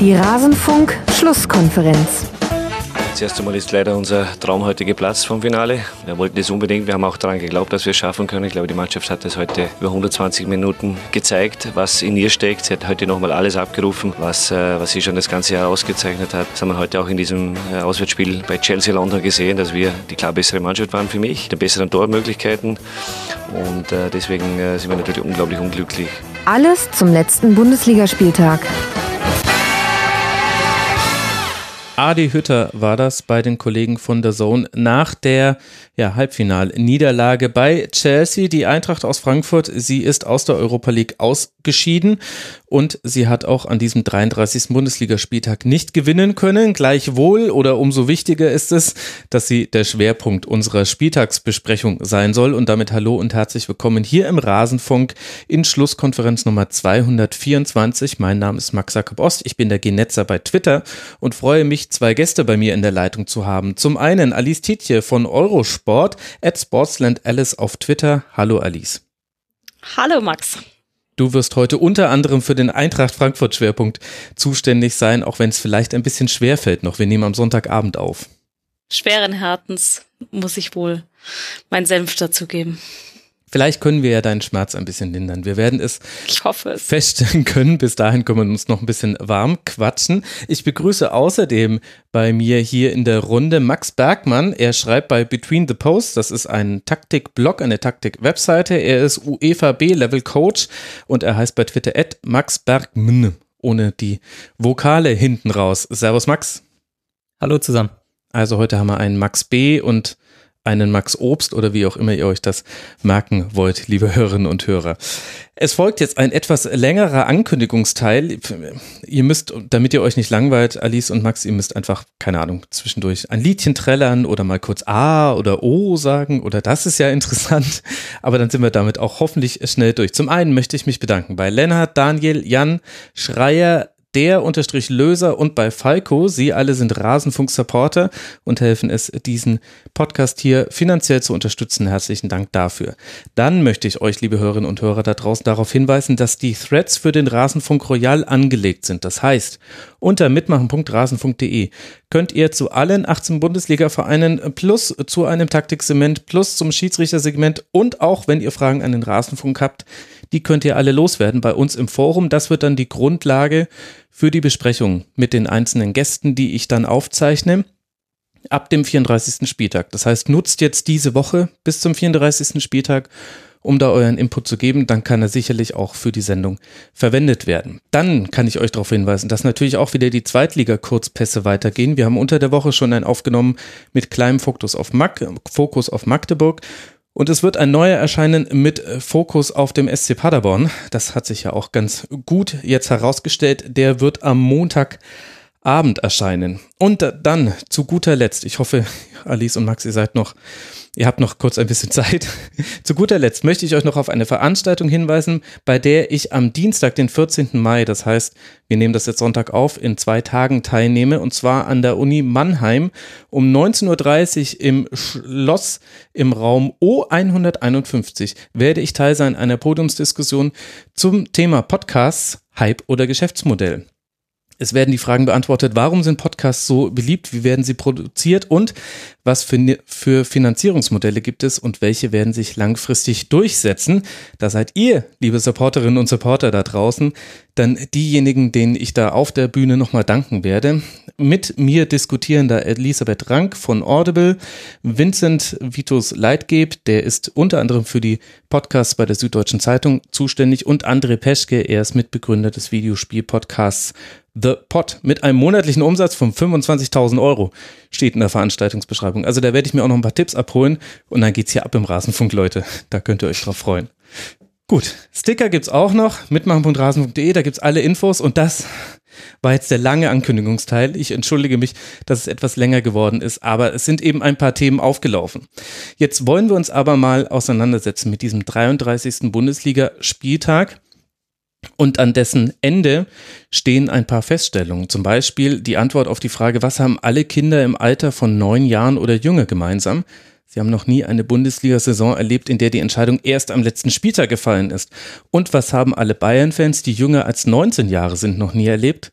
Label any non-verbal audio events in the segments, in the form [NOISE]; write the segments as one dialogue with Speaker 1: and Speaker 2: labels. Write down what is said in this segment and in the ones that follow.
Speaker 1: Die Rasenfunk-Schlusskonferenz.
Speaker 2: Zuerst einmal ist leider unser Traum heute geplatzt vom Finale. Wir wollten das unbedingt. Wir haben auch daran geglaubt, dass wir es schaffen können. Ich glaube, die Mannschaft hat das heute über 120 Minuten gezeigt, was in ihr steckt. Sie hat heute nochmal alles abgerufen, was, äh, was sie schon das ganze Jahr ausgezeichnet hat. Das haben wir heute auch in diesem äh, Auswärtsspiel bei Chelsea London gesehen, dass wir die klar bessere Mannschaft waren für mich, die besseren Tormöglichkeiten. Und äh, deswegen sind wir natürlich unglaublich unglücklich.
Speaker 1: Alles zum letzten Bundesligaspieltag.
Speaker 3: Adi Hütter war das bei den Kollegen von der Zone nach der ja, Halbfinal-Niederlage bei Chelsea. Die Eintracht aus Frankfurt, sie ist aus der Europa League ausgeschieden und sie hat auch an diesem 33. Bundesligaspieltag nicht gewinnen können. Gleichwohl oder umso wichtiger ist es, dass sie der Schwerpunkt unserer Spieltagsbesprechung sein soll. Und damit hallo und herzlich willkommen hier im Rasenfunk in Schlusskonferenz Nummer 224. Mein Name ist Max Jakob Ost. Ich bin der Genetzer bei Twitter und freue mich, zwei Gäste bei mir in der Leitung zu haben. Zum einen Alice Tietje von Eurosport Sport, at Sportsland Alice auf Twitter. Hallo Alice.
Speaker 4: Hallo Max.
Speaker 3: Du wirst heute unter anderem für den Eintracht Frankfurt Schwerpunkt zuständig sein, auch wenn es vielleicht ein bisschen schwer fällt noch. Wir nehmen am Sonntagabend auf.
Speaker 4: Schweren Herzens muss ich wohl meinen Senf dazugeben.
Speaker 3: Vielleicht können wir ja deinen Schmerz ein bisschen lindern. Wir werden es,
Speaker 4: ich hoffe es.
Speaker 3: feststellen können. Bis dahin können wir uns noch ein bisschen warm quatschen. Ich begrüße außerdem bei mir hier in der Runde Max Bergmann. Er schreibt bei Between the Posts. Das ist ein Taktik-Blog, eine Taktik-Webseite. Er ist UEFA B-Level-Coach und er heißt bei Twitter at Max Bergmann ohne die Vokale hinten raus. Servus Max.
Speaker 5: Hallo zusammen.
Speaker 3: Also heute haben wir einen Max B und einen Max Obst oder wie auch immer ihr euch das merken wollt, liebe Hörerinnen und Hörer. Es folgt jetzt ein etwas längerer Ankündigungsteil. Ihr müsst, damit ihr euch nicht langweilt, Alice und Max, ihr müsst einfach, keine Ahnung, zwischendurch ein Liedchen trällern oder mal kurz A oder O sagen oder das ist ja interessant. Aber dann sind wir damit auch hoffentlich schnell durch. Zum einen möchte ich mich bedanken bei Lennart, Daniel, Jan, Schreier, der unterstrich Löser und bei Falco. Sie alle sind Rasenfunk-Supporter und helfen es, diesen Podcast hier finanziell zu unterstützen. Herzlichen Dank dafür. Dann möchte ich euch, liebe Hörerinnen und Hörer da draußen, darauf hinweisen, dass die Threads für den Rasenfunk Royal angelegt sind. Das heißt, unter mitmachen.rasenfunk.de könnt ihr zu allen 18 Bundesliga-Vereinen plus zu einem Taktiksegment plus zum Schiedsrichtersegment und auch, wenn ihr Fragen an den Rasenfunk habt, die könnt ihr alle loswerden bei uns im Forum. Das wird dann die Grundlage für die Besprechung mit den einzelnen Gästen, die ich dann aufzeichne ab dem 34. Spieltag. Das heißt, nutzt jetzt diese Woche bis zum 34. Spieltag, um da euren Input zu geben. Dann kann er sicherlich auch für die Sendung verwendet werden. Dann kann ich euch darauf hinweisen, dass natürlich auch wieder die Zweitliga-Kurzpässe weitergehen. Wir haben unter der Woche schon einen aufgenommen mit kleinem Fokus auf, Mag Fokus auf Magdeburg. Und es wird ein neuer erscheinen mit äh, Fokus auf dem SC Paderborn. Das hat sich ja auch ganz gut jetzt herausgestellt. Der wird am Montagabend erscheinen. Und dann zu guter Letzt, ich hoffe, Alice und Max, ihr seid noch Ihr habt noch kurz ein bisschen [LAUGHS] Zeit. Zu guter Letzt möchte ich euch noch auf eine Veranstaltung hinweisen, bei der ich am Dienstag, den 14. Mai, das heißt, wir nehmen das jetzt Sonntag auf, in zwei Tagen teilnehme, und zwar an der Uni Mannheim um 19.30 Uhr im Schloss im Raum O151 werde ich Teil sein einer Podiumsdiskussion zum Thema Podcasts, Hype oder Geschäftsmodell. Es werden die Fragen beantwortet, warum sind Podcasts so beliebt, wie werden sie produziert und was für, für Finanzierungsmodelle gibt es und welche werden sich langfristig durchsetzen. Da seid ihr, liebe Supporterinnen und Supporter da draußen, dann diejenigen, denen ich da auf der Bühne nochmal danken werde. Mit mir diskutieren da Elisabeth Rank von Audible, Vincent Vitus Leitgeb, der ist unter anderem für die Podcasts bei der Süddeutschen Zeitung zuständig und André Peschke, er ist Mitbegründer des Videospiel-Podcasts The Pot mit einem monatlichen Umsatz von 25.000 Euro steht in der Veranstaltungsbeschreibung. Also da werde ich mir auch noch ein paar Tipps abholen und dann geht's hier ab im Rasenfunk, Leute. Da könnt ihr euch drauf freuen. Gut, Sticker gibt's auch noch, mitmachen.rasen.de, da gibt's alle Infos und das war jetzt der lange Ankündigungsteil. Ich entschuldige mich, dass es etwas länger geworden ist, aber es sind eben ein paar Themen aufgelaufen. Jetzt wollen wir uns aber mal auseinandersetzen mit diesem 33. Bundesliga-Spieltag. Und an dessen Ende stehen ein paar Feststellungen. Zum Beispiel die Antwort auf die Frage, was haben alle Kinder im Alter von neun Jahren oder jünger gemeinsam? Sie haben noch nie eine Bundesliga-Saison erlebt, in der die Entscheidung erst am letzten Spieltag gefallen ist. Und was haben alle Bayern-Fans, die jünger als 19 Jahre sind, noch nie erlebt?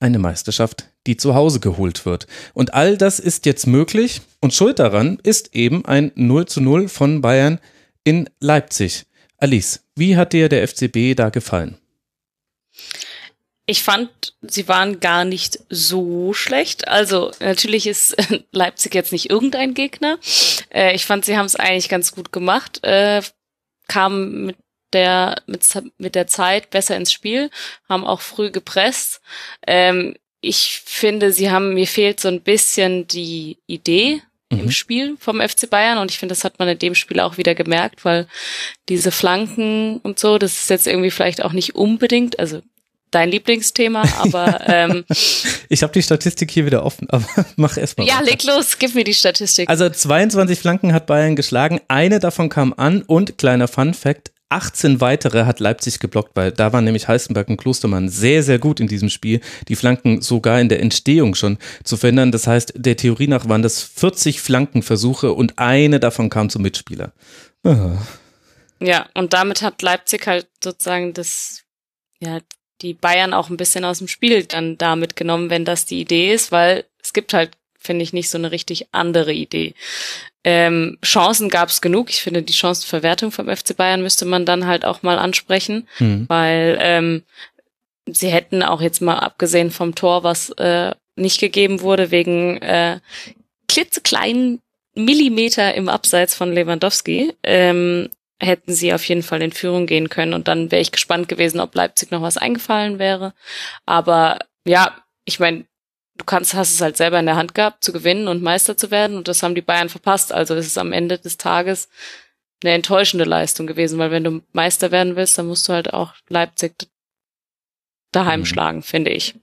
Speaker 3: eine Meisterschaft, die zu Hause geholt wird. Und all das ist jetzt möglich und schuld daran ist eben ein 0 zu 0 von Bayern in Leipzig. Alice, wie hat dir der FCB da gefallen?
Speaker 4: Ich fand, sie waren gar nicht so schlecht. Also natürlich ist [LAUGHS] Leipzig jetzt nicht irgendein Gegner. Äh, ich fand, sie haben es eigentlich ganz gut gemacht, äh, kamen mit der mit, mit der Zeit besser ins Spiel, haben auch früh gepresst. Ähm, ich finde, sie haben mir fehlt so ein bisschen die Idee mhm. im Spiel vom FC Bayern und ich finde, das hat man in dem Spiel auch wieder gemerkt, weil diese Flanken und so, das ist jetzt irgendwie vielleicht auch nicht unbedingt, also dein Lieblingsthema, [LAUGHS] aber ähm,
Speaker 3: ich habe die Statistik hier wieder offen, [LAUGHS] aber mach erst mal.
Speaker 4: Ja, leg los, gib mir die Statistik.
Speaker 3: Also 22 Flanken hat Bayern geschlagen, eine davon kam an und kleiner Fun Fact, 18 weitere hat Leipzig geblockt, weil da waren nämlich Heißenberg und Klostermann sehr, sehr gut in diesem Spiel, die Flanken sogar in der Entstehung schon zu verhindern. Das heißt, der Theorie nach waren das 40 Flankenversuche und eine davon kam zum Mitspieler.
Speaker 4: Ah. Ja, und damit hat Leipzig halt sozusagen das, ja, die Bayern auch ein bisschen aus dem Spiel dann damit genommen, wenn das die Idee ist, weil es gibt halt, finde ich, nicht so eine richtig andere Idee. Ähm, Chancen gab es genug. Ich finde, die Chancenverwertung vom FC Bayern müsste man dann halt auch mal ansprechen, mhm. weil ähm, sie hätten auch jetzt mal abgesehen vom Tor, was äh, nicht gegeben wurde, wegen äh, klitzekleinen Millimeter im Abseits von Lewandowski, ähm, hätten sie auf jeden Fall in Führung gehen können. Und dann wäre ich gespannt gewesen, ob Leipzig noch was eingefallen wäre. Aber ja, ich meine, du kannst, hast es halt selber in der Hand gehabt, zu gewinnen und Meister zu werden. Und das haben die Bayern verpasst. Also es ist am Ende des Tages eine enttäuschende Leistung gewesen, weil wenn du Meister werden willst, dann musst du halt auch Leipzig daheim mhm. schlagen, finde ich.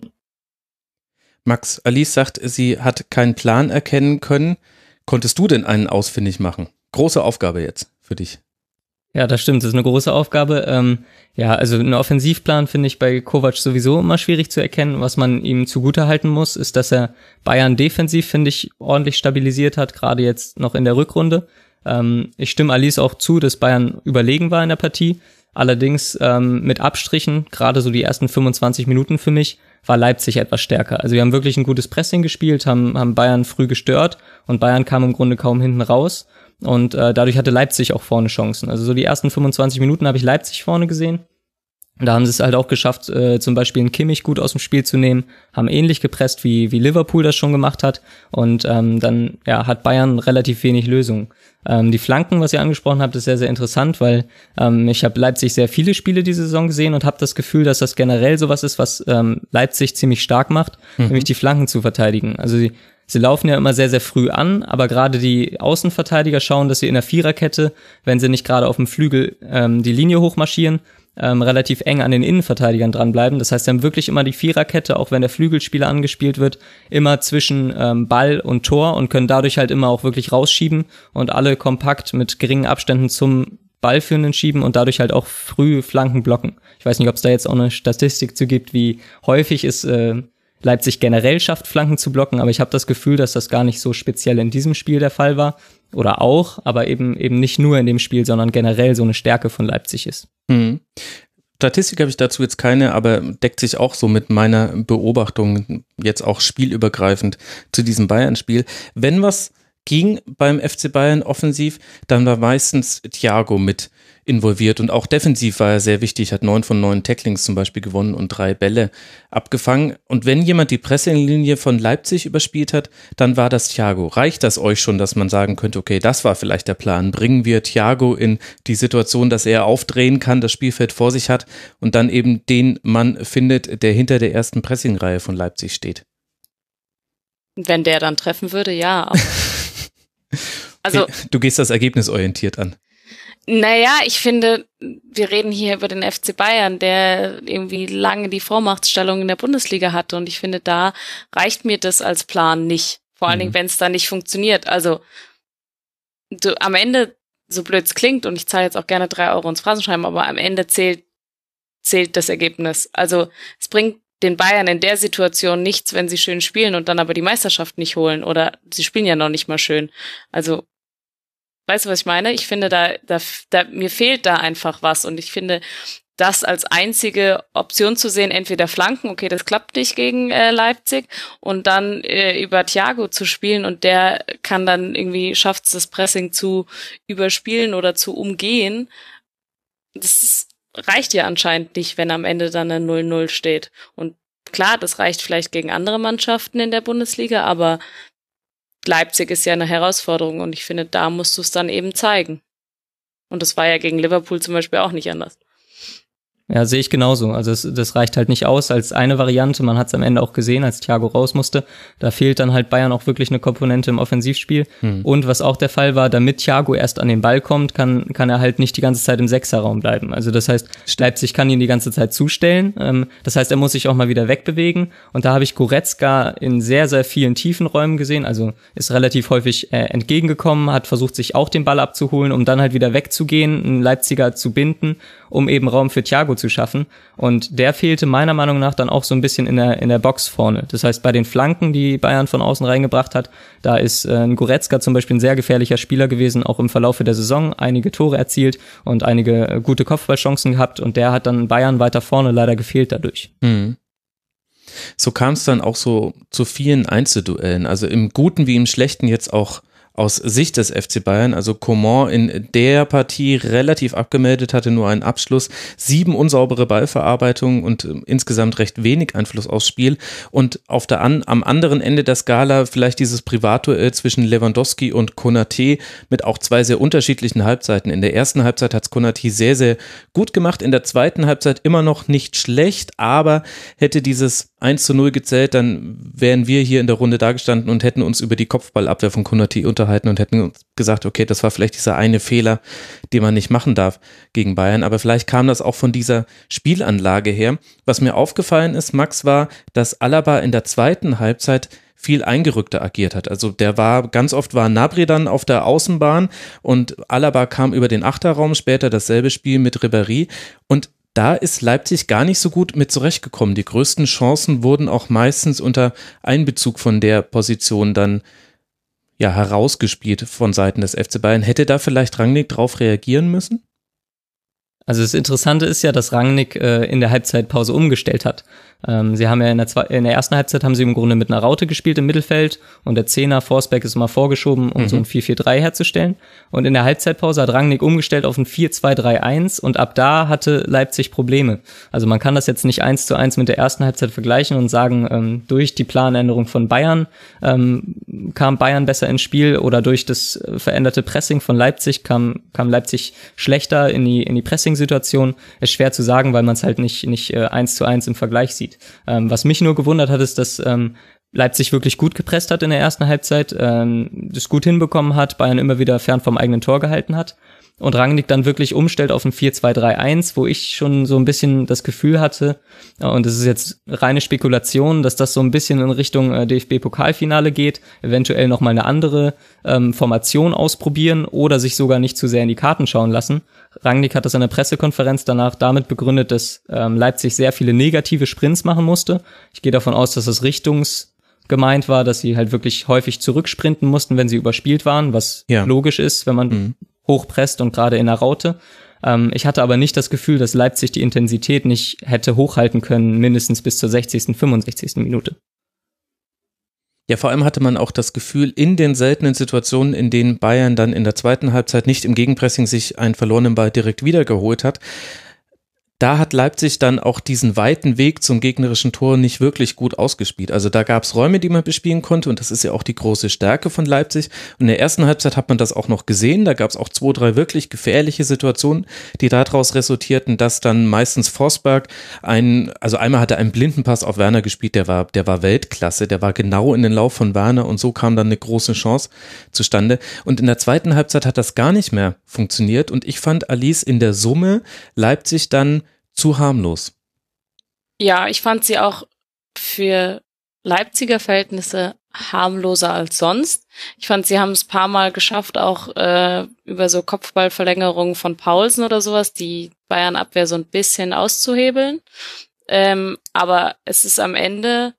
Speaker 3: Max, Alice sagt, sie hat keinen Plan erkennen können. Konntest du denn einen ausfindig machen? Große Aufgabe jetzt für dich.
Speaker 5: Ja, das stimmt. Das ist eine große Aufgabe. Ähm, ja, also ein Offensivplan finde ich bei Kovac sowieso immer schwierig zu erkennen. Was man ihm zugutehalten muss, ist, dass er Bayern defensiv, finde ich, ordentlich stabilisiert hat, gerade jetzt noch in der Rückrunde. Ähm, ich stimme Alice auch zu, dass Bayern überlegen war in der Partie. Allerdings ähm, mit Abstrichen, gerade so die ersten 25 Minuten für mich, war Leipzig etwas stärker. Also wir haben wirklich ein gutes Pressing gespielt, haben, haben Bayern früh gestört und Bayern kam im Grunde kaum hinten raus. Und äh, dadurch hatte Leipzig auch vorne Chancen. Also so die ersten 25 Minuten habe ich Leipzig vorne gesehen. Da haben sie es halt auch geschafft, äh, zum Beispiel einen Kimmich gut aus dem Spiel zu nehmen, haben ähnlich gepresst, wie, wie Liverpool das schon gemacht hat. Und ähm, dann ja, hat Bayern relativ wenig Lösungen. Ähm, die Flanken, was ihr angesprochen habt, ist sehr, sehr interessant, weil ähm, ich habe Leipzig sehr viele Spiele diese Saison gesehen und habe das Gefühl, dass das generell sowas ist, was ähm, Leipzig ziemlich stark macht, mhm. nämlich die Flanken zu verteidigen. Also sie Sie laufen ja immer sehr, sehr früh an, aber gerade die Außenverteidiger schauen, dass sie in der Viererkette, wenn sie nicht gerade auf dem Flügel ähm, die Linie hochmarschieren, ähm, relativ eng an den Innenverteidigern dranbleiben. Das heißt, sie haben wirklich immer die Viererkette, auch wenn der Flügelspieler angespielt wird, immer zwischen ähm, Ball und Tor und können dadurch halt immer auch wirklich rausschieben und alle kompakt mit geringen Abständen zum Ballführenden schieben und dadurch halt auch früh Flanken blocken. Ich weiß nicht, ob es da jetzt auch eine Statistik zu gibt, wie häufig es äh, Leipzig generell schafft, Flanken zu blocken, aber ich habe das Gefühl, dass das gar nicht so speziell in diesem Spiel der Fall war. Oder auch, aber eben eben nicht nur in dem Spiel, sondern generell so eine Stärke von Leipzig ist.
Speaker 3: Mhm. Statistik habe ich dazu jetzt keine, aber deckt sich auch so mit meiner Beobachtung, jetzt auch spielübergreifend zu diesem Bayern-Spiel. Wenn was ging beim FC Bayern offensiv, dann war meistens Thiago mit involviert und auch defensiv war er sehr wichtig, hat neun von neun Tacklings zum Beispiel gewonnen und drei Bälle abgefangen. Und wenn jemand die Pressinglinie von Leipzig überspielt hat, dann war das Thiago. Reicht das euch schon, dass man sagen könnte, okay, das war vielleicht der Plan. Bringen wir Thiago in die Situation, dass er aufdrehen kann, das Spielfeld vor sich hat und dann eben den Mann findet, der hinter der ersten Pressingreihe von Leipzig steht?
Speaker 4: Wenn der dann treffen würde, ja. [LAUGHS]
Speaker 3: Also, du gehst das Ergebnis orientiert an.
Speaker 4: Naja, ich finde, wir reden hier über den FC Bayern, der irgendwie lange die Vormachtstellung in der Bundesliga hatte. Und ich finde, da reicht mir das als Plan nicht. Vor allen mhm. Dingen, wenn es da nicht funktioniert. Also du, am Ende, so blöd es klingt, und ich zahle jetzt auch gerne drei Euro ins Phrasenschreiben, aber am Ende zählt, zählt das Ergebnis. Also es bringt den Bayern in der Situation nichts, wenn sie schön spielen und dann aber die Meisterschaft nicht holen. Oder sie spielen ja noch nicht mal schön. Also Weißt du, was ich meine? Ich finde, da, da, da, mir fehlt da einfach was. Und ich finde, das als einzige Option zu sehen, entweder Flanken, okay, das klappt nicht gegen äh, Leipzig, und dann äh, über Thiago zu spielen und der kann dann irgendwie schafft es, das Pressing zu überspielen oder zu umgehen. Das ist, reicht ja anscheinend nicht, wenn am Ende dann ein 0-0 steht. Und klar, das reicht vielleicht gegen andere Mannschaften in der Bundesliga, aber Leipzig ist ja eine Herausforderung und ich finde, da musst du es dann eben zeigen. Und das war ja gegen Liverpool zum Beispiel auch nicht anders.
Speaker 5: Ja, sehe ich genauso. Also es, das reicht halt nicht aus als eine Variante. Man hat es am Ende auch gesehen, als Thiago raus musste. Da fehlt dann halt Bayern auch wirklich eine Komponente im Offensivspiel. Hm. Und was auch der Fall war, damit Thiago erst an den Ball kommt, kann, kann er halt nicht die ganze Zeit im Sechserraum bleiben. Also das heißt, Leipzig kann ihn die ganze Zeit zustellen. Ähm, das heißt, er muss sich auch mal wieder wegbewegen. Und da habe ich Goretzka in sehr, sehr vielen tiefen Räumen gesehen. Also ist relativ häufig äh, entgegengekommen, hat versucht, sich auch den Ball abzuholen, um dann halt wieder wegzugehen, einen Leipziger zu binden um eben Raum für Thiago zu schaffen. Und der fehlte meiner Meinung nach dann auch so ein bisschen in der, in der Box vorne. Das heißt, bei den Flanken, die Bayern von außen reingebracht hat, da ist äh, Goretzka zum Beispiel ein sehr gefährlicher Spieler gewesen, auch im Verlaufe der Saison, einige Tore erzielt und einige äh, gute Kopfballchancen gehabt und der hat dann Bayern weiter vorne leider gefehlt dadurch. Mhm.
Speaker 3: So kam es dann auch so zu vielen Einzelduellen, also im Guten wie im Schlechten jetzt auch aus Sicht des FC Bayern. Also Coman in der Partie relativ abgemeldet, hatte nur einen Abschluss, sieben unsaubere Ballverarbeitungen und äh, insgesamt recht wenig Einfluss aufs Spiel. Und auf der an, am anderen Ende der Skala vielleicht dieses Privatduell zwischen Lewandowski und Konate mit auch zwei sehr unterschiedlichen Halbzeiten. In der ersten Halbzeit hat es Konate sehr, sehr gut gemacht, in der zweiten Halbzeit immer noch nicht schlecht, aber hätte dieses 1 zu 0 gezählt, dann wären wir hier in der Runde dagestanden und hätten uns über die Kopfballabwehr von Konati unterhalten und hätten gesagt, okay, das war vielleicht dieser eine Fehler, den man nicht machen darf gegen Bayern. Aber vielleicht kam das auch von dieser Spielanlage her. Was mir aufgefallen ist, Max, war, dass Alaba in der zweiten Halbzeit viel eingerückter agiert hat. Also der war, ganz oft war Nabri dann auf der Außenbahn und Alaba kam über den Achterraum, später dasselbe Spiel mit Ribéry und da ist Leipzig gar nicht so gut mit zurechtgekommen. Die größten Chancen wurden auch meistens unter Einbezug von der Position dann ja herausgespielt von Seiten des FC Bayern. Hätte da vielleicht Rangnick drauf reagieren müssen?
Speaker 5: Also das Interessante ist ja, dass Rangnick äh, in der Halbzeitpause umgestellt hat. Ähm, sie haben ja in der, zwei, in der ersten Halbzeit haben sie im Grunde mit einer Raute gespielt im Mittelfeld und der Zehner Forsberg ist mal vorgeschoben, um mhm. so ein 4-4-3 herzustellen. Und in der Halbzeitpause hat Rangnick umgestellt auf ein 4-2-3-1 und ab da hatte Leipzig Probleme. Also man kann das jetzt nicht eins zu eins mit der ersten Halbzeit vergleichen und sagen, ähm, durch die Planänderung von Bayern ähm, kam Bayern besser ins Spiel oder durch das veränderte Pressing von Leipzig kam, kam Leipzig schlechter in die, in die Pressing-Situation. Ist schwer zu sagen, weil man es halt nicht, nicht äh, eins zu eins im Vergleich sieht. Ähm, was mich nur gewundert hat, ist, dass ähm, Leipzig wirklich gut gepresst hat in der ersten Halbzeit, ähm, das gut hinbekommen hat, Bayern immer wieder fern vom eigenen Tor gehalten hat und Rangnick dann wirklich umstellt auf ein 4-2-3-1, wo ich schon so ein bisschen das Gefühl hatte, und das ist jetzt reine Spekulation, dass das so ein bisschen in Richtung äh, DFB-Pokalfinale geht, eventuell nochmal eine andere ähm, Formation ausprobieren oder sich sogar nicht zu sehr in die Karten schauen lassen. Rangnick hat das in der Pressekonferenz danach damit begründet, dass ähm, Leipzig sehr viele negative Sprints machen musste. Ich gehe davon aus, dass das Richtungs gemeint war, dass sie halt wirklich häufig zurücksprinten mussten, wenn sie überspielt waren, was ja. logisch ist, wenn man mhm hochpresst und gerade in der Raute. Ähm, ich hatte aber nicht das Gefühl, dass Leipzig die Intensität nicht hätte hochhalten können, mindestens bis zur 60., 65. Minute.
Speaker 3: Ja, vor allem hatte man auch das Gefühl, in den seltenen Situationen, in denen Bayern dann in der zweiten Halbzeit nicht im Gegenpressing sich einen verlorenen Ball direkt wiedergeholt hat, da hat Leipzig dann auch diesen weiten Weg zum gegnerischen Tor nicht wirklich gut ausgespielt. Also da gab es Räume, die man bespielen konnte und das ist ja auch die große Stärke von Leipzig. Und in der ersten Halbzeit hat man das auch noch gesehen. Da gab es auch zwei, drei wirklich gefährliche Situationen, die daraus resultierten, dass dann meistens Forsberg ein, also einmal hatte einen blinden Pass auf Werner gespielt, der war, der war Weltklasse, der war genau in den Lauf von Werner und so kam dann eine große Chance zustande. Und in der zweiten Halbzeit hat das gar nicht mehr funktioniert und ich fand Alice in der Summe Leipzig dann zu harmlos.
Speaker 4: Ja, ich fand sie auch für Leipziger Verhältnisse harmloser als sonst. Ich fand, sie haben es paar Mal geschafft, auch äh, über so Kopfballverlängerungen von Paulsen oder sowas, die Bayern-Abwehr so ein bisschen auszuhebeln. Ähm, aber es ist am Ende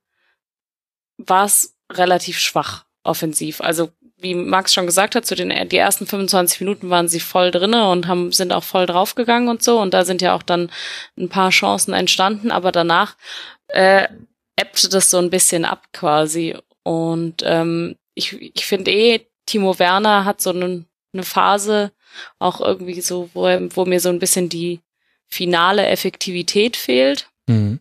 Speaker 4: war es relativ schwach offensiv. Also wie Max schon gesagt hat, zu den die ersten 25 Minuten waren sie voll drinne und haben sind auch voll draufgegangen und so und da sind ja auch dann ein paar Chancen entstanden, aber danach äh, ebbte das so ein bisschen ab quasi und ähm, ich ich finde eh Timo Werner hat so eine, eine Phase auch irgendwie so wo wo mir so ein bisschen die finale Effektivität fehlt. Mhm.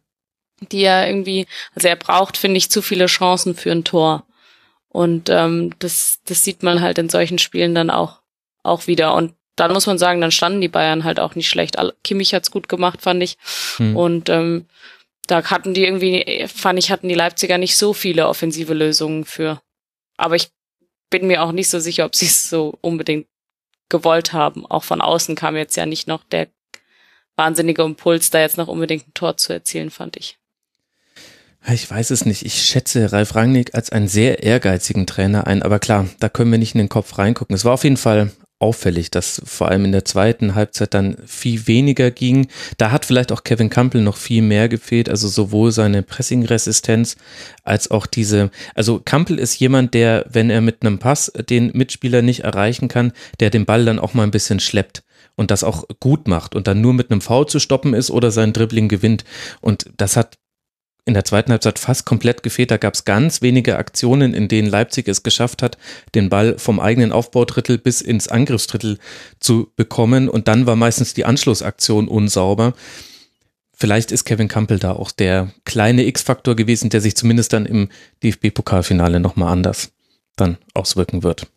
Speaker 4: Die er irgendwie, also er braucht, finde ich, zu viele Chancen für ein Tor. Und ähm, das, das sieht man halt in solchen Spielen dann auch, auch wieder. Und dann muss man sagen, dann standen die Bayern halt auch nicht schlecht. Kimmich hat's gut gemacht, fand ich. Hm. Und ähm, da hatten die irgendwie, fand ich, hatten die Leipziger nicht so viele offensive Lösungen für. Aber ich bin mir auch nicht so sicher, ob sie es so unbedingt gewollt haben. Auch von außen kam jetzt ja nicht noch der wahnsinnige Impuls, da jetzt noch unbedingt ein Tor zu erzielen, fand ich.
Speaker 3: Ich weiß es nicht. Ich schätze Ralf Rangnick als einen sehr ehrgeizigen Trainer ein, aber klar, da können wir nicht in den Kopf reingucken. Es war auf jeden Fall auffällig, dass vor allem in der zweiten Halbzeit dann viel weniger ging. Da hat vielleicht auch Kevin Campbell noch viel mehr gefehlt, also sowohl seine Pressing-Resistenz als auch diese, also Campbell ist jemand, der, wenn er mit einem Pass den Mitspieler nicht erreichen kann, der den Ball dann auch mal ein bisschen schleppt und das auch gut macht und dann nur mit einem Foul zu stoppen ist oder sein Dribbling gewinnt. Und das hat in der zweiten Halbzeit fast komplett gefehlt. Da gab es ganz wenige Aktionen, in denen Leipzig es geschafft hat, den Ball vom eigenen Aufbaudrittel bis ins Angriffsdrittel zu bekommen. Und dann war meistens die Anschlussaktion unsauber. Vielleicht ist Kevin Campbell da auch der kleine X-Faktor gewesen, der sich zumindest dann im DFB-Pokalfinale nochmal anders dann auswirken wird.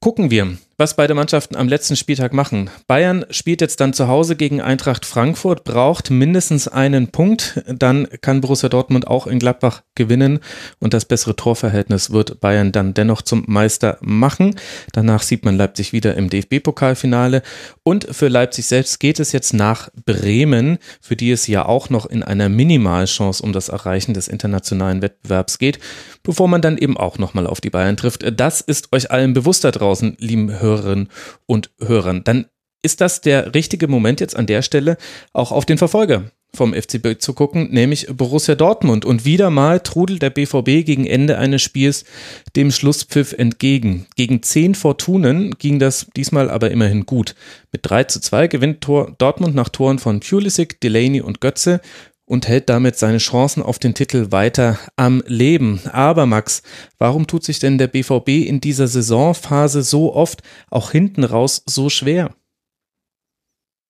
Speaker 3: Gucken wir, was beide Mannschaften am letzten Spieltag machen. Bayern spielt jetzt dann zu Hause gegen Eintracht Frankfurt, braucht mindestens einen Punkt. Dann kann Borussia Dortmund auch in Gladbach gewinnen und das bessere Torverhältnis wird Bayern dann dennoch zum Meister machen. Danach sieht man Leipzig wieder im DFB-Pokalfinale. Und für Leipzig selbst geht es jetzt nach Bremen, für die es ja auch noch in einer Minimalchance um das Erreichen des internationalen Wettbewerbs geht, bevor man dann eben auch nochmal auf die Bayern trifft. Das ist euch allen bewusst da draußen, lieben Hörer Hörerinnen und Hörern, dann ist das der richtige Moment jetzt an der Stelle auch auf den Verfolger vom FCB zu gucken, nämlich Borussia Dortmund. Und wieder mal trudelt der BVB gegen Ende eines Spiels dem Schlusspfiff entgegen. Gegen zehn Fortunen ging das diesmal aber immerhin gut. Mit 3 zu 2 gewinnt Tor Dortmund nach Toren von Pulisic, Delaney und Götze und hält damit seine Chancen auf den Titel weiter am Leben. Aber Max, warum tut sich denn der BVB in dieser Saisonphase so oft auch hinten raus so schwer?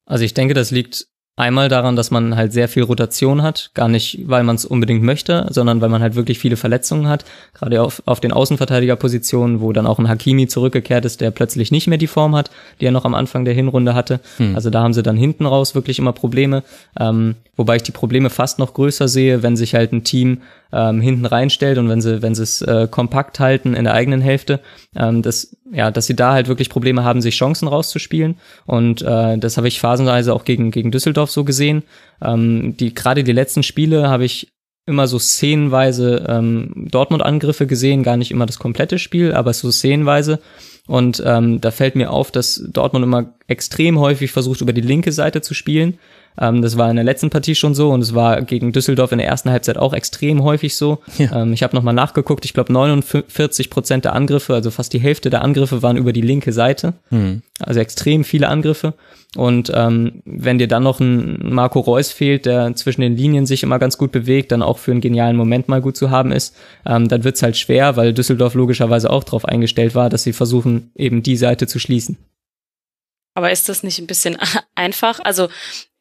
Speaker 5: Also ich denke, das liegt Einmal daran, dass man halt sehr viel Rotation hat, gar nicht, weil man es unbedingt möchte, sondern weil man halt wirklich viele Verletzungen hat, gerade auf, auf den Außenverteidigerpositionen, wo dann auch ein Hakimi zurückgekehrt ist, der plötzlich nicht mehr die Form hat, die er noch am Anfang der Hinrunde hatte. Hm. Also da haben sie dann hinten raus wirklich immer Probleme, ähm, wobei ich die Probleme fast noch größer sehe, wenn sich halt ein Team ähm, hinten reinstellt und wenn sie, wenn sie es äh, kompakt halten in der eigenen Hälfte, ähm, dass, ja, dass sie da halt wirklich Probleme haben, sich Chancen rauszuspielen. Und äh, das habe ich phasenweise auch gegen, gegen Düsseldorf so gesehen. Ähm, die, gerade die letzten Spiele habe ich immer so szenenweise ähm, Dortmund-Angriffe gesehen, gar nicht immer das komplette Spiel, aber so szenenweise. Und ähm, da fällt mir auf, dass Dortmund immer extrem häufig versucht, über die linke Seite zu spielen. Ähm, das war in der letzten Partie schon so und es war gegen Düsseldorf in der ersten Halbzeit auch extrem häufig so. Ja. Ähm, ich habe nochmal nachgeguckt, ich glaube 49 Prozent der Angriffe, also fast die Hälfte der Angriffe waren über die linke Seite. Mhm. Also extrem viele Angriffe. Und ähm, wenn dir dann noch ein Marco Reus fehlt, der zwischen den Linien sich immer ganz gut bewegt, dann auch für einen genialen Moment mal gut zu haben ist, ähm, dann wird's halt schwer, weil Düsseldorf logischerweise auch darauf eingestellt war, dass sie versuchen, eben die Seite zu schließen.
Speaker 4: Aber ist das nicht ein bisschen [LAUGHS] einfach? Also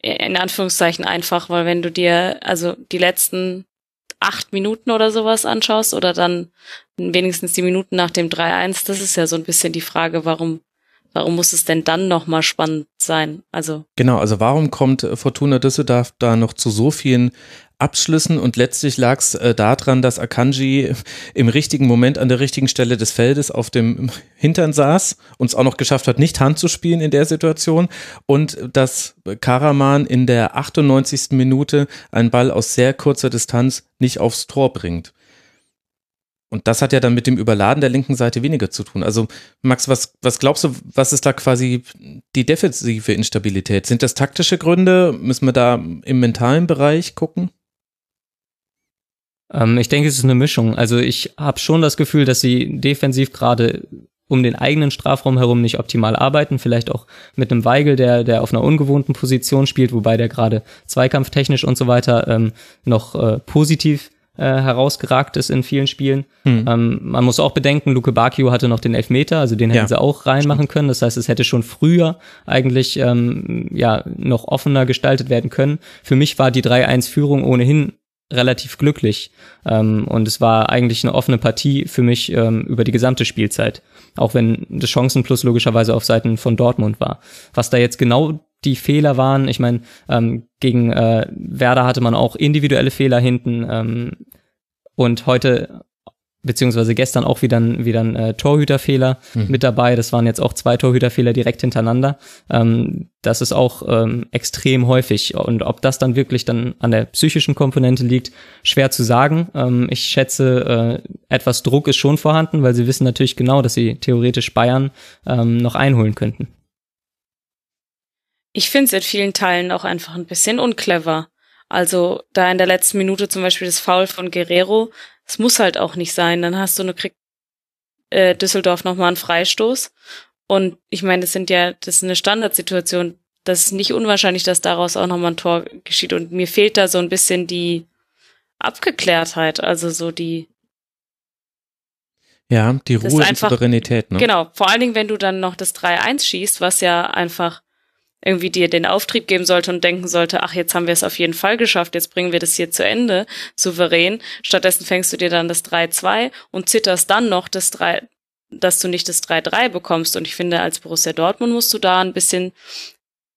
Speaker 4: in Anführungszeichen einfach, weil wenn du dir also die letzten acht Minuten oder sowas anschaust oder dann wenigstens die Minuten nach dem 3-1, das ist ja so ein bisschen die Frage, warum warum muss es denn dann nochmal spannend sein? Also
Speaker 3: genau, also warum kommt Fortuna Düsseldorf da noch zu so vielen Abschlüssen und letztlich lag es äh, daran, dass Akanji im richtigen Moment an der richtigen Stelle des Feldes auf dem Hintern saß und es auch noch geschafft hat, nicht Hand zu spielen in der Situation und dass Karaman in der 98. Minute einen Ball aus sehr kurzer Distanz nicht aufs Tor bringt. Und das hat ja dann mit dem Überladen der linken Seite weniger zu tun. Also Max, was, was glaubst du, was ist da quasi die defensive Instabilität? Sind das taktische Gründe? Müssen wir da im mentalen Bereich gucken?
Speaker 5: Ähm, ich denke, es ist eine Mischung. Also ich habe schon das Gefühl, dass sie defensiv gerade um den eigenen Strafraum herum nicht optimal arbeiten. Vielleicht auch mit einem Weigel, der, der auf einer ungewohnten Position spielt, wobei der gerade zweikampftechnisch und so weiter ähm, noch äh, positiv äh, herausgeragt ist in vielen Spielen. Hm. Ähm, man muss auch bedenken, Luke Bakio hatte noch den Elfmeter, also den hätten ja. sie auch reinmachen können. Das heißt, es hätte schon früher eigentlich ähm, ja noch offener gestaltet werden können. Für mich war die 3-1-Führung ohnehin relativ glücklich. Ähm, und es war eigentlich eine offene Partie für mich ähm, über die gesamte Spielzeit. Auch wenn das Chancenplus logischerweise auf Seiten von Dortmund war. Was da jetzt genau die Fehler waren, ich meine, ähm, gegen äh, Werder hatte man auch individuelle Fehler hinten. Ähm, und heute beziehungsweise gestern auch wieder ein, wieder ein äh, Torhüterfehler mhm. mit dabei. Das waren jetzt auch zwei Torhüterfehler direkt hintereinander. Ähm, das ist auch ähm, extrem häufig. Und ob das dann wirklich dann an der psychischen Komponente liegt, schwer zu sagen. Ähm, ich schätze, äh, etwas Druck ist schon vorhanden, weil sie wissen natürlich genau, dass sie theoretisch Bayern ähm, noch einholen könnten.
Speaker 4: Ich finde es in vielen Teilen auch einfach ein bisschen unclever. Also da in der letzten Minute zum Beispiel das Foul von Guerrero, es muss halt auch nicht sein. Dann hast du eine kriegt äh, Düsseldorf nochmal einen Freistoß. Und ich meine, das sind ja, das ist eine Standardsituation. Das ist nicht unwahrscheinlich, dass daraus auch nochmal ein Tor geschieht. Und mir fehlt da so ein bisschen die Abgeklärtheit, also so die.
Speaker 3: Ja, die Ruhe und Souveränität, ne?
Speaker 4: Genau, vor allen Dingen, wenn du dann noch das 3-1 schießt, was ja einfach irgendwie dir den Auftrieb geben sollte und denken sollte, ach, jetzt haben wir es auf jeden Fall geschafft, jetzt bringen wir das hier zu Ende, souverän. Stattdessen fängst du dir dann das 3-2 und zitterst dann noch das 3, dass du nicht das 3-3 bekommst. Und ich finde, als Borussia Dortmund musst du da ein bisschen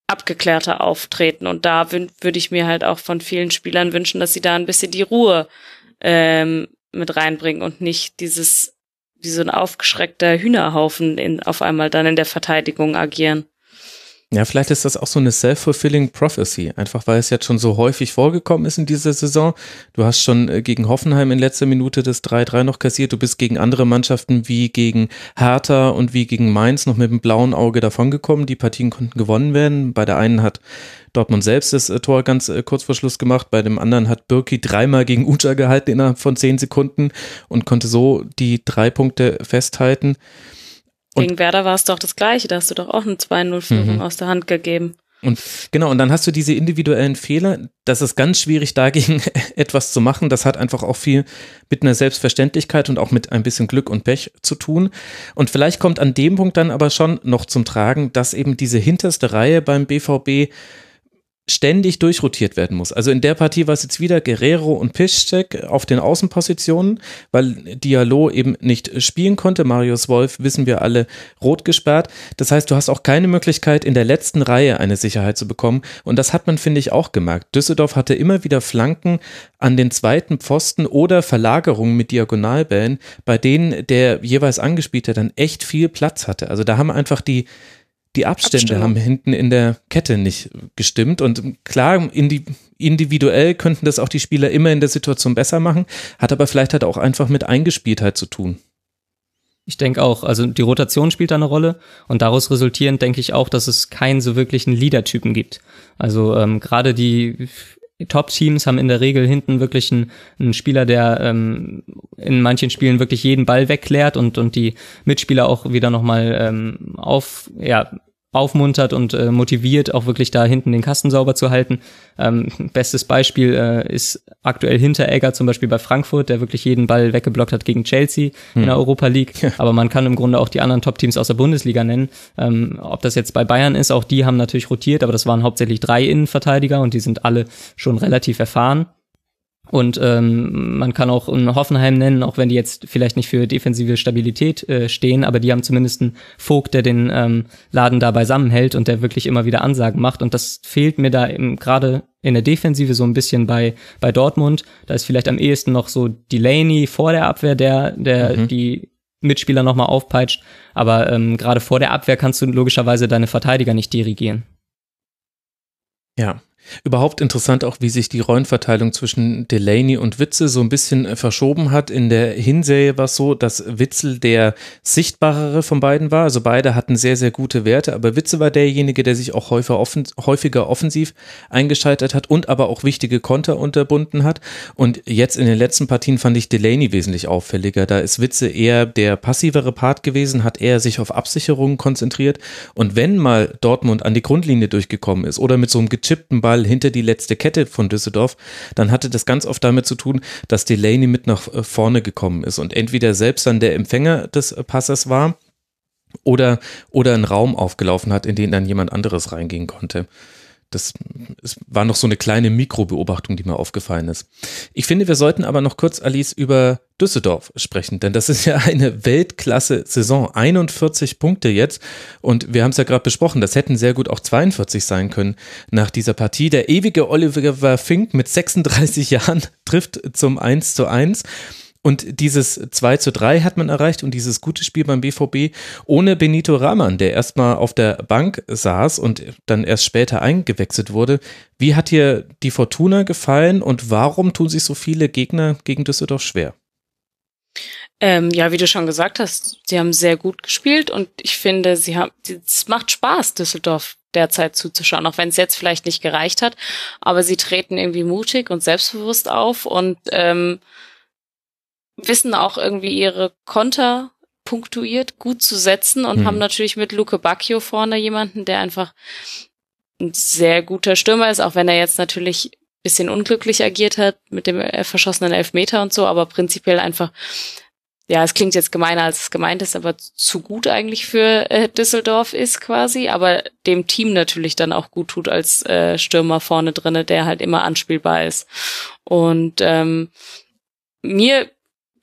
Speaker 4: abgeklärter auftreten. Und da würde ich mir halt auch von vielen Spielern wünschen, dass sie da ein bisschen die Ruhe ähm, mit reinbringen und nicht dieses wie so ein aufgeschreckter Hühnerhaufen in, auf einmal dann in der Verteidigung agieren.
Speaker 3: Ja, vielleicht ist das auch so eine self-fulfilling prophecy, einfach weil es jetzt schon so häufig vorgekommen ist in dieser Saison. Du hast schon äh, gegen Hoffenheim in letzter Minute das 3-3 noch kassiert. Du bist gegen andere Mannschaften wie gegen Hertha und wie gegen Mainz noch mit dem blauen Auge davongekommen. Die Partien konnten gewonnen werden. Bei der einen hat Dortmund selbst das äh, Tor ganz äh, kurz vor Schluss gemacht. Bei dem anderen hat Birki dreimal gegen Ucha gehalten innerhalb von zehn Sekunden und konnte so die drei Punkte festhalten.
Speaker 4: Und Gegen Werder war es doch das Gleiche, da hast du doch auch eine 2-0-Führung mhm. aus der Hand gegeben.
Speaker 3: Und genau, und dann hast du diese individuellen Fehler. Das ist ganz schwierig, dagegen [LAUGHS] etwas zu machen. Das hat einfach auch viel mit einer Selbstverständlichkeit und auch mit ein bisschen Glück und Pech zu tun. Und vielleicht kommt an dem Punkt dann aber schon noch zum Tragen, dass eben diese hinterste Reihe beim BVB ständig durchrotiert werden muss. Also in der Partie war es jetzt wieder Guerrero und Piszczek auf den Außenpositionen, weil Diallo eben nicht spielen konnte. Marius Wolf, wissen wir alle, rot gesperrt. Das heißt, du hast auch keine Möglichkeit, in der letzten Reihe eine Sicherheit zu bekommen. Und das hat man, finde ich, auch gemerkt. Düsseldorf hatte immer wieder Flanken an den zweiten Pfosten oder Verlagerungen mit Diagonalbällen, bei denen der jeweils Angespielte dann echt viel Platz hatte. Also da haben einfach die die Abstände haben hinten in der Kette nicht gestimmt. Und klar, individuell könnten das auch die Spieler immer in der Situation besser machen, hat aber vielleicht halt auch einfach mit Eingespieltheit zu tun.
Speaker 5: Ich denke auch, also die Rotation spielt da eine Rolle und daraus resultierend denke ich auch, dass es keinen so wirklichen Leader-Typen gibt. Also ähm, gerade die Top-Teams haben in der Regel hinten wirklich einen, einen Spieler, der ähm, in manchen Spielen wirklich jeden Ball wegklärt und, und die Mitspieler auch wieder nochmal ähm, auf, ja, aufmuntert und äh, motiviert, auch wirklich da hinten den Kasten sauber zu halten. Ähm, bestes Beispiel äh, ist aktuell Hinteregger zum Beispiel bei Frankfurt, der wirklich jeden Ball weggeblockt hat gegen Chelsea hm. in der Europa League. Ja. Aber man kann im Grunde auch die anderen Top-Teams aus der Bundesliga nennen. Ähm, ob das jetzt bei Bayern ist, auch die haben natürlich rotiert, aber das waren hauptsächlich drei Innenverteidiger und die sind alle schon relativ erfahren. Und ähm, man kann auch einen Hoffenheim nennen, auch wenn die jetzt vielleicht nicht für defensive Stabilität äh, stehen, aber die haben zumindest einen Vogt, der den ähm, Laden da beisammenhält und der wirklich immer wieder Ansagen macht. Und das fehlt mir da gerade in der Defensive so ein bisschen bei, bei Dortmund. Da ist vielleicht am ehesten noch so Delaney vor der Abwehr, der, der mhm. die Mitspieler nochmal aufpeitscht. Aber ähm, gerade vor der Abwehr kannst du logischerweise deine Verteidiger nicht dirigieren.
Speaker 3: Ja, Überhaupt interessant auch, wie sich die Rollenverteilung zwischen Delaney und Witzel so ein bisschen äh, verschoben hat. In der Hinserie war es so, dass Witzel der sichtbarere von beiden war. Also beide hatten sehr, sehr gute Werte, aber Witzel war derjenige, der sich auch häufiger, offen, häufiger offensiv eingeschaltet hat und aber auch wichtige Konter unterbunden hat. Und jetzt in den letzten Partien fand ich Delaney wesentlich auffälliger. Da ist Witzel eher der passivere Part gewesen, hat eher sich auf Absicherungen konzentriert. Und wenn mal Dortmund an die Grundlinie durchgekommen ist oder mit so einem gechippten Ball Ball hinter die letzte Kette von Düsseldorf, dann hatte das ganz oft damit zu tun, dass Delaney mit nach äh, vorne gekommen ist und entweder selbst dann der Empfänger des Passes war oder, oder einen Raum aufgelaufen hat, in den dann jemand anderes reingehen konnte. Das es war noch so eine kleine Mikrobeobachtung, die mir aufgefallen ist. Ich finde, wir sollten aber noch kurz, Alice, über Düsseldorf sprechen, denn das ist ja eine Weltklasse-Saison. 41 Punkte jetzt und wir haben es ja gerade besprochen, das hätten sehr gut auch 42 sein können nach dieser Partie. Der ewige Oliver Fink mit 36 [LAUGHS] Jahren trifft zum 1 zu 1 und dieses 2 zu 3 hat man erreicht und dieses gute Spiel beim BVB ohne Benito Rahman, der erstmal auf der Bank saß und dann erst später eingewechselt wurde. Wie hat dir die Fortuna gefallen und warum tun sich so viele Gegner gegen Düsseldorf schwer?
Speaker 4: Ähm, ja, wie du schon gesagt hast, sie haben sehr gut gespielt und ich finde, sie haben, es macht Spaß, Düsseldorf derzeit zuzuschauen, auch wenn es jetzt vielleicht nicht gereicht hat, aber sie treten irgendwie mutig und selbstbewusst auf und ähm, wissen auch irgendwie ihre Konter punktuiert gut zu setzen und hm. haben natürlich mit Luke Bacchio vorne jemanden, der einfach ein sehr guter Stürmer ist, auch wenn er jetzt natürlich bisschen unglücklich agiert hat mit dem verschossenen Elfmeter und so, aber prinzipiell einfach, ja, es klingt jetzt gemeiner, als es gemeint ist, aber zu gut eigentlich für äh, Düsseldorf ist quasi, aber dem Team natürlich dann auch gut tut als äh, Stürmer vorne drinne, der halt immer anspielbar ist. Und ähm, mir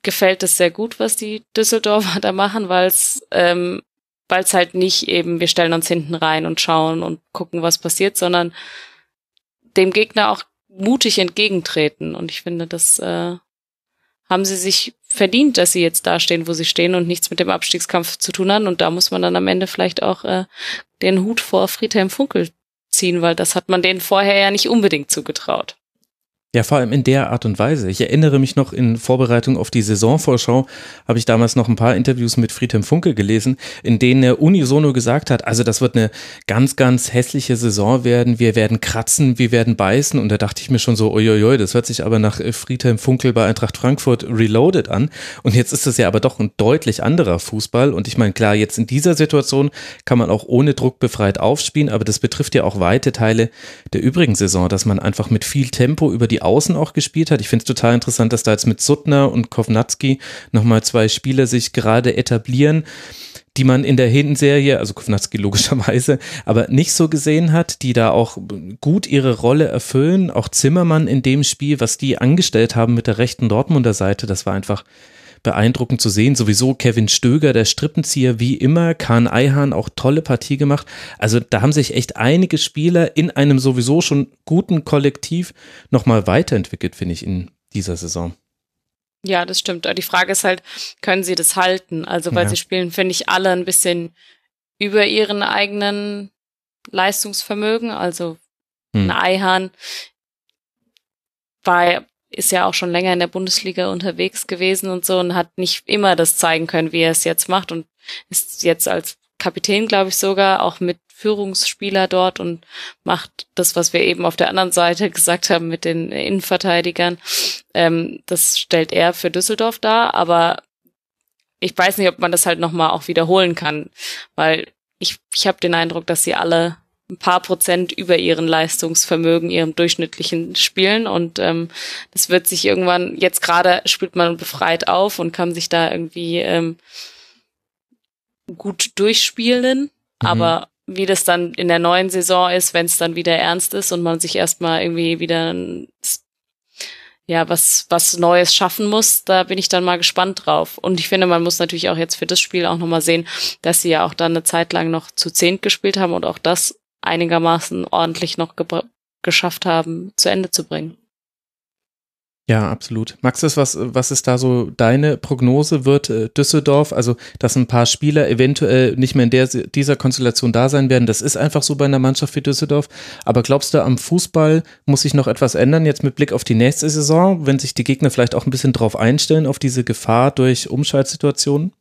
Speaker 4: gefällt es sehr gut, was die Düsseldorfer [LAUGHS] da machen, weil es ähm, weil halt nicht eben, wir stellen uns hinten rein und schauen und gucken, was passiert, sondern dem Gegner auch mutig entgegentreten. Und ich finde, das äh, haben sie sich verdient, dass sie jetzt da stehen, wo sie stehen und nichts mit dem Abstiegskampf zu tun haben. Und da muss man dann am Ende vielleicht auch äh, den Hut vor Friedhelm Funkel ziehen, weil das hat man denen vorher ja nicht unbedingt zugetraut.
Speaker 3: Ja, vor allem in der Art und Weise. Ich erinnere mich noch in Vorbereitung auf die Saisonvorschau, habe ich damals noch ein paar Interviews mit Friedhelm Funke gelesen, in denen er unisono gesagt hat, also das wird eine ganz, ganz hässliche Saison werden, wir werden kratzen, wir werden beißen. Und da dachte ich mir schon so, uiuiui, das hört sich aber nach äh, Friedhelm Funkel bei Eintracht Frankfurt Reloaded an. Und jetzt ist es ja aber doch ein deutlich anderer Fußball. Und ich meine, klar, jetzt in dieser Situation kann man auch ohne Druck befreit aufspielen, aber das betrifft ja auch weite Teile der übrigen Saison, dass man einfach mit viel Tempo über die Außen auch gespielt hat. Ich finde es total interessant, dass da jetzt mit Suttner und Kovnatski nochmal zwei Spieler sich gerade etablieren, die man in der Hinserie, also Kovnatski logischerweise, aber nicht so gesehen hat, die da auch gut ihre Rolle erfüllen. Auch Zimmermann in dem Spiel, was die angestellt haben mit der rechten Dortmunder Seite, das war einfach beeindruckend zu sehen. Sowieso Kevin Stöger, der Strippenzieher, wie immer. Kahn Eihan auch tolle Partie gemacht. Also da haben sich echt einige Spieler in einem sowieso schon guten Kollektiv nochmal weiterentwickelt, finde ich, in dieser Saison.
Speaker 4: Ja, das stimmt. Die Frage ist halt, können sie das halten? Also, weil ja. sie spielen, finde ich, alle ein bisschen über ihren eigenen Leistungsvermögen. Also, hm. ein Eihahn war ist ja auch schon länger in der Bundesliga unterwegs gewesen und so und hat nicht immer das zeigen können, wie er es jetzt macht und ist jetzt als Kapitän, glaube ich, sogar auch mit Führungsspieler dort und macht das, was wir eben auf der anderen Seite [LAUGHS] gesagt haben mit den Innenverteidigern. Ähm, das stellt er für Düsseldorf dar, aber ich weiß nicht, ob man das halt nochmal auch wiederholen kann, weil ich, ich habe den Eindruck, dass sie alle ein paar Prozent über ihren Leistungsvermögen, ihrem durchschnittlichen Spielen. Und ähm, das wird sich irgendwann, jetzt gerade spielt man befreit auf und kann sich da irgendwie ähm, gut durchspielen. Mhm. Aber wie das dann in der neuen Saison ist, wenn es dann wieder ernst ist und man sich erstmal irgendwie wieder ja, was, was Neues schaffen muss, da bin ich dann mal gespannt drauf. Und ich finde, man muss natürlich auch jetzt für das Spiel auch nochmal sehen, dass sie ja auch dann eine Zeit lang noch zu zehnt gespielt haben und auch das einigermaßen ordentlich noch geschafft haben, zu Ende zu bringen.
Speaker 3: Ja, absolut. Max, was, was ist da so deine Prognose? Wird äh, Düsseldorf, also dass ein paar Spieler eventuell nicht mehr in der, dieser Konstellation da sein werden, das ist einfach so bei einer Mannschaft wie Düsseldorf. Aber glaubst du, am Fußball muss sich noch etwas ändern, jetzt mit Blick auf die nächste Saison, wenn sich die Gegner vielleicht auch ein bisschen drauf einstellen, auf diese Gefahr durch Umschaltsituationen?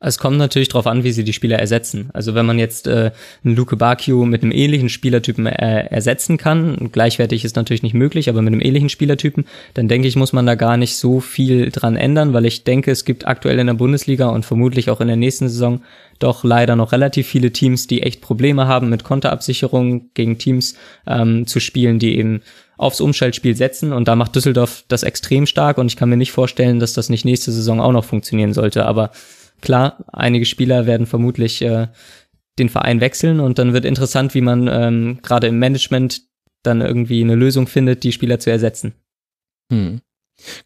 Speaker 5: Es kommt natürlich darauf an, wie sie die Spieler ersetzen. Also wenn man jetzt äh, einen Luke Bakio mit einem ähnlichen Spielertypen äh, ersetzen kann, gleichwertig ist natürlich nicht möglich, aber mit einem ähnlichen Spielertypen, dann denke ich, muss man da gar nicht so viel dran ändern, weil ich denke, es gibt aktuell in der Bundesliga und vermutlich auch in der nächsten Saison doch leider noch relativ viele Teams, die echt Probleme haben, mit Konterabsicherung gegen Teams ähm, zu spielen, die eben aufs Umschaltspiel setzen und da macht Düsseldorf das extrem stark und ich kann mir nicht vorstellen, dass das nicht nächste Saison auch noch funktionieren sollte, aber Klar, einige Spieler werden vermutlich äh, den Verein wechseln und dann wird interessant, wie man ähm, gerade im Management dann irgendwie eine Lösung findet, die Spieler zu ersetzen.
Speaker 3: Hm.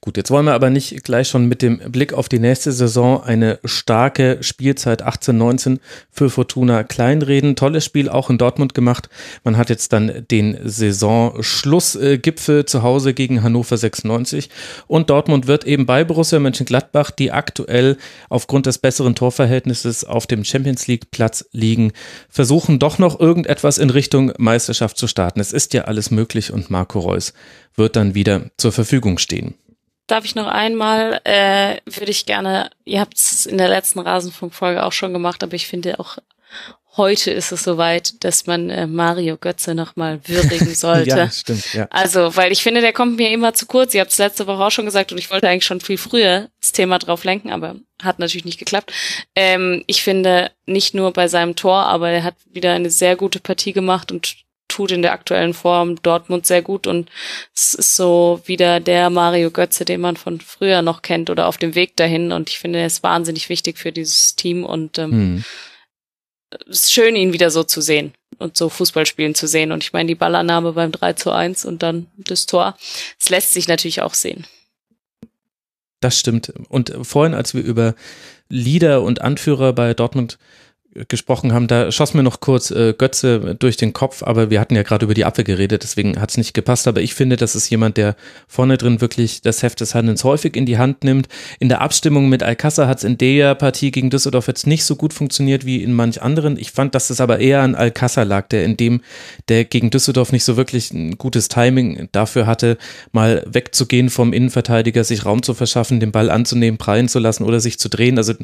Speaker 3: Gut, jetzt wollen wir aber nicht gleich schon mit dem Blick auf die nächste Saison eine starke Spielzeit 18-19 für Fortuna kleinreden. Tolles Spiel auch in Dortmund gemacht. Man hat jetzt dann den Saisonschlussgipfel zu Hause gegen Hannover 96 und Dortmund wird eben bei Borussia Mönchengladbach, die aktuell aufgrund des besseren Torverhältnisses auf dem Champions League Platz liegen, versuchen doch noch irgendetwas in Richtung Meisterschaft zu starten. Es ist ja alles möglich und Marco Reus wird dann wieder zur Verfügung stehen.
Speaker 4: Darf ich noch einmal, äh, würde ich gerne, ihr habt es in der letzten Rasenfunkfolge auch schon gemacht, aber ich finde auch heute ist es soweit, dass man äh, Mario Götze nochmal würdigen [LAUGHS] sollte.
Speaker 3: ja, stimmt, ja.
Speaker 4: Also, weil ich finde, der kommt mir immer zu kurz. Ihr habt es letzte Woche auch schon gesagt und ich wollte eigentlich schon viel früher das Thema drauf lenken, aber hat natürlich nicht geklappt. Ähm, ich finde, nicht nur bei seinem Tor, aber er hat wieder eine sehr gute Partie gemacht und tut in der aktuellen Form Dortmund sehr gut und es ist so wieder der Mario Götze, den man von früher noch kennt oder auf dem Weg dahin und ich finde, er ist wahnsinnig wichtig für dieses Team und ähm, hm. es ist schön, ihn wieder so zu sehen und so Fußball spielen zu sehen und ich meine, die Ballannahme beim 3 zu 1 und dann das Tor, es lässt sich natürlich auch sehen.
Speaker 3: Das stimmt. Und vorhin, als wir über Leader und Anführer bei Dortmund gesprochen haben, da schoss mir noch kurz äh, Götze durch den Kopf, aber wir hatten ja gerade über die Abwehr geredet, deswegen hat es nicht gepasst. Aber ich finde, das ist jemand, der vorne drin wirklich das Heft des Handelns häufig in die Hand nimmt. In der Abstimmung mit Alcázar hat es in der Partie gegen Düsseldorf jetzt nicht so gut funktioniert wie in manch anderen. Ich fand, dass es aber eher an Alcázar lag, der in dem, der gegen Düsseldorf nicht so wirklich ein gutes Timing dafür hatte, mal wegzugehen vom Innenverteidiger, sich Raum zu verschaffen, den Ball anzunehmen, prallen zu lassen oder sich zu drehen. Also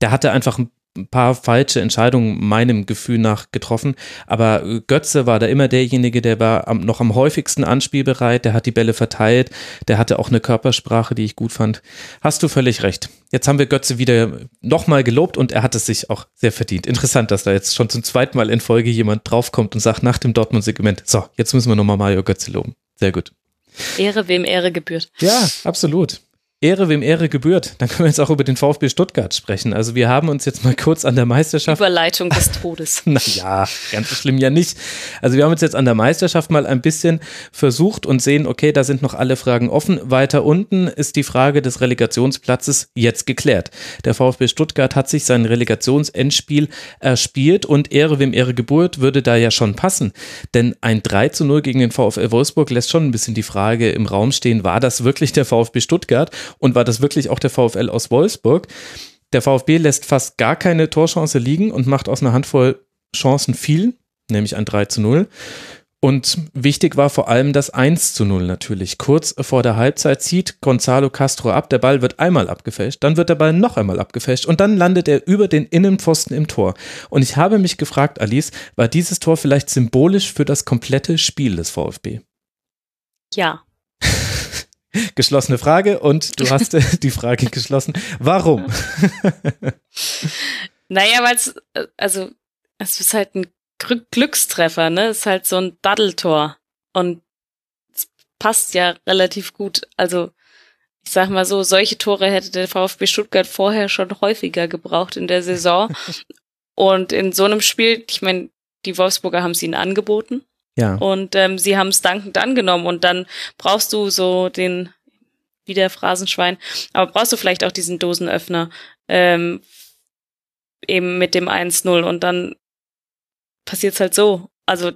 Speaker 3: der hatte einfach ein ein paar falsche Entscheidungen meinem Gefühl nach getroffen. Aber Götze war da immer derjenige, der war am, noch am häufigsten anspielbereit, der hat die Bälle verteilt, der hatte auch eine Körpersprache, die ich gut fand. Hast du völlig recht. Jetzt haben wir Götze wieder nochmal gelobt und er hat es sich auch sehr verdient. Interessant, dass da jetzt schon zum zweiten Mal in Folge jemand draufkommt und sagt nach dem Dortmund-Segment, so, jetzt müssen wir nochmal Mario Götze loben. Sehr gut.
Speaker 4: Ehre, wem Ehre gebührt.
Speaker 3: Ja, absolut. Ehre, wem Ehre gebührt. Dann können wir jetzt auch über den VfB Stuttgart sprechen. Also wir haben uns jetzt mal kurz an der Meisterschaft.
Speaker 4: Überleitung des Todes. [LAUGHS]
Speaker 3: naja, ganz so schlimm ja nicht. Also wir haben uns jetzt an der Meisterschaft mal ein bisschen versucht und sehen, okay, da sind noch alle Fragen offen. Weiter unten ist die Frage des Relegationsplatzes jetzt geklärt. Der VfB Stuttgart hat sich sein Relegationsendspiel erspielt und Ehre, wem Ehre gebührt, würde da ja schon passen. Denn ein 3 zu 0 gegen den VfL Wolfsburg lässt schon ein bisschen die Frage im Raum stehen, war das wirklich der VfB Stuttgart? Und war das wirklich auch der VfL aus Wolfsburg? Der VfB lässt fast gar keine Torchance liegen und macht aus einer Handvoll Chancen viel, nämlich ein 3 zu 0. Und wichtig war vor allem das 1 zu 0 natürlich. Kurz vor der Halbzeit zieht Gonzalo Castro ab, der Ball wird einmal abgefälscht, dann wird der Ball noch einmal abgefälscht und dann landet er über den Innenpfosten im Tor. Und ich habe mich gefragt, Alice, war dieses Tor vielleicht symbolisch für das komplette Spiel des VfB?
Speaker 4: Ja. [LAUGHS]
Speaker 3: Geschlossene Frage und du [LAUGHS] hast die Frage geschlossen. Warum? [LAUGHS]
Speaker 4: naja, weil es, also, es ist halt ein Glückstreffer, ne? Es ist halt so ein Daddeltor. Und es passt ja relativ gut. Also, ich sag mal so, solche Tore hätte der VfB Stuttgart vorher schon häufiger gebraucht in der Saison. Und in so einem Spiel, ich meine, die Wolfsburger haben es ihnen angeboten.
Speaker 3: Ja.
Speaker 4: Und ähm, sie haben es dankend angenommen und dann brauchst du so den, wie der Phrasenschwein, aber brauchst du vielleicht auch diesen Dosenöffner ähm, eben mit dem 1-0 und dann passiert's halt so. Also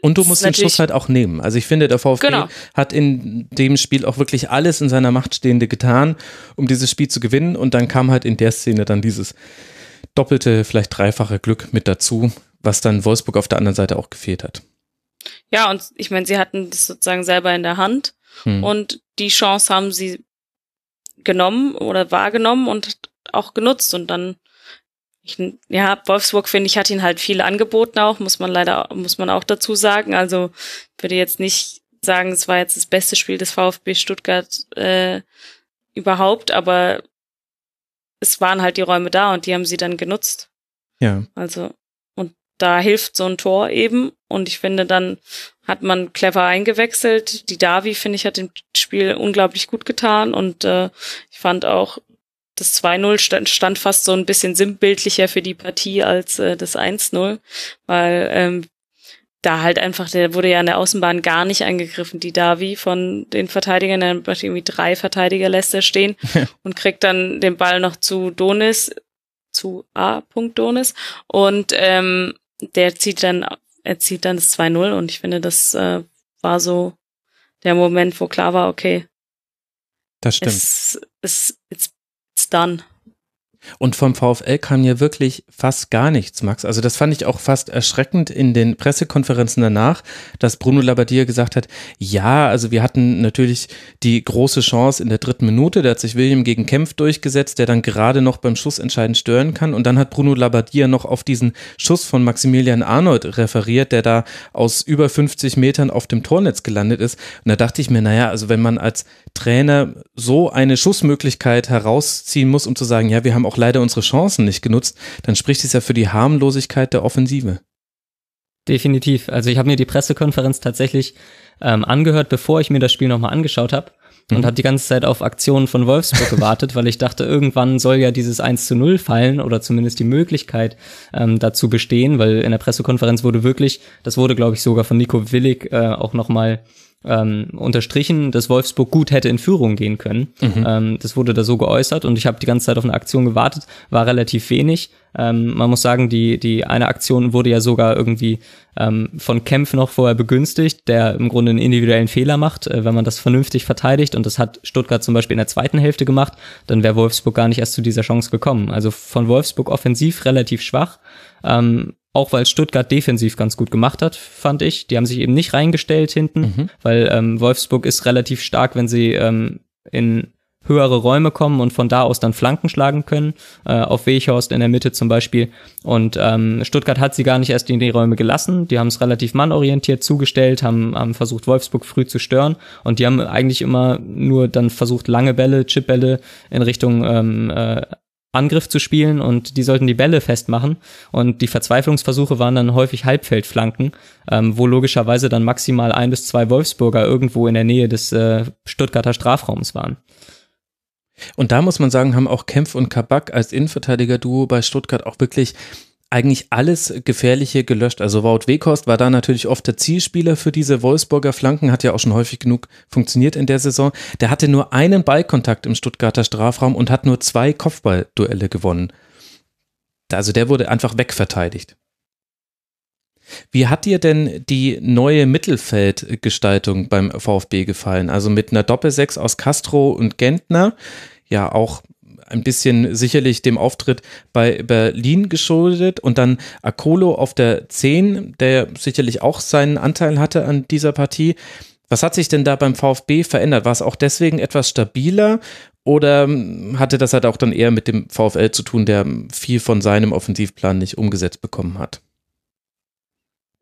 Speaker 3: Und du musst den Schuss halt auch nehmen. Also ich finde, der VfB genau. hat in dem Spiel auch wirklich alles in seiner Macht Stehende getan, um dieses Spiel zu gewinnen. Und dann kam halt in der Szene dann dieses doppelte, vielleicht dreifache Glück mit dazu, was dann Wolfsburg auf der anderen Seite auch gefehlt hat.
Speaker 4: Ja, und ich meine, sie hatten das sozusagen selber in der Hand hm. und die Chance haben sie genommen oder wahrgenommen und auch genutzt und dann ich, ja, Wolfsburg finde ich hat ihn halt viel angeboten auch, muss man leider muss man auch dazu sagen. Also würde jetzt nicht sagen, es war jetzt das beste Spiel des VfB Stuttgart äh, überhaupt, aber es waren halt die Räume da und die haben sie dann genutzt.
Speaker 3: Ja.
Speaker 4: Also da hilft so ein Tor eben. Und ich finde, dann hat man clever eingewechselt. Die Davi, finde ich, hat dem Spiel unglaublich gut getan. Und äh, ich fand auch, das 2-0 stand, stand fast so ein bisschen sinnbildlicher für die Partie als äh, das 1-0, weil ähm, da halt einfach, der wurde ja an der Außenbahn gar nicht angegriffen, die Davi von den Verteidigern, dann irgendwie drei Verteidiger lässt er stehen [LAUGHS] und kriegt dann den Ball noch zu Donis, zu A. Donis und ähm, der zieht dann, er zieht dann das 2-0 und ich finde, das äh, war so der Moment, wo klar war, okay.
Speaker 3: Das stimmt.
Speaker 4: Es, es, it's, it's done.
Speaker 3: Und vom VfL kam ja wirklich fast gar nichts, Max. Also das fand ich auch fast erschreckend in den Pressekonferenzen danach, dass Bruno Labbadia gesagt hat, ja, also wir hatten natürlich die große Chance in der dritten Minute, da hat sich William gegen Kempf durchgesetzt, der dann gerade noch beim Schuss entscheidend stören kann. Und dann hat Bruno Labbadia noch auf diesen Schuss von Maximilian Arnold referiert, der da aus über 50 Metern auf dem Tornetz gelandet ist. Und da dachte ich mir, naja, also wenn man als Trainer so eine Schussmöglichkeit herausziehen muss, um zu sagen, ja, wir haben auch leider unsere Chancen nicht genutzt, dann spricht es ja für die Harmlosigkeit der Offensive.
Speaker 5: Definitiv. Also ich habe mir die Pressekonferenz tatsächlich ähm, angehört, bevor ich mir das Spiel nochmal angeschaut habe und mhm. habe die ganze Zeit auf Aktionen von Wolfsburg gewartet, weil ich dachte, irgendwann soll ja dieses 1 zu 0 fallen oder zumindest die Möglichkeit ähm, dazu bestehen, weil in der Pressekonferenz wurde wirklich, das wurde glaube ich sogar von Nico Willig äh, auch nochmal ähm, unterstrichen, dass Wolfsburg gut hätte in Führung gehen können. Mhm. Ähm, das wurde da so geäußert und ich habe die ganze Zeit auf eine Aktion gewartet, war relativ wenig. Ähm, man muss sagen, die, die eine Aktion wurde ja sogar irgendwie ähm, von Kempf noch vorher begünstigt, der im Grunde einen individuellen Fehler macht, äh, wenn man das vernünftig verteidigt. Und das hat Stuttgart zum Beispiel in der zweiten Hälfte gemacht, dann wäre Wolfsburg gar nicht erst zu dieser Chance gekommen. Also von Wolfsburg offensiv relativ schwach. Ähm, auch weil Stuttgart defensiv ganz gut gemacht hat, fand ich. Die haben sich eben nicht reingestellt hinten, mhm. weil ähm, Wolfsburg ist relativ stark, wenn sie ähm, in höhere Räume kommen und von da aus dann Flanken schlagen können, äh, auf Weghorst in der Mitte zum Beispiel. Und ähm, Stuttgart hat sie gar nicht erst in die Räume gelassen. Die haben es relativ mannorientiert zugestellt, haben, haben versucht, Wolfsburg früh zu stören. Und die haben eigentlich immer nur dann versucht, lange Bälle, Chipbälle in Richtung ähm, äh, Angriff zu spielen und die sollten die Bälle festmachen. Und die Verzweiflungsversuche waren dann häufig Halbfeldflanken, ähm, wo logischerweise dann maximal ein bis zwei Wolfsburger irgendwo in der Nähe des äh, Stuttgarter Strafraums waren.
Speaker 3: Und da muss man sagen, haben auch Kempf und Kabak als Innenverteidiger-Duo bei Stuttgart auch wirklich eigentlich alles Gefährliche gelöscht. Also Wout Weghorst war da natürlich oft der Zielspieler für diese Wolfsburger Flanken, hat ja auch schon häufig genug funktioniert in der Saison. Der hatte nur einen Ballkontakt im Stuttgarter Strafraum und hat nur zwei Kopfballduelle gewonnen. Also der wurde einfach wegverteidigt. Wie hat dir denn die neue Mittelfeldgestaltung beim VfB gefallen? Also mit einer Doppelsechs aus Castro und Gentner, ja auch ein bisschen sicherlich dem Auftritt bei Berlin geschuldet und dann Akolo auf der 10, der sicherlich auch seinen Anteil hatte an dieser Partie. Was hat sich denn da beim VfB verändert? War es auch deswegen etwas stabiler oder hatte das halt auch dann eher mit dem VfL zu tun, der viel von seinem Offensivplan nicht umgesetzt bekommen hat?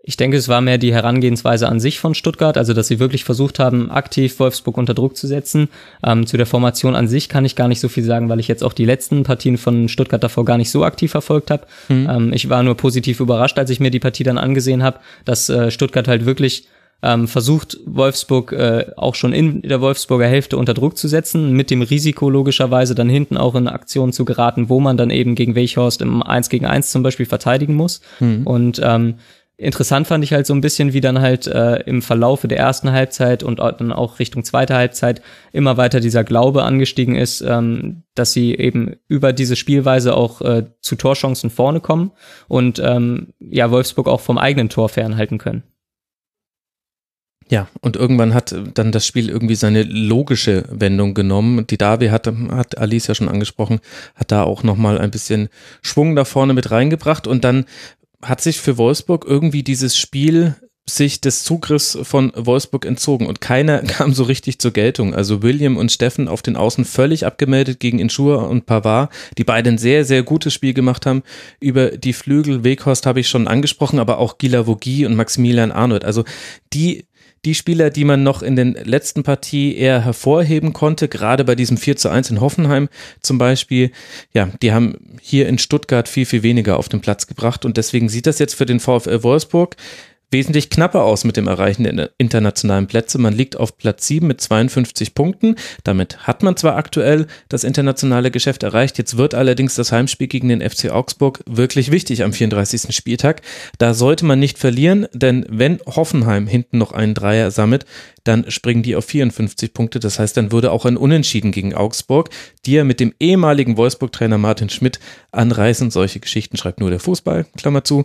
Speaker 5: Ich denke, es war mehr die Herangehensweise an sich von Stuttgart, also dass sie wirklich versucht haben, aktiv Wolfsburg unter Druck zu setzen. Ähm, zu der Formation an sich kann ich gar nicht so viel sagen, weil ich jetzt auch die letzten Partien von Stuttgart davor gar nicht so aktiv verfolgt habe. Mhm. Ähm, ich war nur positiv überrascht, als ich mir die Partie dann angesehen habe, dass äh, Stuttgart halt wirklich ähm, versucht, Wolfsburg äh, auch schon in der Wolfsburger Hälfte unter Druck zu setzen, mit dem Risiko logischerweise dann hinten auch in Aktionen zu geraten, wo man dann eben gegen Weichhorst im 1 gegen 1 zum Beispiel verteidigen muss. Mhm. Und ähm, Interessant fand ich halt so ein bisschen, wie dann halt äh, im Verlaufe der ersten Halbzeit und dann auch Richtung zweite Halbzeit immer weiter dieser Glaube angestiegen ist, ähm, dass sie eben über diese Spielweise auch äh, zu Torchancen vorne kommen und ähm, ja Wolfsburg auch vom eigenen Tor fernhalten können.
Speaker 3: Ja, und irgendwann hat dann das Spiel irgendwie seine logische Wendung genommen. Die Davi hat, hat Alice ja schon angesprochen, hat da auch nochmal ein bisschen Schwung da vorne mit reingebracht und dann hat sich für Wolfsburg irgendwie dieses Spiel sich des Zugriffs von Wolfsburg entzogen und keiner [LAUGHS] kam so richtig zur Geltung. Also William und Steffen auf den Außen völlig abgemeldet gegen Inschur und Pavard, die beiden sehr, sehr gutes Spiel gemacht haben. Über die Flügel, Weghorst habe ich schon angesprochen, aber auch Gila Vogie und Maximilian Arnold. Also die die Spieler, die man noch in den letzten Partie eher hervorheben konnte, gerade bei diesem 4 zu 1 in Hoffenheim zum Beispiel, ja, die haben hier in Stuttgart viel, viel weniger auf den Platz gebracht. Und deswegen sieht das jetzt für den VfL Wolfsburg wesentlich knapper aus mit dem Erreichen der internationalen Plätze. Man liegt auf Platz 7 mit 52 Punkten. Damit hat man zwar aktuell das internationale Geschäft erreicht, jetzt wird allerdings das Heimspiel gegen den FC Augsburg wirklich wichtig am 34. Spieltag. Da sollte man nicht verlieren, denn wenn Hoffenheim hinten noch einen Dreier sammelt, dann springen die auf 54 Punkte. Das heißt, dann würde auch ein Unentschieden gegen Augsburg, die ja mit dem ehemaligen Wolfsburg-Trainer Martin Schmidt anreißen. Solche Geschichten schreibt nur der Fußball, Klammer zu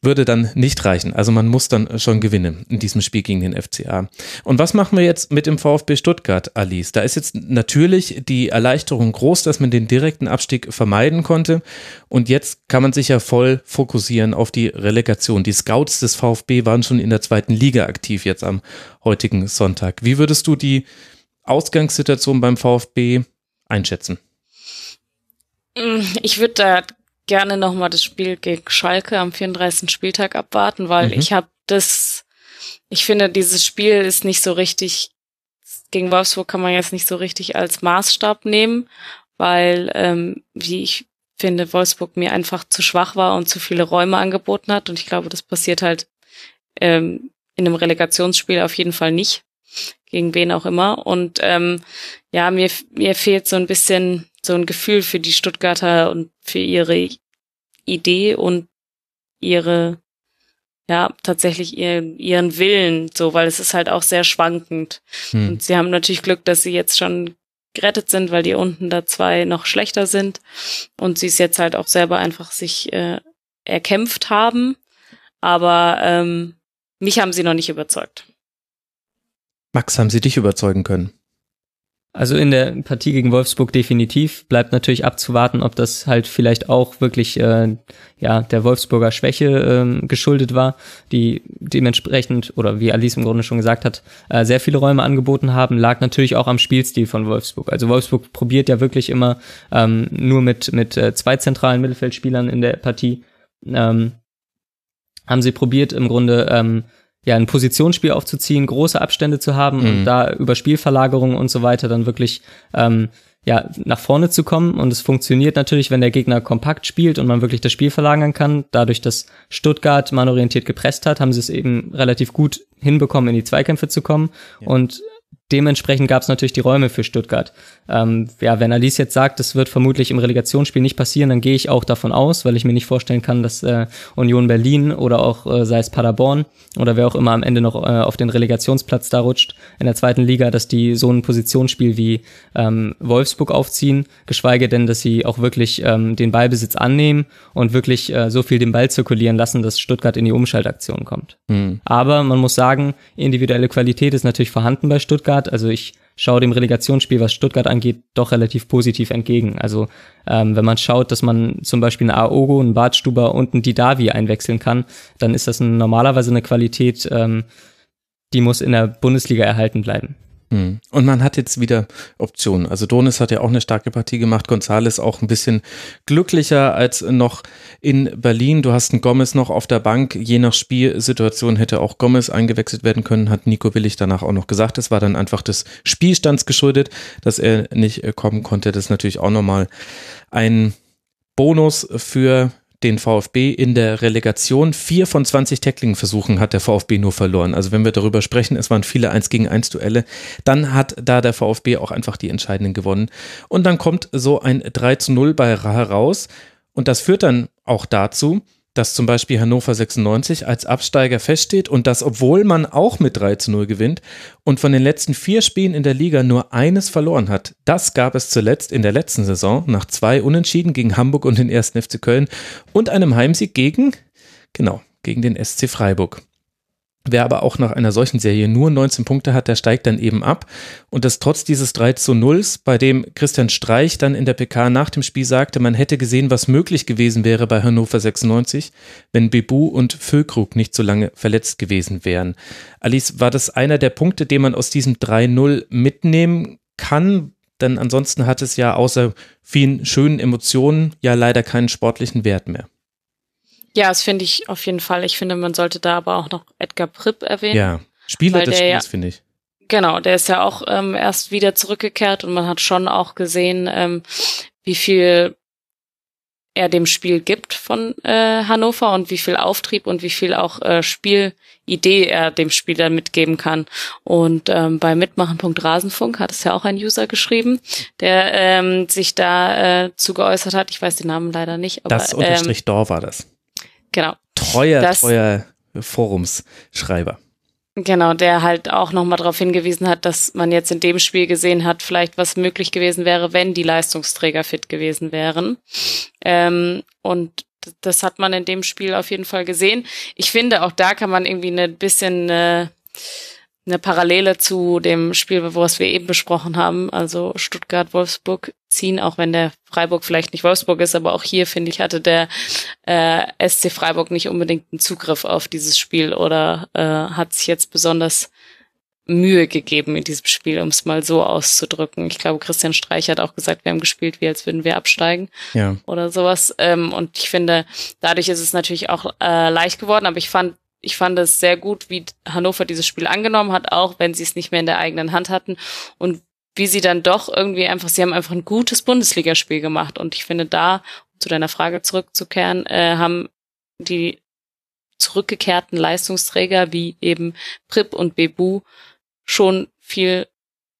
Speaker 3: würde dann nicht reichen. Also man muss dann schon gewinnen in diesem Spiel gegen den FCA. Und was machen wir jetzt mit dem VfB Stuttgart, Alice? Da ist jetzt natürlich die Erleichterung groß, dass man den direkten Abstieg vermeiden konnte. Und jetzt kann man sich ja voll fokussieren auf die Relegation. Die Scouts des VfB waren schon in der zweiten Liga aktiv jetzt am heutigen Sonntag. Wie würdest du die Ausgangssituation beim VfB einschätzen?
Speaker 4: Ich würde da gerne nochmal das Spiel gegen Schalke am 34. Spieltag abwarten, weil mhm. ich habe das, ich finde, dieses Spiel ist nicht so richtig, gegen Wolfsburg kann man jetzt nicht so richtig als Maßstab nehmen, weil, ähm, wie ich finde, Wolfsburg mir einfach zu schwach war und zu viele Räume angeboten hat. Und ich glaube, das passiert halt ähm, in einem Relegationsspiel auf jeden Fall nicht, gegen wen auch immer. Und ähm, ja, mir, mir fehlt so ein bisschen so ein Gefühl für die Stuttgarter und für ihre Idee und ihre, ja, tatsächlich ihren, ihren Willen, so, weil es ist halt auch sehr schwankend. Hm. Und sie haben natürlich Glück, dass sie jetzt schon gerettet sind, weil die unten da zwei noch schlechter sind und sie es jetzt halt auch selber einfach sich äh, erkämpft haben. Aber ähm, mich haben sie noch nicht überzeugt.
Speaker 3: Max, haben sie dich überzeugen können?
Speaker 5: Also in der Partie gegen Wolfsburg definitiv. Bleibt natürlich abzuwarten, ob das halt vielleicht auch wirklich äh, ja der Wolfsburger Schwäche äh, geschuldet war, die dementsprechend, oder wie Alice im Grunde schon gesagt hat, äh, sehr viele Räume angeboten haben, lag natürlich auch am Spielstil von Wolfsburg. Also Wolfsburg probiert ja wirklich immer ähm, nur mit, mit äh, zwei zentralen Mittelfeldspielern in der Partie. Ähm, haben sie probiert, im Grunde ähm, ja, ein Positionsspiel aufzuziehen, große Abstände zu haben mhm. und da über Spielverlagerungen und so weiter dann wirklich ähm, ja, nach vorne zu kommen. Und es funktioniert natürlich, wenn der Gegner kompakt spielt und man wirklich das Spiel verlagern kann. Dadurch, dass Stuttgart manorientiert gepresst hat, haben sie es eben relativ gut hinbekommen, in die Zweikämpfe zu kommen. Ja. Und dementsprechend gab es natürlich die Räume für Stuttgart. Ähm, ja, wenn Alice jetzt sagt, das wird vermutlich im Relegationsspiel nicht passieren, dann gehe ich auch davon aus, weil ich mir nicht vorstellen kann, dass äh, Union Berlin oder auch äh, sei es Paderborn oder wer auch immer am Ende noch äh, auf den Relegationsplatz da rutscht in der zweiten Liga, dass die so ein Positionsspiel wie ähm, Wolfsburg aufziehen, geschweige denn, dass sie auch wirklich ähm, den Ballbesitz annehmen und wirklich äh, so viel den Ball zirkulieren lassen, dass Stuttgart in die Umschaltaktion kommt. Mhm. Aber man muss sagen, individuelle Qualität ist natürlich vorhanden bei Stuttgart. Also ich schaue dem Relegationsspiel, was Stuttgart angeht, doch relativ positiv entgegen. Also ähm, wenn man schaut, dass man zum Beispiel einen Aogo, einen Bartstuber und einen Didavi einwechseln kann, dann ist das normalerweise eine Qualität, ähm, die muss in der Bundesliga erhalten bleiben.
Speaker 3: Hm. Und man hat jetzt wieder Optionen. Also Donis hat ja auch eine starke Partie gemacht, Gonzales auch ein bisschen glücklicher als noch in Berlin. Du hast einen Gomez noch auf der Bank. Je nach Spielsituation hätte auch Gomez eingewechselt werden können, hat Nico Willig danach auch noch gesagt. Es war dann einfach des Spielstands geschuldet, dass er nicht kommen konnte. Das ist natürlich auch nochmal ein Bonus für den VfB in der Relegation. Vier von 20 Tackling-Versuchen hat der VfB nur verloren. Also wenn wir darüber sprechen, es waren viele 1 gegen 1 Duelle, dann hat da der VfB auch einfach die entscheidenden gewonnen. Und dann kommt so ein 3 zu 0 bei heraus. Und das führt dann auch dazu, dass zum Beispiel Hannover 96 als Absteiger feststeht und das, obwohl man auch mit 3 zu 0 gewinnt und von den letzten vier Spielen in der Liga nur eines verloren hat. Das gab es zuletzt in der letzten Saison nach zwei Unentschieden gegen Hamburg und den 1. FC Köln und einem Heimsieg gegen, genau, gegen den SC Freiburg. Wer aber auch nach einer solchen Serie nur 19 Punkte hat, der steigt dann eben ab. Und das trotz dieses 3 zu 0, bei dem Christian Streich dann in der PK nach dem Spiel sagte, man hätte gesehen, was möglich gewesen wäre bei Hannover 96, wenn Bebu und Füllkrug nicht so lange verletzt gewesen wären. Alice, war das einer der Punkte, den man aus diesem 3-0 mitnehmen kann? Denn ansonsten hat es ja außer vielen schönen Emotionen ja leider keinen sportlichen Wert mehr.
Speaker 4: Ja, das finde ich auf jeden Fall. Ich finde, man sollte da aber auch noch Edgar Pripp erwähnen.
Speaker 3: Ja, Spieler des Spiels, ja, finde ich.
Speaker 4: Genau, der ist ja auch ähm, erst wieder zurückgekehrt und man hat schon auch gesehen, ähm, wie viel er dem Spiel gibt von äh, Hannover und wie viel Auftrieb und wie viel auch äh, Spielidee er dem Spieler mitgeben kann. Und ähm, bei Mitmachen.rasenfunk hat es ja auch ein User geschrieben, der ähm, sich da äh, zu geäußert hat. Ich weiß den Namen leider nicht.
Speaker 3: Aber, das unterstrich ähm, Dor war das.
Speaker 4: Genau.
Speaker 3: Treuer, das, treuer Forumsschreiber.
Speaker 4: Genau, der halt auch nochmal darauf hingewiesen hat, dass man jetzt in dem Spiel gesehen hat, vielleicht was möglich gewesen wäre, wenn die Leistungsträger fit gewesen wären. Ähm, und das hat man in dem Spiel auf jeden Fall gesehen. Ich finde, auch da kann man irgendwie ein bisschen äh, eine Parallele zu dem Spiel, was wir eben besprochen haben, also Stuttgart-Wolfsburg ziehen, auch wenn der Freiburg vielleicht nicht Wolfsburg ist, aber auch hier, finde ich, hatte der äh, SC Freiburg nicht unbedingt einen Zugriff auf dieses Spiel oder äh, hat sich jetzt besonders Mühe gegeben in diesem Spiel, um es mal so auszudrücken. Ich glaube, Christian Streich hat auch gesagt, wir haben gespielt, wie als würden wir absteigen
Speaker 3: ja.
Speaker 4: oder sowas. Ähm, und ich finde, dadurch ist es natürlich auch äh, leicht geworden, aber ich fand ich fand es sehr gut, wie Hannover dieses Spiel angenommen hat, auch wenn sie es nicht mehr in der eigenen Hand hatten und wie sie dann doch irgendwie einfach, sie haben einfach ein gutes Bundesligaspiel gemacht und ich finde da, um zu deiner Frage zurückzukehren, äh, haben die zurückgekehrten Leistungsträger wie eben Prip und Bebu schon viel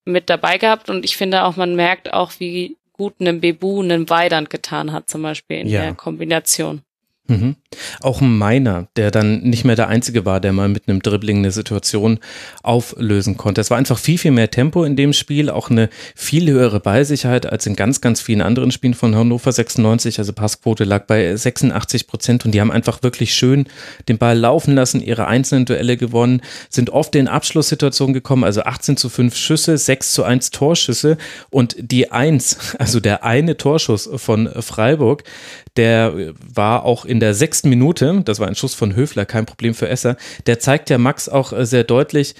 Speaker 4: mit dabei gehabt und ich finde auch, man merkt auch, wie gut einem Bebu einem Weidand getan hat, zum Beispiel in ja. der Kombination.
Speaker 3: Mhm. Auch ein Meiner, der dann nicht mehr der Einzige war, der mal mit einem Dribbling eine Situation auflösen konnte. Es war einfach viel, viel mehr Tempo in dem Spiel, auch eine viel höhere Ballsicherheit als in ganz, ganz vielen anderen Spielen von Hannover 96. Also Passquote lag bei 86 Prozent und die haben einfach wirklich schön den Ball laufen lassen, ihre einzelnen Duelle gewonnen, sind oft in Abschlusssituationen gekommen, also 18 zu 5 Schüsse, 6 zu 1 Torschüsse und die 1, [LAUGHS] also der eine Torschuss von Freiburg, der war auch in der sechsten Minute, das war ein Schuss von Höfler, kein Problem für Esser, der zeigt ja Max auch äh, sehr deutlich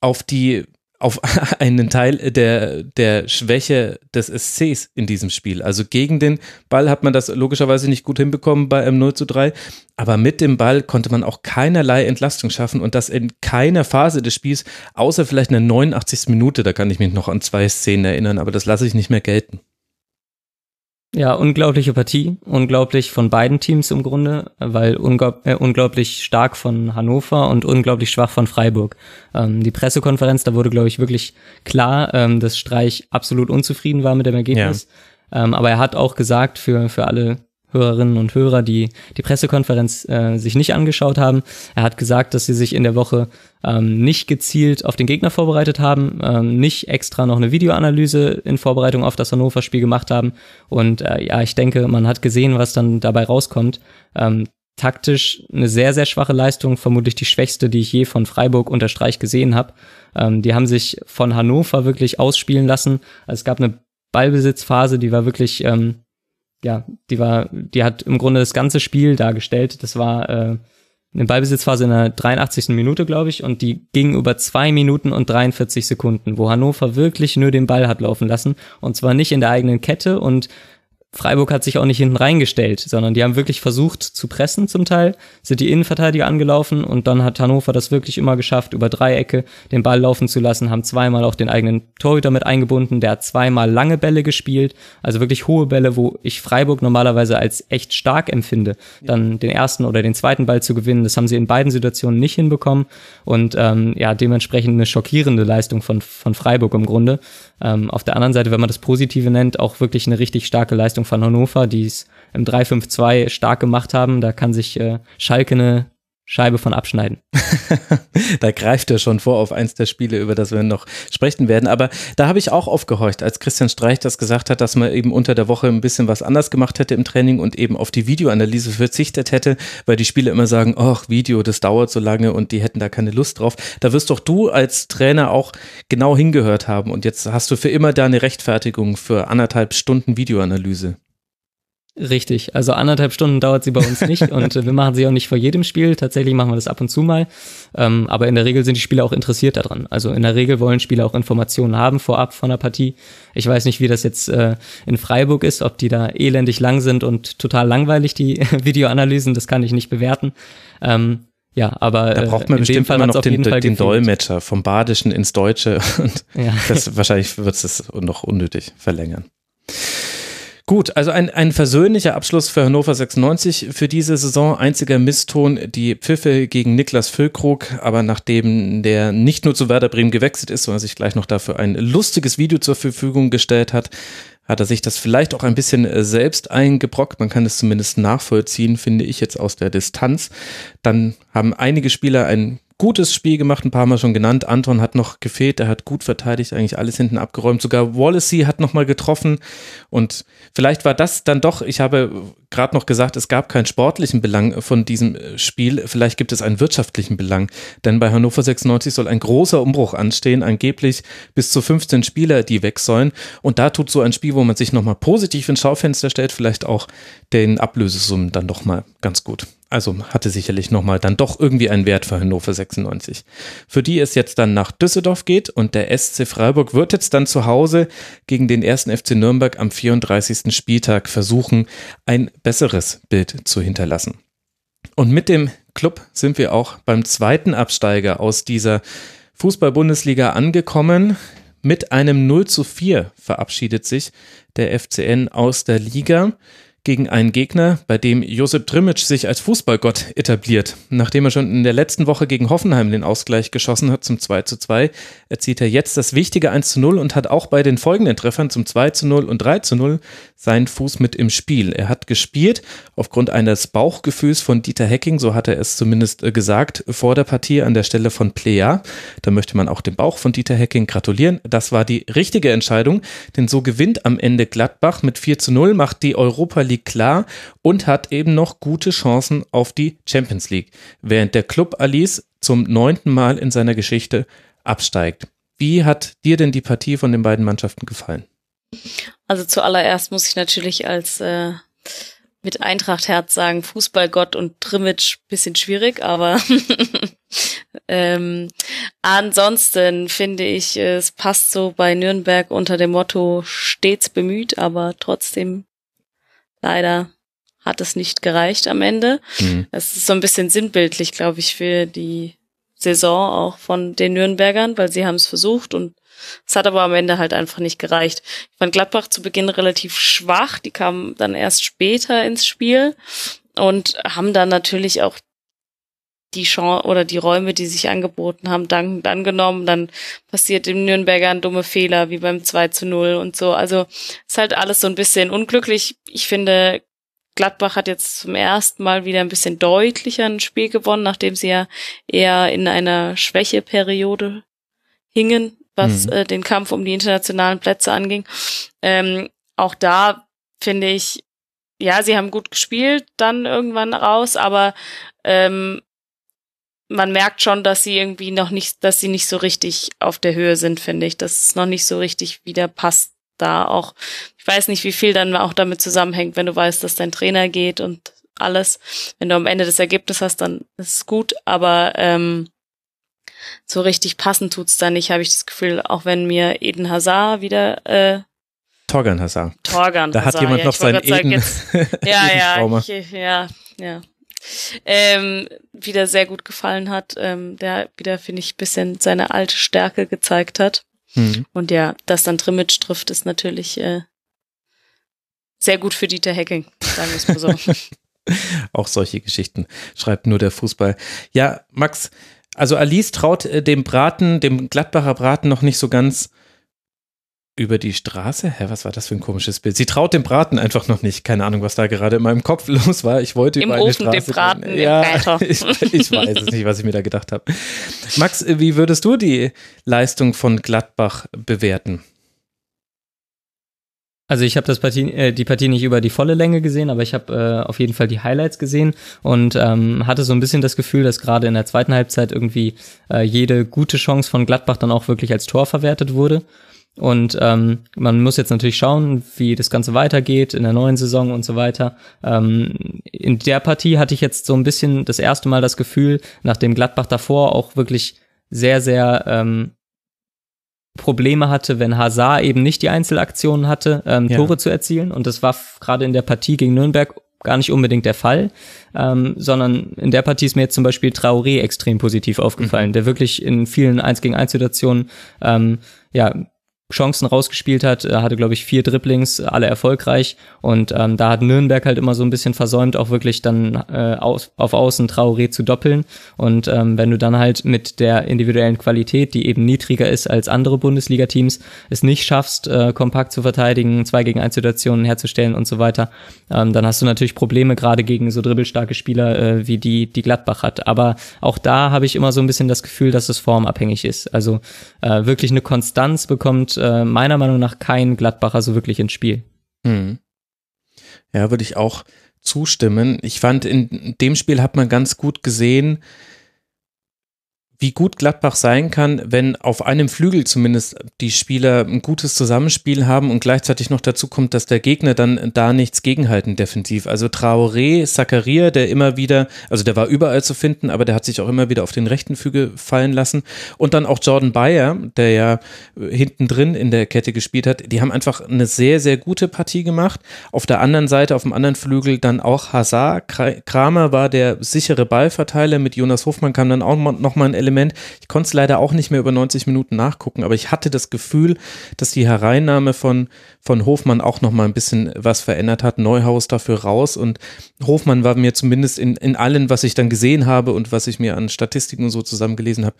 Speaker 3: auf die auf [LAUGHS] einen Teil der, der Schwäche des SCs in diesem Spiel. Also gegen den Ball hat man das logischerweise nicht gut hinbekommen bei einem 0 zu 3, aber mit dem Ball konnte man auch keinerlei Entlastung schaffen und das in keiner Phase des Spiels, außer vielleicht in der 89. Minute, da kann ich mich noch an zwei Szenen erinnern, aber das lasse ich nicht mehr gelten.
Speaker 5: Ja, unglaubliche Partie, unglaublich von beiden Teams im Grunde, weil äh, unglaublich stark von Hannover und unglaublich schwach von Freiburg. Ähm, die Pressekonferenz, da wurde, glaube ich, wirklich klar, ähm, dass Streich absolut unzufrieden war mit dem Ergebnis. Ja. Ähm, aber er hat auch gesagt, für, für alle Hörerinnen und Hörer, die die Pressekonferenz äh, sich nicht angeschaut haben. Er hat gesagt, dass sie sich in der Woche ähm, nicht gezielt auf den Gegner vorbereitet haben, ähm, nicht extra noch eine Videoanalyse in Vorbereitung auf das Hannover-Spiel gemacht haben. Und äh, ja, ich denke, man hat gesehen, was dann dabei rauskommt. Ähm, taktisch eine sehr, sehr schwache Leistung, vermutlich die schwächste, die ich je von Freiburg unter Streich gesehen habe. Ähm, die haben sich von Hannover wirklich ausspielen lassen. Also es gab eine Ballbesitzphase, die war wirklich ähm, ja, die war, die hat im Grunde das ganze Spiel dargestellt. Das war äh, eine Ballbesitzphase in der 83. Minute, glaube ich, und die ging über zwei Minuten und 43 Sekunden, wo Hannover wirklich nur den Ball hat laufen lassen und zwar nicht in der eigenen Kette und Freiburg hat sich auch nicht hinten reingestellt, sondern die haben wirklich versucht zu pressen zum Teil, sind die Innenverteidiger angelaufen und dann hat Hannover das wirklich immer geschafft, über Dreiecke den Ball laufen zu lassen, haben zweimal auch den eigenen Torhüter mit eingebunden, der hat zweimal lange Bälle gespielt, also wirklich hohe Bälle, wo ich Freiburg normalerweise als echt stark empfinde, dann den ersten oder den zweiten Ball zu gewinnen, das haben sie in beiden Situationen nicht hinbekommen und ähm, ja, dementsprechend eine schockierende Leistung von, von Freiburg im Grunde. Ähm, auf der anderen Seite, wenn man das Positive nennt, auch wirklich eine richtig starke Leistung von Hannover, die es im 3-5-2 stark gemacht haben. Da kann sich äh, Schalke eine Scheibe von abschneiden. [LAUGHS]
Speaker 3: da greift er schon vor auf eins der Spiele, über das wir noch sprechen werden. Aber da habe ich auch aufgehorcht, als Christian Streich das gesagt hat, dass man eben unter der Woche ein bisschen was anders gemacht hätte im Training und eben auf die Videoanalyse verzichtet hätte, weil die Spieler immer sagen, ach, Video, das dauert so lange und die hätten da keine Lust drauf. Da wirst doch du als Trainer auch genau hingehört haben und jetzt hast du für immer deine Rechtfertigung für anderthalb Stunden Videoanalyse.
Speaker 5: Richtig, also anderthalb Stunden dauert sie bei uns nicht [LAUGHS] und wir machen sie auch nicht vor jedem Spiel. Tatsächlich machen wir das ab und zu mal. Ähm, aber in der Regel sind die Spieler auch interessiert daran. Also in der Regel wollen Spieler auch Informationen haben vorab von der Partie. Ich weiß nicht, wie das jetzt äh, in Freiburg ist, ob die da elendig lang sind und total langweilig, die [LAUGHS] Videoanalysen, das kann ich nicht bewerten. Ähm, ja, aber
Speaker 3: da braucht man bestimmt immer noch den, den Dolmetscher vom Badischen ins Deutsche [LAUGHS] und ja. das wahrscheinlich wird es noch unnötig verlängern. Gut, also ein, ein versöhnlicher Abschluss für Hannover 96 für diese Saison. Einziger Misston, die Pfiffe gegen Niklas Füllkrug. Aber nachdem der nicht nur zu Werder Bremen gewechselt ist, sondern sich gleich noch dafür ein lustiges Video zur Verfügung gestellt hat, hat er sich das vielleicht auch ein bisschen äh, selbst eingebrockt. Man kann es zumindest nachvollziehen, finde ich jetzt aus der Distanz. Dann haben einige Spieler ein gutes Spiel gemacht, ein paar Mal schon genannt. Anton hat noch gefehlt, er hat gut verteidigt, eigentlich alles hinten abgeräumt. Sogar Wallacey hat nochmal getroffen. Und vielleicht war das dann doch, ich habe gerade noch gesagt, es gab keinen sportlichen Belang von diesem äh, Spiel. Vielleicht gibt es einen wirtschaftlichen Belang. Denn bei Hannover 96 soll ein großer Umbruch anstehen, angeblich bis zu 15 Spieler, die weg sollen. Und da tut so ein Spiel, wo man sich nochmal positiv ins Schaufenster stellt, vielleicht auch den Ablösesummen dann doch mal ganz gut. Also hatte sicherlich nochmal dann doch irgendwie einen Wert für Hannover 96. Für die es jetzt dann nach Düsseldorf geht und der SC Freiburg wird jetzt dann zu Hause gegen den ersten FC Nürnberg am 34. Spieltag versuchen, ein besseres Bild zu hinterlassen. Und mit dem Club sind wir auch beim zweiten Absteiger aus dieser Fußball-Bundesliga angekommen. Mit einem 0 zu 4 verabschiedet sich der FCN aus der Liga gegen einen Gegner, bei dem Josip Trimic sich als Fußballgott etabliert. Nachdem er schon in der letzten Woche gegen Hoffenheim den Ausgleich geschossen hat zum 2 zu 2, erzielt er jetzt das wichtige 1 zu 0 und hat auch bei den folgenden Treffern zum 2 zu 0 und 3 zu 0 seinen Fuß mit im Spiel. Er hat gespielt aufgrund eines Bauchgefühls von Dieter Hecking, so hat er es zumindest äh, gesagt, vor der Partie an der Stelle von Plea. Da möchte man auch dem Bauch von Dieter Hecking gratulieren. Das war die richtige Entscheidung, denn so gewinnt am Ende Gladbach mit 4 zu 0, macht die Europa League klar und hat eben noch gute Chancen auf die Champions League, während der Club Alice zum neunten Mal in seiner Geschichte absteigt. Wie hat dir denn die Partie von den beiden Mannschaften gefallen?
Speaker 4: Also zuallererst muss ich natürlich als äh, mit Eintracht Herz sagen, Fußballgott und Trimmitsch bisschen schwierig, aber [LAUGHS] ähm, ansonsten finde ich, es passt so bei Nürnberg unter dem Motto stets bemüht, aber trotzdem leider hat es nicht gereicht am Ende. Mhm. Es ist so ein bisschen sinnbildlich, glaube ich, für die Saison auch von den Nürnbergern, weil sie haben es versucht und es hat aber am Ende halt einfach nicht gereicht. Ich fand Gladbach zu Beginn relativ schwach. Die kamen dann erst später ins Spiel und haben dann natürlich auch die Chance oder die Räume, die sich angeboten haben, dankend angenommen. Dann passiert dem Nürnberger ein dumme Fehler, wie beim 2 zu 0 und so. Also ist halt alles so ein bisschen unglücklich. Ich finde, Gladbach hat jetzt zum ersten Mal wieder ein bisschen deutlicher ein Spiel gewonnen, nachdem sie ja eher in einer Schwächeperiode hingen was mhm. äh, den Kampf um die internationalen Plätze anging. Ähm, auch da finde ich, ja, sie haben gut gespielt dann irgendwann raus, aber ähm, man merkt schon, dass sie irgendwie noch nicht, dass sie nicht so richtig auf der Höhe sind, finde ich. Dass es noch nicht so richtig wieder passt da auch. Ich weiß nicht, wie viel dann auch damit zusammenhängt, wenn du weißt, dass dein Trainer geht und alles. Wenn du am Ende das Ergebnis hast, dann ist es gut, aber ähm, so richtig passend tut's da nicht, habe ich das Gefühl, auch wenn mir Eden Hazard wieder äh,
Speaker 3: Torgan Hazard.
Speaker 4: Torgan
Speaker 3: Da hat jemand ja, noch sein Eden.
Speaker 4: Jetzt, [LAUGHS] ja, ja, ich, ja, ja. Ähm, wieder sehr gut gefallen hat, ähm, der wieder, finde ich, bisschen seine alte Stärke gezeigt hat. Mhm. Und ja, dass dann Trimmitsch trifft, ist natürlich äh, sehr gut für Dieter Hecking, sagen wir es mal so. [LAUGHS]
Speaker 3: Auch solche Geschichten schreibt nur der Fußball. Ja, Max, also Alice traut äh, dem Braten, dem Gladbacher Braten noch nicht so ganz über die Straße? Hä, was war das für ein komisches Bild? Sie traut dem Braten einfach noch nicht. Keine Ahnung, was da gerade in meinem Kopf [LAUGHS] los war. Ich wollte
Speaker 4: Im
Speaker 3: über eine
Speaker 4: Ofen
Speaker 3: Straße
Speaker 4: dem Braten,
Speaker 3: gehen.
Speaker 4: dem
Speaker 3: Ja, [LAUGHS] ich, ich weiß es nicht, was ich mir da gedacht habe. Max, wie würdest du die Leistung von Gladbach bewerten?
Speaker 5: Also ich habe das Partie, äh, die Partie nicht über die volle Länge gesehen, aber ich habe äh, auf jeden Fall die Highlights gesehen und ähm, hatte so ein bisschen das Gefühl, dass gerade in der zweiten Halbzeit irgendwie äh, jede gute Chance von Gladbach dann auch wirklich als Tor verwertet wurde. Und ähm, man muss jetzt natürlich schauen, wie das Ganze weitergeht in der neuen Saison und so weiter. Ähm, in der Partie hatte ich jetzt so ein bisschen das erste Mal das Gefühl, nachdem Gladbach davor auch wirklich sehr, sehr ähm, Probleme hatte, wenn Hazard eben nicht die Einzelaktionen hatte, ähm,
Speaker 3: Ja.
Speaker 5: Tore zu erzielen. Und das war gerade in der Partie gegen Nürnberg gar nicht unbedingt der Fall, ähm, sondern in der Partie ist mir jetzt zum Beispiel Traoré extrem positiv aufgefallen, der wirklich in vielen 1 gegen 1 Situationen ähm, ja, Chancen rausgespielt hat, er hatte, glaube ich, vier Dribblings, alle erfolgreich. Und ähm, da hat Nürnberg halt immer so ein bisschen versäumt, auch wirklich dann äh, aus, auf Außen Traoré zu doppeln. Und ähm, wenn du dann halt mit der individuellen Qualität, die eben niedriger ist als andere Bundesliga-Teams, es nicht schaffst, äh, kompakt zu verteidigen, zwei gegen eins Situationen herzustellen und so weiter, ähm, dann hast du natürlich Probleme gerade gegen so dribbelstarke Spieler äh, wie die, die Gladbach hat. Aber auch da habe ich immer so ein bisschen das Gefühl, dass es formabhängig ist. Also äh, wirklich eine Konstanz bekommt äh, meiner Meinung nach kein Gladbacher so wirklich ins Spiel.
Speaker 3: Hm. Ja, würde ich auch zustimmen. Ich fand, in dem Spiel hat man ganz gut gesehen, wie gut Gladbach sein kann, wenn auf einem Flügel zumindest die Spieler ein gutes Zusammenspiel haben und gleichzeitig noch dazu kommt, dass der Gegner dann da nichts gegenhalten defensiv. Also Traoré, Zakaria, der immer wieder, also der war überall zu finden, aber der hat sich auch immer wieder auf den rechten Flügel fallen lassen. Und dann auch Jordan Bayer, der ja hinten drin in der Kette gespielt hat, die haben einfach eine sehr, sehr gute Partie gemacht. Auf der anderen Seite, auf dem anderen Flügel dann auch Hazard. Kra- Kramer war der sichere Ballverteiler, mit Jonas Hofmann kam dann auch nochmal ein Element. Ich konnte es leider auch nicht mehr über 90 Minuten nachgucken, aber ich hatte das Gefühl, dass die Hereinnahme von, von Hofmann auch nochmal ein bisschen was verändert hat. Neuhaus dafür raus und Hofmann war mir zumindest in, in allen, was ich dann gesehen habe und was ich mir an Statistiken und so zusammengelesen habe,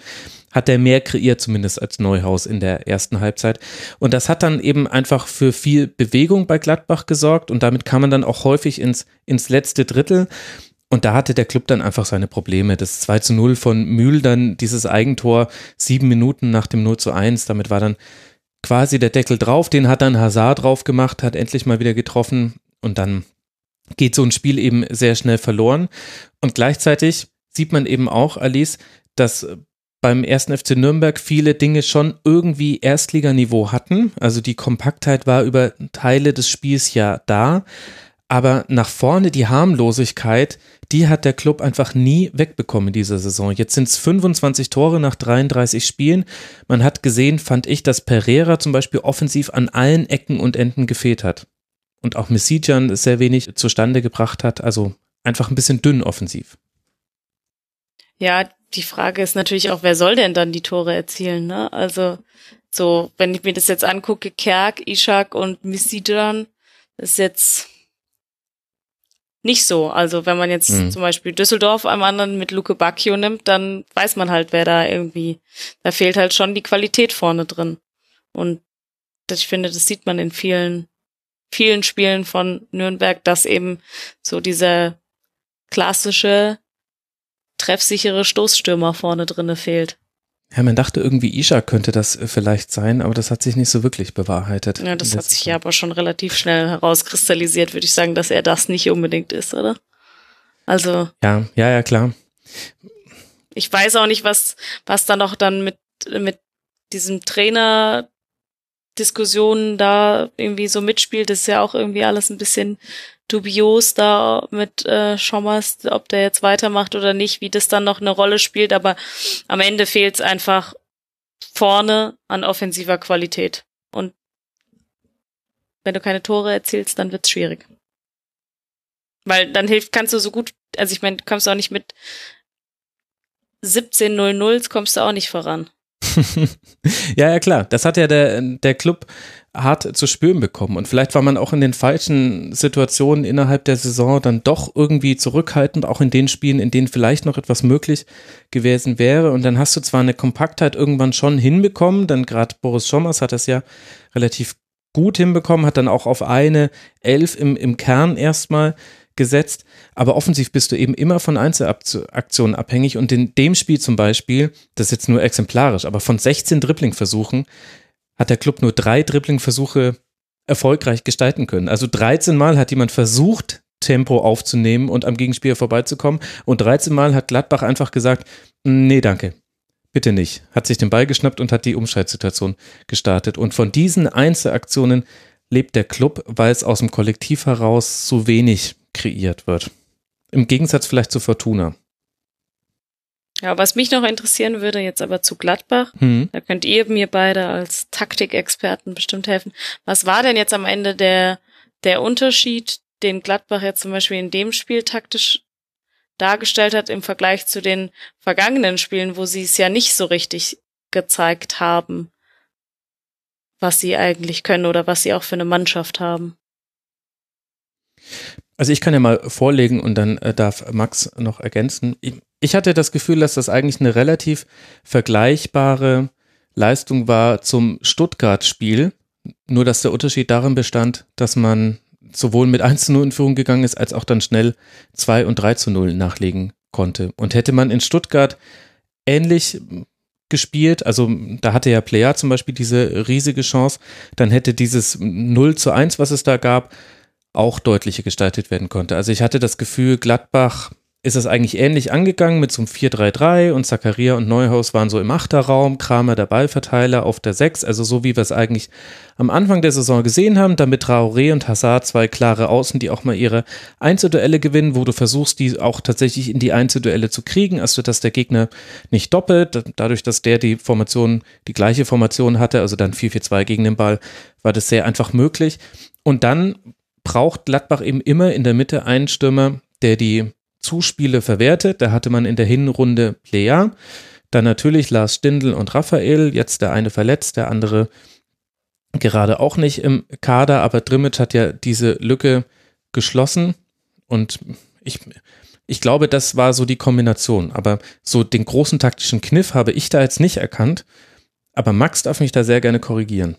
Speaker 3: hat er mehr kreiert zumindest als Neuhaus in der ersten Halbzeit. Und das hat dann eben einfach für viel Bewegung bei Gladbach gesorgt und damit kam man dann auch häufig ins, ins letzte Drittel. Und da hatte der Club dann einfach seine Probleme. Das 2 zu 0 von Mühl, dann dieses Eigentor, sieben Minuten nach dem 0 zu 1, damit war dann quasi der Deckel drauf. Den hat dann Hazard drauf gemacht, hat endlich mal wieder getroffen und dann geht so ein Spiel eben sehr schnell verloren. Und gleichzeitig sieht man eben auch, Alice, dass beim ersten FC Nürnberg viele Dinge schon irgendwie Erstliganiveau hatten. Also die Kompaktheit war über Teile des Spiels ja da. Aber nach vorne die Harmlosigkeit, die hat der Club einfach nie wegbekommen in dieser Saison. Jetzt sind es 25 Tore nach 33 Spielen. Man hat gesehen, fand ich, dass Pereira zum Beispiel offensiv an allen Ecken und Enden gefehlt hat. Und auch Messijan sehr wenig zustande gebracht hat. Also einfach ein bisschen dünn offensiv.
Speaker 4: Ja, die Frage ist natürlich auch, wer soll denn dann die Tore erzielen, ne? Also, so, wenn ich mir das jetzt angucke, Kerk, Ishak und Misidan, ist jetzt nicht so. Also, wenn man jetzt
Speaker 3: Mhm.
Speaker 4: zum Beispiel Düsseldorf am anderen mit Luke Bacchio nimmt, dann weiß man halt, wer da irgendwie, da fehlt halt schon die Qualität vorne drin. Und das, ich finde, das sieht man in vielen, vielen Spielen von Nürnberg, dass eben so dieser klassische treffsichere Stoßstürmer vorne drinne fehlt.
Speaker 3: Ja, man dachte irgendwie, Isha könnte das äh, vielleicht sein, aber das hat sich nicht so wirklich bewahrheitet.
Speaker 4: Ja, das hat sich ja aber schon relativ schnell herauskristallisiert, würde ich sagen, dass er das nicht unbedingt ist, oder? Also,
Speaker 3: Ja, ja, ja, klar.
Speaker 4: ich weiß auch nicht, was, was da noch dann mit, mit diesem Trainer Diskussionen da irgendwie so mitspielt. Das ist ja auch irgendwie alles ein bisschen dubios da mit äh, Schommers, ob der jetzt weitermacht oder nicht, wie das dann noch eine Rolle spielt. Aber am Ende fehlt es einfach vorne an offensiver Qualität. Und wenn du keine Tore erzielst, dann wird's schwierig. Weil dann hilft, kannst du so gut, also ich meine, du kommst auch nicht mit 17 0 0 kommst du auch nicht voran. [LAUGHS]
Speaker 3: ja, ja, klar. Das hat ja der, der Club hart zu spüren bekommen. Und vielleicht war man auch in den falschen Situationen innerhalb der Saison dann doch irgendwie zurückhaltend, auch in den Spielen, in denen vielleicht noch etwas möglich gewesen wäre. Und dann hast du zwar eine Kompaktheit irgendwann schon hinbekommen, dann gerade Boris Schommers hat das ja relativ gut hinbekommen, hat dann auch auf eine Elf im, im Kern erstmal gesetzt. Aber offensiv bist du eben immer von Einzelaktionen abhängig. Und in dem Spiel zum Beispiel, das ist jetzt nur exemplarisch, aber von 16 Dribbling-Versuchen hat der Club nur drei Dribbling-Versuche erfolgreich gestalten können. Also 13 Mal hat jemand versucht, Tempo aufzunehmen und am Gegenspieler vorbeizukommen. Und 13 Mal hat Gladbach einfach gesagt, nee, danke. Bitte nicht. Hat sich den Ball geschnappt und hat die Umschaltsituation gestartet. Und von diesen Einzelaktionen lebt der Club, weil es aus dem Kollektiv heraus so wenig kreiert wird. Im Gegensatz vielleicht zu Fortuna.
Speaker 4: Ja, was mich noch interessieren würde, jetzt aber zu Gladbach, mhm. da könnt ihr mir beide als Taktikexperten bestimmt helfen. Was war denn jetzt am Ende der, der Unterschied, den Gladbach jetzt zum Beispiel in dem Spiel taktisch dargestellt hat im Vergleich zu den vergangenen Spielen, wo sie es ja nicht so richtig gezeigt haben, was sie eigentlich können oder was sie auch für eine Mannschaft haben?
Speaker 3: Also ich kann ja mal vorlegen und dann äh, darf Max noch ergänzen. Ich, ich, hatte das Gefühl, dass das eigentlich eine relativ vergleichbare Leistung war zum Stuttgart-Spiel. Nur dass der Unterschied darin bestand, dass man sowohl mit 1 zu 0 in Führung gegangen ist, als auch dann schnell 2 und 3 zu 0 nachlegen konnte. Und hätte man in Stuttgart ähnlich gespielt, also da hatte ja Player zum Beispiel diese riesige Chance, dann hätte dieses 0 zu 1, was es da gab, auch deutlicher gestaltet werden konnte. Also ich hatte das Gefühl, Gladbach ist es eigentlich ähnlich angegangen mit so einem 4-3-3 und Zakaria und Neuhaus waren so im Achterraum, Kramer der Ballverteiler auf der 6, also so wie wir es eigentlich am Anfang der Saison gesehen haben, damit Traoré und Hazard zwei klare Außen, die auch mal ihre Einzelduelle gewinnen, wo du versuchst, die auch tatsächlich in die Einzelduelle zu kriegen, also dass der Gegner nicht doppelt, dadurch, dass der die Formation, die gleiche Formation hatte, also dann 4-4-2 gegen den Ball, war das sehr einfach möglich. Und dann braucht Gladbach eben immer in der Mitte einen Stürmer, der die Zuspiele verwertet. Da hatte man in der Hinrunde Plea, dann natürlich Lars Stindl und Raphael, jetzt der eine verletzt, der andere gerade auch nicht im Kader, aber Drimmitsch hat ja diese Lücke geschlossen und ich, ich glaube, das war so die Kombination. Aber so den großen taktischen Kniff habe ich da jetzt nicht erkannt. Aber Max darf mich da sehr gerne korrigieren.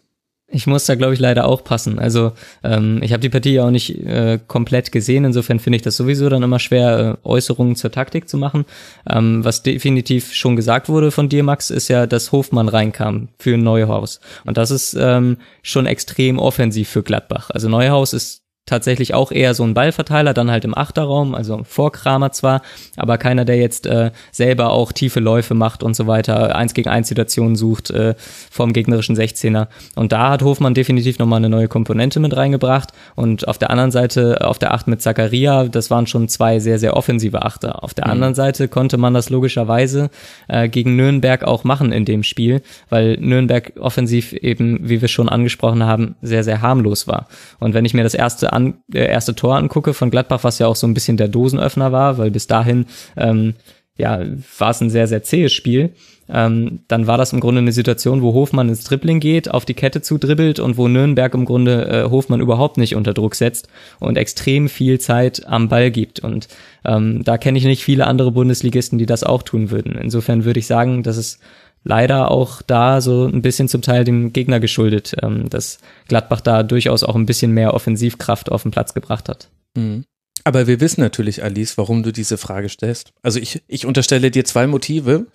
Speaker 5: Ich muss da, glaube ich, leider auch passen. Also ähm, ich habe die Partie ja auch nicht äh, komplett gesehen. Insofern finde ich das sowieso dann immer schwer, äh, Äußerungen zur Taktik zu machen. Ähm, was definitiv schon gesagt wurde von dir, Max, ist ja, dass Hofmann reinkam für Neuhaus. Und das ist ähm, schon extrem offensiv für Gladbach. Also Neuhaus ist tatsächlich auch eher so ein Ballverteiler, dann halt im Achterraum, also vor Kramer zwar, aber keiner, der jetzt äh, selber auch tiefe Läufe macht und so weiter, eins gegen eins Situationen sucht äh, vom gegnerischen 16er. Und da hat Hofmann definitiv nochmal eine neue Komponente mit reingebracht. Und auf der anderen Seite, auf der Acht mit Zakaria, das waren schon zwei sehr, sehr offensive Achter. Auf der mhm. anderen Seite konnte man das logischerweise äh, gegen Nürnberg auch machen in dem Spiel, weil Nürnberg offensiv eben, wie wir schon angesprochen haben, sehr, sehr harmlos war. Und wenn ich mir das erste an, äh, erste Tor angucke von Gladbach, was ja auch so ein bisschen der Dosenöffner war, weil bis dahin ähm, ja, war es ein sehr, sehr zähes Spiel. Ähm, dann war das im Grunde eine Situation, wo Hofmann ins Dribbling geht, auf die Kette zudribbelt und wo Nürnberg im Grunde äh, Hofmann überhaupt nicht unter Druck setzt und extrem viel Zeit am Ball gibt. Und ähm, da kenne ich nicht viele andere Bundesligisten, die das auch tun würden. Insofern würde ich sagen, dass es leider auch da so ein bisschen zum Teil dem Gegner geschuldet, ähm, dass Gladbach da durchaus auch ein bisschen mehr Offensivkraft auf den Platz gebracht hat.
Speaker 3: Mhm. Aber wir wissen natürlich, Alice, warum du diese Frage stellst. Also ich, ich unterstelle dir zwei Motive.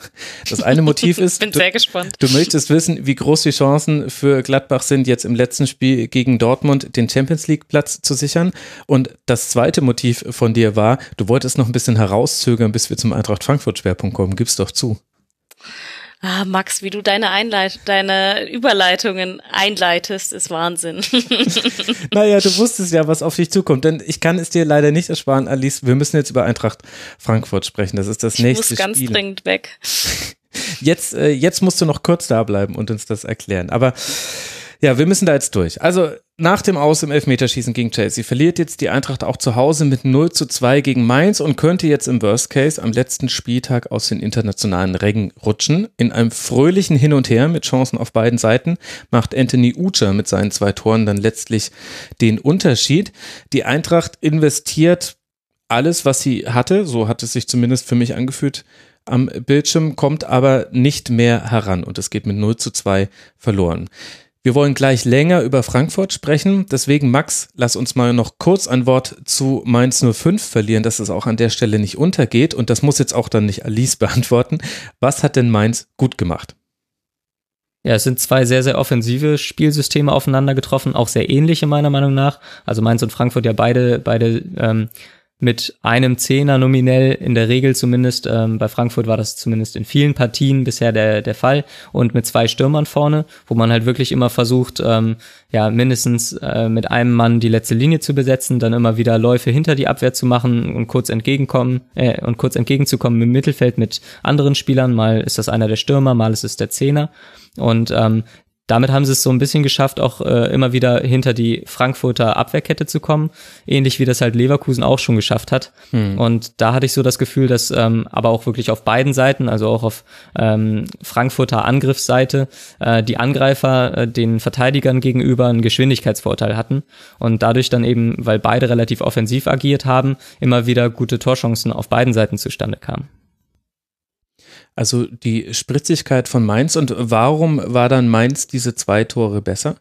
Speaker 3: Das eine Motiv [LAUGHS] ist,
Speaker 4: Bin sehr gespannt.
Speaker 3: du möchtest wissen, wie groß die Chancen für Gladbach sind, jetzt im letzten Spiel gegen Dortmund den Champions League Platz zu sichern. Und das zweite Motiv von dir war, du wolltest noch ein bisschen herauszögern, bis wir zum Eintracht Frankfurt Schwerpunkt kommen. Gib's doch zu.
Speaker 4: Ah, Max, wie du deine Einleit deine Überleitungen einleitest, ist Wahnsinn. [LAUGHS]
Speaker 3: naja, du wusstest ja, was auf dich zukommt. Denn ich kann es dir leider nicht ersparen, Alice. Wir müssen jetzt über Eintracht Frankfurt sprechen. Das ist das
Speaker 4: ich
Speaker 3: nächste
Speaker 4: Spiel. Ich muss ganz
Speaker 3: Spiel.
Speaker 4: dringend weg. [LAUGHS]
Speaker 3: Jetzt, äh, jetzt musst du noch kurz da bleiben und uns das erklären. Aber Ja, wir müssen da jetzt durch. Also nach dem Aus im Elfmeterschießen gegen Chelsea verliert jetzt die Eintracht auch zu Hause mit 0 zu 2 gegen Mainz und könnte jetzt im Worst Case am letzten Spieltag aus den internationalen Rängen rutschen. In einem fröhlichen Hin und Her mit Chancen auf beiden Seiten macht Anthony Ucha mit seinen zwei Toren dann letztlich den Unterschied. Die Eintracht investiert alles, was sie hatte, so hat es sich zumindest für mich angefühlt, am Bildschirm, kommt aber nicht mehr heran und es geht mit 0 zu 2 verloren. Wir wollen gleich länger über Frankfurt sprechen. Deswegen, Max, lass uns mal noch kurz ein Wort zu Mainz 05 verlieren, dass es auch an der Stelle nicht untergeht. Und das muss jetzt auch dann nicht Alice [LAUGHS] beantworten. Was hat denn Mainz gut gemacht?
Speaker 5: Ja, es sind zwei sehr, sehr offensive Spielsysteme aufeinander getroffen, auch sehr ähnliche meiner Meinung nach. Also Mainz und Frankfurt ja beide, beide ähm, mit einem Zehner nominell, in der Regel zumindest. Ähm, bei Frankfurt war das zumindest in vielen Partien bisher der, der Fall. Und mit zwei Stürmern vorne, wo man halt wirklich immer versucht, ähm, ja, mindestens äh, mit einem Mann die letzte Linie zu besetzen, dann immer wieder Läufe hinter die Abwehr zu machen und kurz entgegenkommen äh, und kurz entgegenzukommen im Mittelfeld mit anderen Spielern. Mal ist das einer der Stürmer, mal ist es der Zehner. Und ähm, damit haben sie es so ein bisschen geschafft, auch äh, immer wieder hinter die Frankfurter Abwehrkette zu kommen, ähnlich wie das halt Leverkusen auch schon geschafft hat. Hm. Und da hatte ich so das Gefühl, dass ähm, aber auch wirklich auf beiden Seiten, also auch auf ähm, Frankfurter Angriffsseite, äh, die Angreifer äh, den Verteidigern gegenüber einen Geschwindigkeitsvorteil hatten und dadurch dann eben, weil beide relativ offensiv agiert haben, immer wieder gute Torchancen auf beiden Seiten zustande kamen.
Speaker 3: Also die Spritzigkeit von Mainz und warum war dann Mainz diese zwei Tore besser?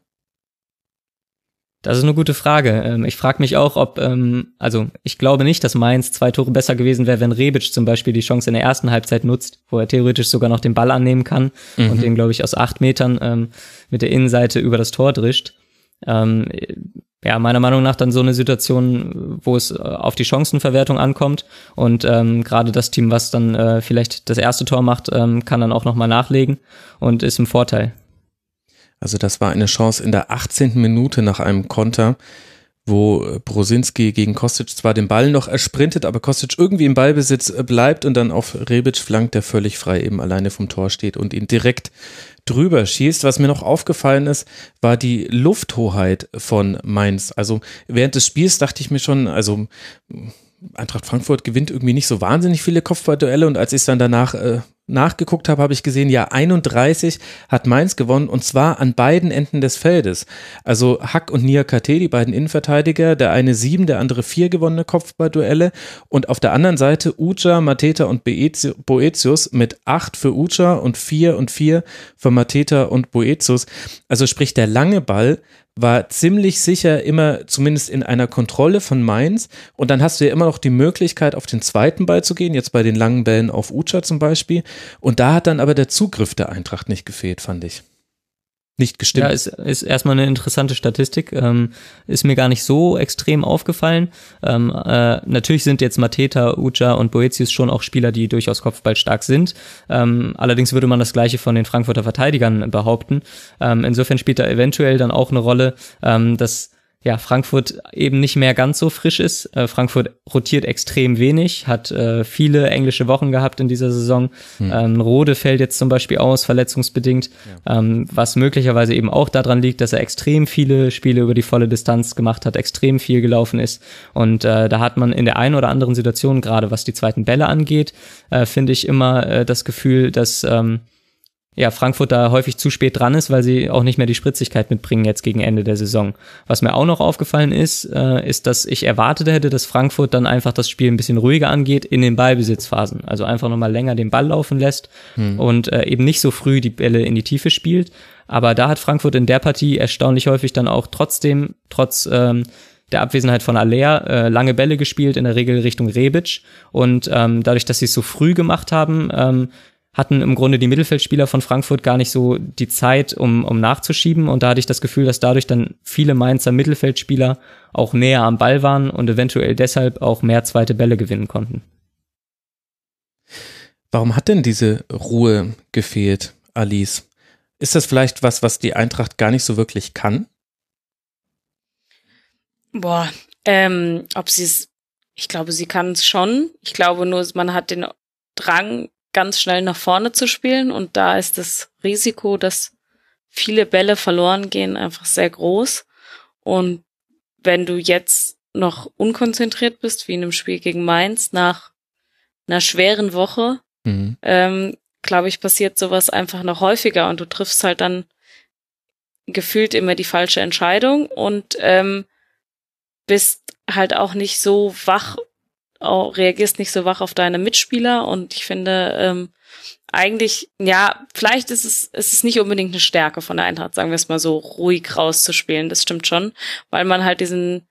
Speaker 5: Das ist eine gute Frage. Ähm, ich frage mich auch, ob, ähm, also ich glaube nicht, dass Mainz zwei Tore besser gewesen wäre, wenn Rebic zum Beispiel die Chance in der ersten Halbzeit nutzt, wo er theoretisch sogar noch den Ball annehmen kann mhm. und den, glaube ich, aus acht Metern ähm, mit der Innenseite über das Tor drischt ja, meiner Meinung nach dann so eine Situation, wo es äh, auf die Chancenverwertung ankommt und ähm, gerade das Team, was dann äh, vielleicht das erste Tor macht, ähm, kann dann auch nochmal nachlegen und ist im Vorteil.
Speaker 3: Also das war eine Chance in der 18. Minute nach einem Konter, wo äh, Brosinski gegen Kostic zwar den Ball noch ersprintet, aber Kostic irgendwie im Ballbesitz äh, bleibt und dann auf Rebic flankt, der völlig frei eben alleine vom Tor steht und ihn direkt drüber schießt. Was mir noch aufgefallen ist, war die Lufthoheit von Mainz. Also während des Spiels dachte ich mir schon, also Eintracht Frankfurt gewinnt irgendwie nicht so wahnsinnig viele Kopfballduelle und als ich es dann danach äh, nachgeguckt habe, habe ich gesehen, ja, 31 hat Mainz gewonnen und zwar an beiden Enden des Feldes. Also Hack und Nia KT, die beiden Innenverteidiger, der eine sieben, der andere vier gewonnene Kopfballduelle und auf der anderen Seite Ucha, Mateta und Boetius mit acht für Ucha und vier und vier für Mateta und Boetius. Also sprich, der lange Ball war ziemlich sicher immer zumindest in einer Kontrolle von Mainz. Und dann hast du ja immer noch die Möglichkeit, auf den zweiten Ball zu gehen, jetzt bei den langen Bällen auf Ucha zum Beispiel. Und da hat dann aber der Zugriff der Eintracht nicht gefehlt, fand ich nicht gestimmt.
Speaker 5: Ja, ist, ist erstmal eine interessante Statistik. Ähm, ist mir gar nicht so extrem aufgefallen. Ähm, äh, natürlich sind jetzt Mateta, Uja und Boetius schon auch Spieler, die durchaus kopfballstark sind. Ähm, allerdings würde man das Gleiche von den Frankfurter Verteidigern behaupten. Ähm, insofern spielt da eventuell dann auch eine Rolle, ähm, dass ja, Frankfurt eben nicht mehr ganz so frisch ist. Äh, Frankfurt rotiert extrem wenig, hat äh, viele englische Wochen gehabt in dieser Saison. Hm. Ähm, Rode fällt jetzt zum Beispiel aus, verletzungsbedingt, ja. ähm, was möglicherweise eben auch daran liegt, dass er extrem viele Spiele über die volle Distanz gemacht hat, extrem viel gelaufen ist. Und äh, da hat man in der einen oder anderen Situation, gerade was die zweiten Bälle angeht, äh, finde ich immer äh, das Gefühl, dass ähm, ja, Frankfurt da häufig zu spät dran ist, weil sie auch nicht mehr die Spritzigkeit mitbringen jetzt gegen Ende der Saison. Was mir auch noch aufgefallen ist, äh, ist, dass ich erwartet hätte, dass Frankfurt dann einfach das Spiel ein bisschen ruhiger angeht in den Ballbesitzphasen. Also einfach nochmal länger den Ball laufen lässt hm. und äh, eben nicht so früh die Bälle in die Tiefe spielt. Aber da hat Frankfurt in der Partie erstaunlich häufig dann auch trotzdem, trotz ähm, der Abwesenheit von Aller äh, lange Bälle gespielt, in der Regel Richtung Rebic. Und ähm, dadurch, dass sie es so früh gemacht haben, ähm, hatten im Grunde die Mittelfeldspieler von Frankfurt gar nicht so die Zeit, um, um nachzuschieben. Und da hatte ich das Gefühl, dass dadurch dann viele Mainzer Mittelfeldspieler auch näher am Ball waren und eventuell deshalb auch mehr zweite Bälle gewinnen konnten.
Speaker 3: Warum hat denn diese Ruhe gefehlt, Alice? Ist das vielleicht was, was die Eintracht gar nicht so wirklich kann?
Speaker 4: Boah, ähm, ob sie es, ich glaube, sie kann es schon. Ich glaube nur, man hat den Drang, ganz schnell nach vorne zu spielen. Und da ist das Risiko, dass viele Bälle verloren gehen, einfach sehr groß. Und wenn du jetzt noch unkonzentriert bist, wie in einem Spiel gegen Mainz, nach einer schweren Woche, mhm. ähm, glaube ich, passiert sowas einfach noch häufiger und du triffst halt dann gefühlt immer die falsche Entscheidung und ähm, bist halt auch nicht so wach, auch, reagierst nicht so wach auf deine Mitspieler und ich finde, ähm, eigentlich, ja, vielleicht ist es, ist es nicht unbedingt eine Stärke von der Eintracht, sagen wir es mal so, ruhig rauszuspielen, das stimmt schon, weil man halt diesen,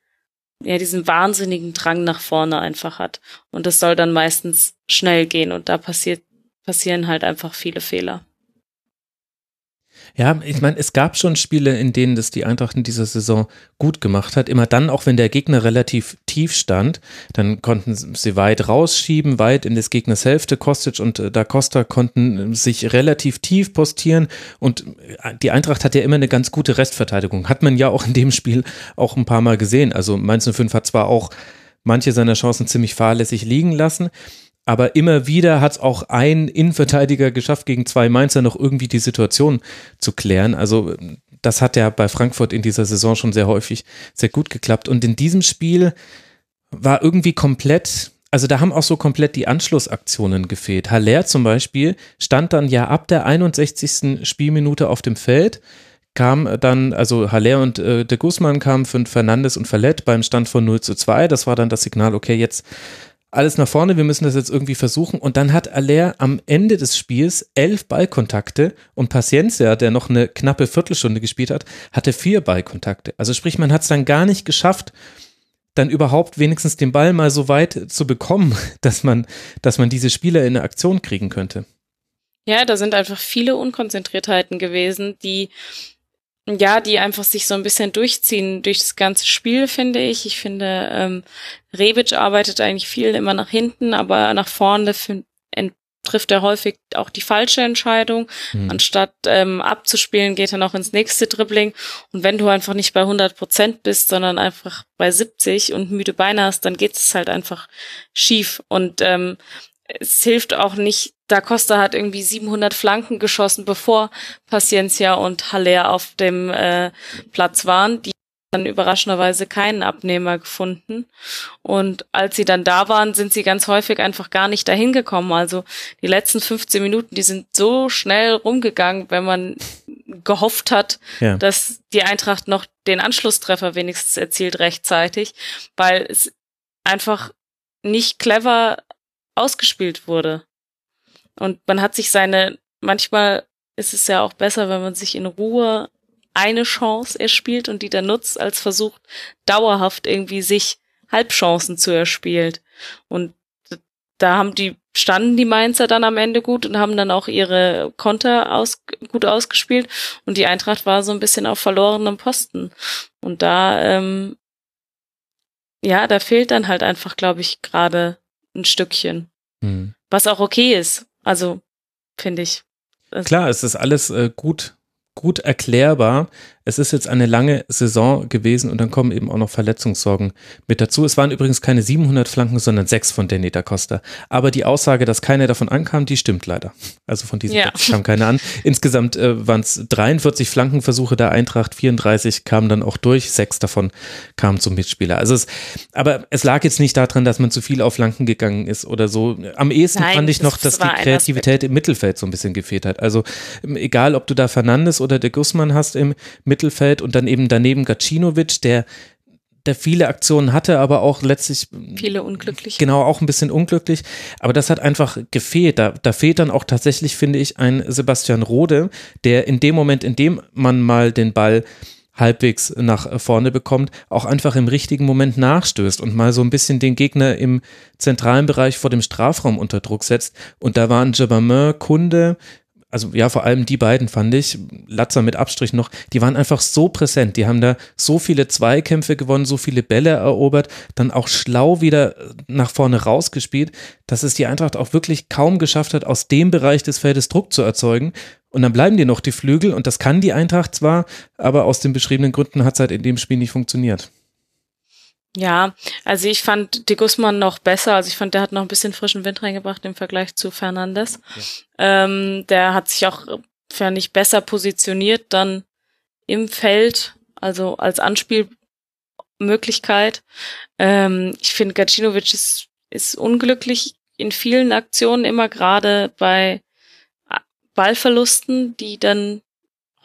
Speaker 4: ja, diesen wahnsinnigen Drang nach vorne einfach hat. Und das soll dann meistens schnell gehen und da passiert, passieren halt einfach viele Fehler.
Speaker 3: Ja, ich meine, es gab schon Spiele, in denen das die Eintracht in dieser Saison gut gemacht hat. Immer dann, auch wenn der Gegner relativ tief stand, dann konnten sie weit rausschieben, weit in des Gegners Hälfte. Kostic und äh, Da Costa konnten sich relativ tief postieren und äh, die Eintracht hat ja immer eine ganz gute Restverteidigung. Hat man ja auch in dem Spiel auch ein paar Mal gesehen. Also Mainz 05 hat zwar auch manche seiner Chancen ziemlich fahrlässig liegen lassen, aber immer wieder hat es auch ein Innenverteidiger geschafft, gegen zwei Mainzer noch irgendwie die Situation zu klären. Also das hat ja bei Frankfurt in dieser Saison schon sehr häufig sehr gut geklappt. Und in diesem Spiel war irgendwie komplett, also da haben auch so komplett die Anschlussaktionen gefehlt. Haller zum Beispiel stand dann ja ab der 61. Spielminute auf dem Feld kam dann, also Haller und äh, de Guzman kamen für Fernandes und Verlet beim Stand von 0 zu 2. Das war dann das Signal, okay, jetzt alles nach vorne, wir müssen das jetzt irgendwie versuchen. Und dann hat Aller am Ende des Spiels elf Ballkontakte und Paciencia, der noch eine knappe Viertelstunde gespielt hat, hatte vier Ballkontakte. Also sprich, man hat es dann gar nicht geschafft, dann überhaupt wenigstens den Ball mal so weit zu bekommen, [LAUGHS] dass man, dass man diese Spieler in eine Aktion kriegen könnte.
Speaker 4: Ja, da sind einfach viele Unkonzentriertheiten gewesen, die ja, die einfach sich so ein bisschen durchziehen durch das ganze Spiel, finde ich. Ich finde, ähm, Rebic arbeitet eigentlich viel immer nach hinten, aber nach vorne trifft er häufig auch die falsche Entscheidung. Mhm. Anstatt ähm, abzuspielen, geht er noch ins nächste Dribbling. Und wenn du einfach nicht bei 100 Prozent bist, sondern einfach bei 70 und müde Beine hast, dann geht es halt einfach schief. Und ähm, es hilft auch nicht, Da Costa hat irgendwie 700 Flanken geschossen, bevor Paciencia und Haller auf dem äh, Platz waren. Die dann überraschenderweise keinen Abnehmer gefunden. Und als sie dann da waren, sind sie ganz häufig einfach gar nicht dahin gekommen. Also die letzten 15 Minuten, die sind so schnell rumgegangen, wenn man gehofft hat, ja. dass die Eintracht noch den Anschlusstreffer wenigstens erzielt rechtzeitig, weil es einfach nicht clever ausgespielt wurde. Und man hat sich seine, manchmal ist es ja auch besser, wenn man sich in Ruhe eine Chance erspielt und die dann nutzt, als versucht, dauerhaft irgendwie sich Halbchancen zu erspielt. Und da haben die, standen die Mainzer dann am Ende gut und haben dann auch ihre Konter aus, gut ausgespielt und die Eintracht war so ein bisschen auf verlorenem Posten. Und da, ähm, ja, da fehlt dann halt einfach, glaube ich, gerade ein Stückchen. Mhm. Was auch okay ist. Also, finde ich.
Speaker 3: Klar, es ist alles äh, gut, gut erklärbar es ist jetzt eine lange Saison gewesen und dann kommen eben auch noch Verletzungssorgen mit dazu. Es waren übrigens keine 700 Flanken, sondern sechs von Danny da Costa. Aber die Aussage, dass keiner davon ankam, die stimmt leider. Also von diesen ja. kam keiner an. Insgesamt äh, waren es 43 Flankenversuche der Eintracht, 34 kamen dann auch durch, sechs davon kamen zum Mitspieler. Also es, aber es lag jetzt nicht daran, dass man zu viel auf Flanken gegangen ist oder so. Am ehesten Nein, fand ich noch, dass die Kreativität im Mittelfeld so ein bisschen gefehlt hat. Also egal, ob du da Fernandes oder der Guzman hast im Mittelfeld, Mittelfeld und dann eben daneben Gacinovic, der der viele Aktionen hatte, aber auch letztlich
Speaker 4: viele unglücklich.
Speaker 3: Genau, auch ein bisschen unglücklich. Aber das hat einfach gefehlt. Da, da fehlt dann auch tatsächlich, finde ich, ein Sebastian Rode, der in dem Moment, in dem man mal den Ball halbwegs nach vorne bekommt, auch einfach im richtigen Moment nachstößt und mal so ein bisschen den Gegner im zentralen Bereich vor dem Strafraum unter Druck setzt. Und da waren Jabamin, Kunde, also ja, vor allem die beiden fand ich, Latzer mit Abstrich noch, die waren einfach so präsent. Die haben da so viele Zweikämpfe gewonnen, so viele Bälle erobert, dann auch schlau wieder nach vorne rausgespielt, dass es die Eintracht auch wirklich kaum geschafft hat, aus dem Bereich des Feldes Druck zu erzeugen. Und dann bleiben dir noch die Flügel und das kann die Eintracht zwar, aber aus den beschriebenen Gründen hat es halt in dem Spiel nicht funktioniert.
Speaker 4: Ja, also ich fand De Guzman noch besser. Also ich fand, der hat noch ein bisschen frischen Wind reingebracht im Vergleich zu Fernandes. Ja. Ähm, der hat sich auch fand ich, besser positioniert dann im Feld, also als Anspielmöglichkeit. Ähm, ich finde, Gacinovic ist, ist unglücklich in vielen Aktionen, immer gerade bei Ballverlusten, die dann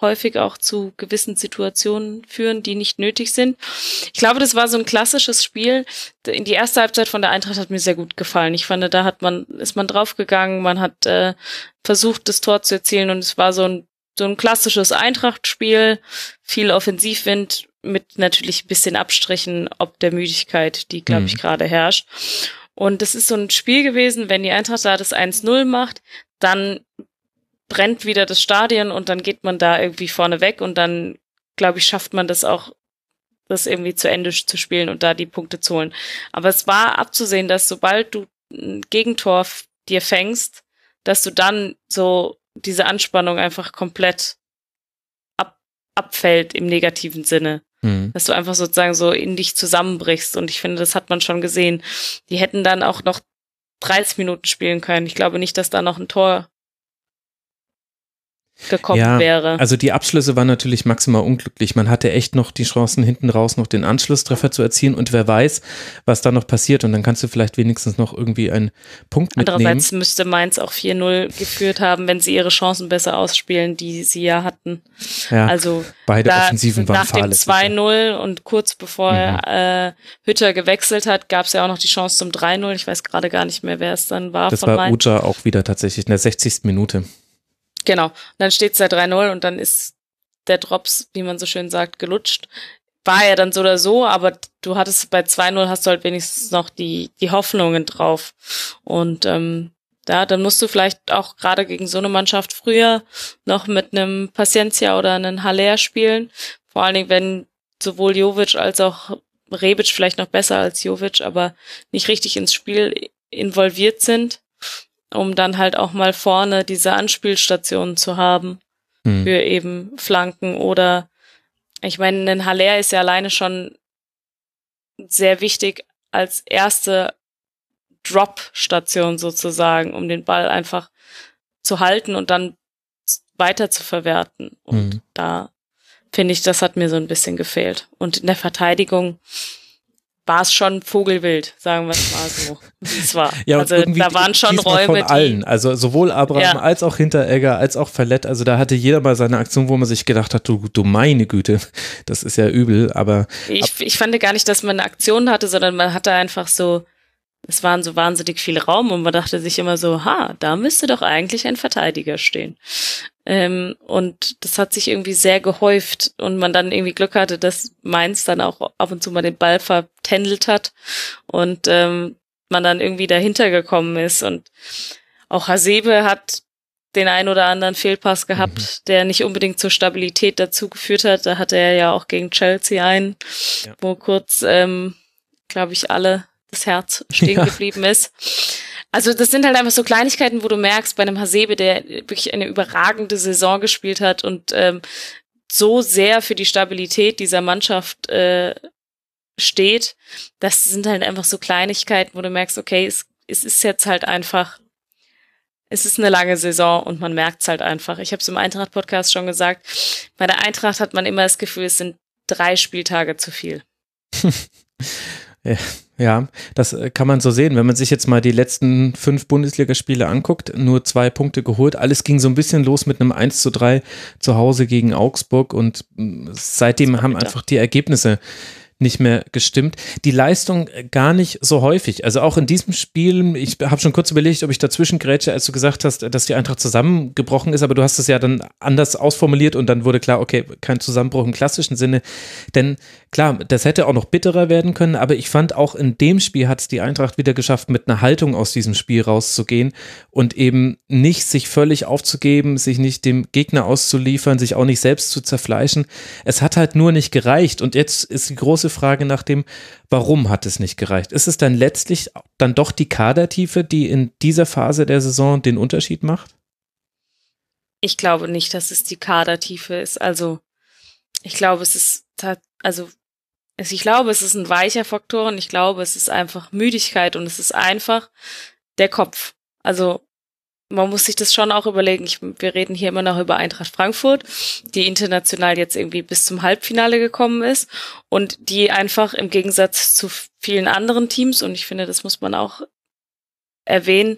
Speaker 4: häufig auch zu gewissen Situationen führen, die nicht nötig sind. Ich glaube, das war so ein klassisches Spiel. In die erste Halbzeit von der Eintracht hat mir sehr gut gefallen. Ich fand, da hat man, ist man draufgegangen, man hat äh, versucht, das Tor zu erzielen und es war so ein, so ein klassisches Eintracht-Spiel, viel Offensivwind mit natürlich ein bisschen Abstrichen ob der Müdigkeit, die, glaube ich, mhm. gerade herrscht. Und das ist so ein Spiel gewesen, wenn die Eintracht da das 1-0 macht, dann brennt wieder das Stadion und dann geht man da irgendwie vorne weg und dann, glaube ich, schafft man das auch, das irgendwie zu Ende zu spielen und da die Punkte zu holen. Aber es war abzusehen, dass sobald du ein Gegentor dir fängst, dass du dann so diese Anspannung einfach komplett ab, abfällt im negativen Sinne. Mhm. Dass du einfach sozusagen so in dich zusammenbrichst. Und ich finde, das hat man schon gesehen. Die hätten dann auch noch 30 Minuten spielen können. Ich glaube nicht, dass da noch ein Tor gekommen ja, wäre.
Speaker 3: Also die Abschlüsse waren natürlich maximal unglücklich. Man hatte echt noch die Chancen, hinten raus noch den Anschlusstreffer zu erzielen und wer weiß, was da noch passiert und dann kannst du vielleicht wenigstens noch irgendwie einen Punkt mitnehmen.
Speaker 4: Andererseits müsste Mainz auch 4-0 geführt haben, wenn sie ihre Chancen besser ausspielen, die sie ja hatten. Ja, also
Speaker 3: beide da, Offensiven waren
Speaker 4: Nach dem 2-0 und kurz bevor mhm. äh, Hütter gewechselt hat, gab es ja auch noch die Chance zum 3-0. Ich weiß gerade gar nicht mehr, wer es dann war.
Speaker 3: Das war Mainz. Uja auch wieder tatsächlich in der 60. Minute.
Speaker 4: Genau. Und dann steht's da 3-0 und dann ist der Drops, wie man so schön sagt, gelutscht. War ja dann so oder so, aber du hattest bei 2-0 hast du halt wenigstens noch die, die Hoffnungen drauf. Und ähm, da, dann musst du vielleicht auch gerade gegen so eine Mannschaft früher noch mit einem Paciencia oder einem Haller spielen. Vor allen Dingen, wenn sowohl Jovic als auch Rebic vielleicht noch besser als Jovic, aber nicht richtig ins Spiel involviert sind um dann halt auch mal vorne diese Anspielstationen zu haben hm. für eben Flanken oder ich meine, ein Haller ist ja alleine schon sehr wichtig als erste Drop-Station sozusagen, um den Ball einfach zu halten und dann weiter zu verwerten. Und hm. da finde ich, das hat mir so ein bisschen gefehlt. Und in der Verteidigung, war es schon Vogelwild, sagen wir [LAUGHS] es mal so. Es war.
Speaker 3: ja, also da waren schon Räume. Von allen. Also sowohl Abraham ja. als auch Hinteregger, als auch Verlett. Also da hatte jeder mal seine Aktion, wo man sich gedacht hat, du, du meine Güte, das ist ja übel, aber.
Speaker 4: Ich, ich fand gar nicht, dass man eine Aktion hatte, sondern man hatte einfach so, es waren so wahnsinnig viel Raum und man dachte sich immer so, ha, da müsste doch eigentlich ein Verteidiger stehen. Ähm, und das hat sich irgendwie sehr gehäuft und man dann irgendwie Glück hatte, dass Mainz dann auch ab und zu mal den Ball vertändelt hat und ähm, man dann irgendwie dahinter gekommen ist. Und auch Hasebe hat den ein oder anderen Fehlpass gehabt, mhm. der nicht unbedingt zur Stabilität dazu geführt hat. Da hatte er ja auch gegen Chelsea einen, ja. wo kurz, ähm, glaube ich, alle das Herz stehen ja. geblieben ist. Also das sind halt einfach so Kleinigkeiten, wo du merkst, bei einem Hasebe, der wirklich eine überragende Saison gespielt hat und ähm, so sehr für die Stabilität dieser Mannschaft äh, steht, das sind halt einfach so Kleinigkeiten, wo du merkst, okay, es, es ist jetzt halt einfach, es ist eine lange Saison und man merkt es halt einfach. Ich habe es im Eintracht-Podcast schon gesagt, bei der Eintracht hat man immer das Gefühl, es sind drei Spieltage zu viel. [LAUGHS]
Speaker 3: Ja, das äh, kann man so sehen. Wenn man sich jetzt mal die letzten fünf Bundesligaspiele anguckt, nur zwei Punkte geholt. Alles ging so ein bisschen los mit einem 1 zu 3 zu Hause gegen Augsburg und mm, seitdem haben einfach die Ergebnisse nicht mehr gestimmt. Die Leistung gar nicht so häufig. Also auch in diesem Spiel, ich habe schon kurz überlegt, ob ich dazwischen grätsche, als du gesagt hast, dass die Eintracht zusammengebrochen ist, aber du hast es ja dann anders ausformuliert und dann wurde klar, okay, kein Zusammenbruch im klassischen Sinne. Denn klar, das hätte auch noch bitterer werden können, aber ich fand auch in dem Spiel hat es die Eintracht wieder geschafft, mit einer Haltung aus diesem Spiel rauszugehen und eben nicht sich völlig aufzugeben, sich nicht dem Gegner auszuliefern, sich auch nicht selbst zu zerfleischen. Es hat halt nur nicht gereicht und jetzt ist die große Frage nach dem, warum hat es nicht gereicht? Ist es dann letztlich dann doch die Kadertiefe, die in dieser Phase der Saison den Unterschied macht?
Speaker 4: Ich glaube nicht, dass es die Kadertiefe ist. Also, ich glaube, es ist, also, ich glaube, es ist ein weicher Faktor und ich glaube, es ist einfach Müdigkeit und es ist einfach der Kopf. Also, man muss sich das schon auch überlegen. Ich, wir reden hier immer noch über Eintracht Frankfurt, die international jetzt irgendwie bis zum Halbfinale gekommen ist und die einfach im Gegensatz zu vielen anderen Teams, und ich finde, das muss man auch erwähnen,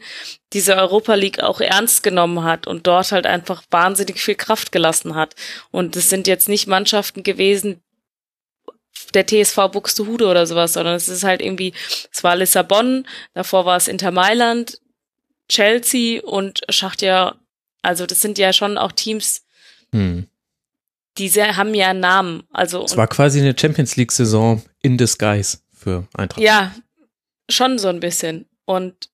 Speaker 4: diese Europa League auch ernst genommen hat und dort halt einfach wahnsinnig viel Kraft gelassen hat. Und es sind jetzt nicht Mannschaften gewesen, der TSV Buxtehude oder sowas, sondern es ist halt irgendwie, es war Lissabon, davor war es Inter Mailand, Chelsea und Schachtja, also das sind ja schon auch Teams, hm. die sehr, haben ja einen Namen. Also
Speaker 3: es war quasi eine Champions League Saison in disguise für Eintracht.
Speaker 4: Ja, schon so ein bisschen. Und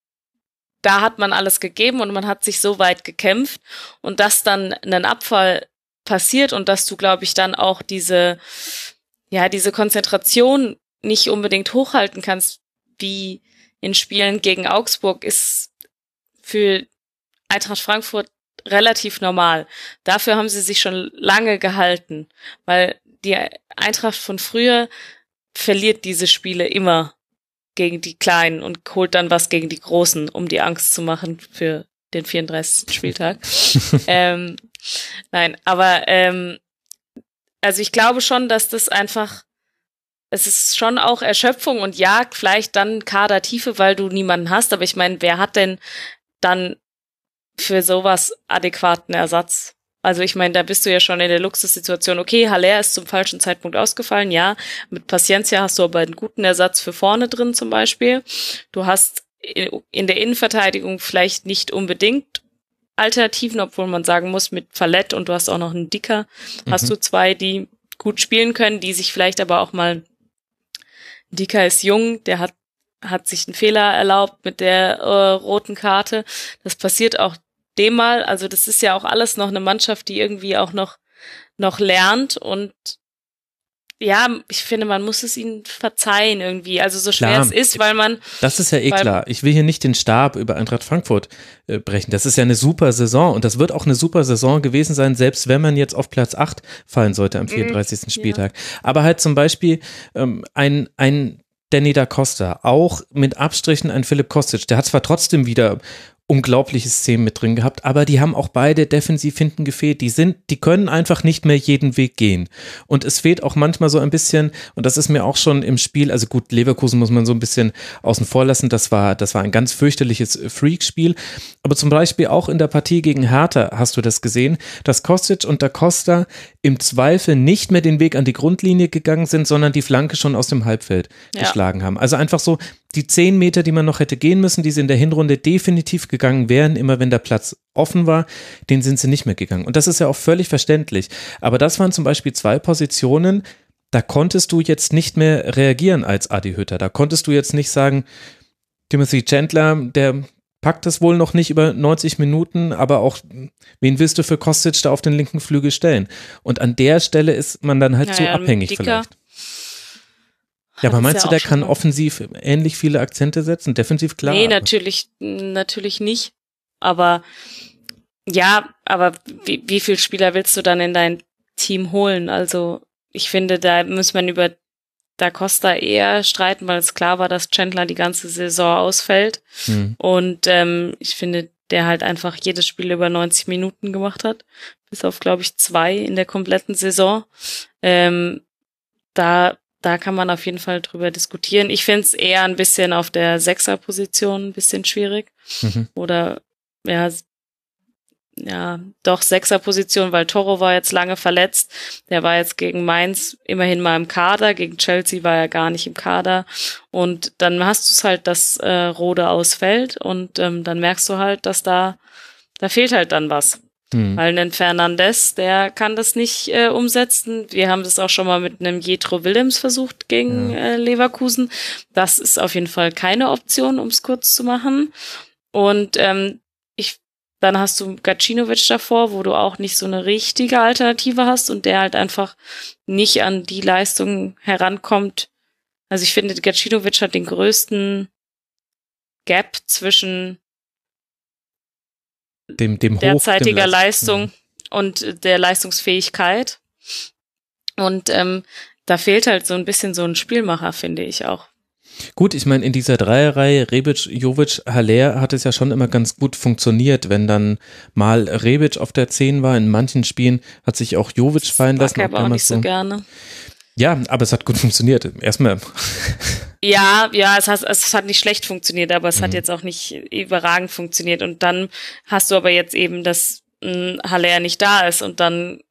Speaker 4: da hat man alles gegeben und man hat sich so weit gekämpft und dass dann ein Abfall passiert und dass du, glaube ich, dann auch diese, ja, diese Konzentration nicht unbedingt hochhalten kannst, wie in Spielen gegen Augsburg, ist für Eintracht Frankfurt relativ normal. Dafür haben sie sich schon lange gehalten, weil die Eintracht von früher verliert diese Spiele immer gegen die Kleinen und holt dann was gegen die Großen, um die Angst zu machen für den 34. Spieltag. [LAUGHS] ähm, nein, aber ähm, also ich glaube schon, dass das einfach es ist schon auch Erschöpfung und ja, vielleicht dann Kadertiefe, weil du niemanden hast. Aber ich meine, wer hat denn dann für sowas adäquaten Ersatz. Also ich meine, da bist du ja schon in der Luxussituation. Okay, Haller ist zum falschen Zeitpunkt ausgefallen, ja. Mit Paciencia hast du aber einen guten Ersatz für vorne drin zum Beispiel. Du hast in der Innenverteidigung vielleicht nicht unbedingt Alternativen, obwohl man sagen muss, mit Fallett und du hast auch noch einen Dicker, mhm. hast du zwei, die gut spielen können, die sich vielleicht aber auch mal Dicker ist jung, der hat hat sich einen Fehler erlaubt mit der äh, roten Karte. Das passiert auch dem mal. Also das ist ja auch alles noch eine Mannschaft, die irgendwie auch noch noch lernt und ja, ich finde, man muss es ihnen verzeihen irgendwie. Also so schwer klar. es ist, weil man.
Speaker 3: Das ist ja eh klar. Ich will hier nicht den Stab über Eintracht Frankfurt äh, brechen. Das ist ja eine super Saison und das wird auch eine super Saison gewesen sein, selbst wenn man jetzt auf Platz 8 fallen sollte am 34. Mhm, Spieltag. Ja. Aber halt zum Beispiel ähm, ein, ein Danny da Costa, auch mit Abstrichen ein Philipp Kostic. Der hat zwar trotzdem wieder unglaubliche Szenen mit drin gehabt, aber die haben auch beide defensiv hinten gefehlt. Die sind, die können einfach nicht mehr jeden Weg gehen. Und es fehlt auch manchmal so ein bisschen, und das ist mir auch schon im Spiel, also gut, Leverkusen muss man so ein bisschen außen vor lassen, das war, das war ein ganz fürchterliches Freak-Spiel. Aber zum Beispiel auch in der Partie gegen Hertha hast du das gesehen, dass Kostic und da Costa im Zweifel nicht mehr den Weg an die Grundlinie gegangen sind, sondern die Flanke schon aus dem Halbfeld ja. geschlagen haben. Also einfach so, die zehn Meter, die man noch hätte gehen müssen, die sie in der Hinrunde definitiv gegangen wären, immer wenn der Platz offen war, den sind sie nicht mehr gegangen. Und das ist ja auch völlig verständlich. Aber das waren zum Beispiel zwei Positionen, da konntest du jetzt nicht mehr reagieren als Adi Hütter. Da konntest du jetzt nicht sagen, Timothy Chandler, der packt es wohl noch nicht über 90 Minuten, aber auch, wen willst du für Kostic da auf den linken Flügel stellen? Und an der Stelle ist man dann halt naja, so abhängig vielleicht. Ja, aber meinst ja du, der kann offensiv ähnlich viele Akzente setzen? Defensiv klar.
Speaker 4: Nee, natürlich, natürlich nicht. Aber ja, aber wie, wie viel Spieler willst du dann in dein Team holen? Also ich finde, da muss man über Da Costa eher streiten, weil es klar war, dass Chandler die ganze Saison ausfällt. Hm. Und ähm, ich finde, der halt einfach jedes Spiel über 90 Minuten gemacht hat. Bis auf, glaube ich, zwei in der kompletten Saison. Ähm, da da kann man auf jeden Fall drüber diskutieren. Ich finde es eher ein bisschen auf der Sechser-Position ein bisschen schwierig. Mhm. Oder ja, ja, doch Sechser-Position, weil Toro war jetzt lange verletzt. Der war jetzt gegen Mainz immerhin mal im Kader, gegen Chelsea war er gar nicht im Kader. Und dann hast du es halt, dass äh, Rode ausfällt und ähm, dann merkst du halt, dass da, da fehlt halt dann was. Mhm. Weil ein Fernandes, der kann das nicht äh, umsetzen. Wir haben das auch schon mal mit einem Jetro Willems versucht gegen ja. äh, Leverkusen. Das ist auf jeden Fall keine Option, um es kurz zu machen. Und ähm, ich, dann hast du Gacinovic davor, wo du auch nicht so eine richtige Alternative hast und der halt einfach nicht an die Leistung herankommt. Also ich finde, Gacinovic hat den größten Gap zwischen
Speaker 3: dem, dem
Speaker 4: derzeitiger dem Leistung und der Leistungsfähigkeit. Und ähm, da fehlt halt so ein bisschen so ein Spielmacher, finde ich auch.
Speaker 3: Gut, ich meine, in dieser Dreierreihe Rebic, Jovic, Haller hat es ja schon immer ganz gut funktioniert, wenn dann mal Rebic auf der 10 war. In manchen Spielen hat sich auch Jovic fallen lassen.
Speaker 4: Mag aber auch nicht so, so gerne.
Speaker 3: Ja, aber es hat gut funktioniert. Erstmal.
Speaker 4: Ja, ja, es hat, es hat nicht schlecht funktioniert, aber es mhm. hat jetzt auch nicht überragend funktioniert. Und dann hast du aber jetzt eben, dass ein Haller nicht da ist und dann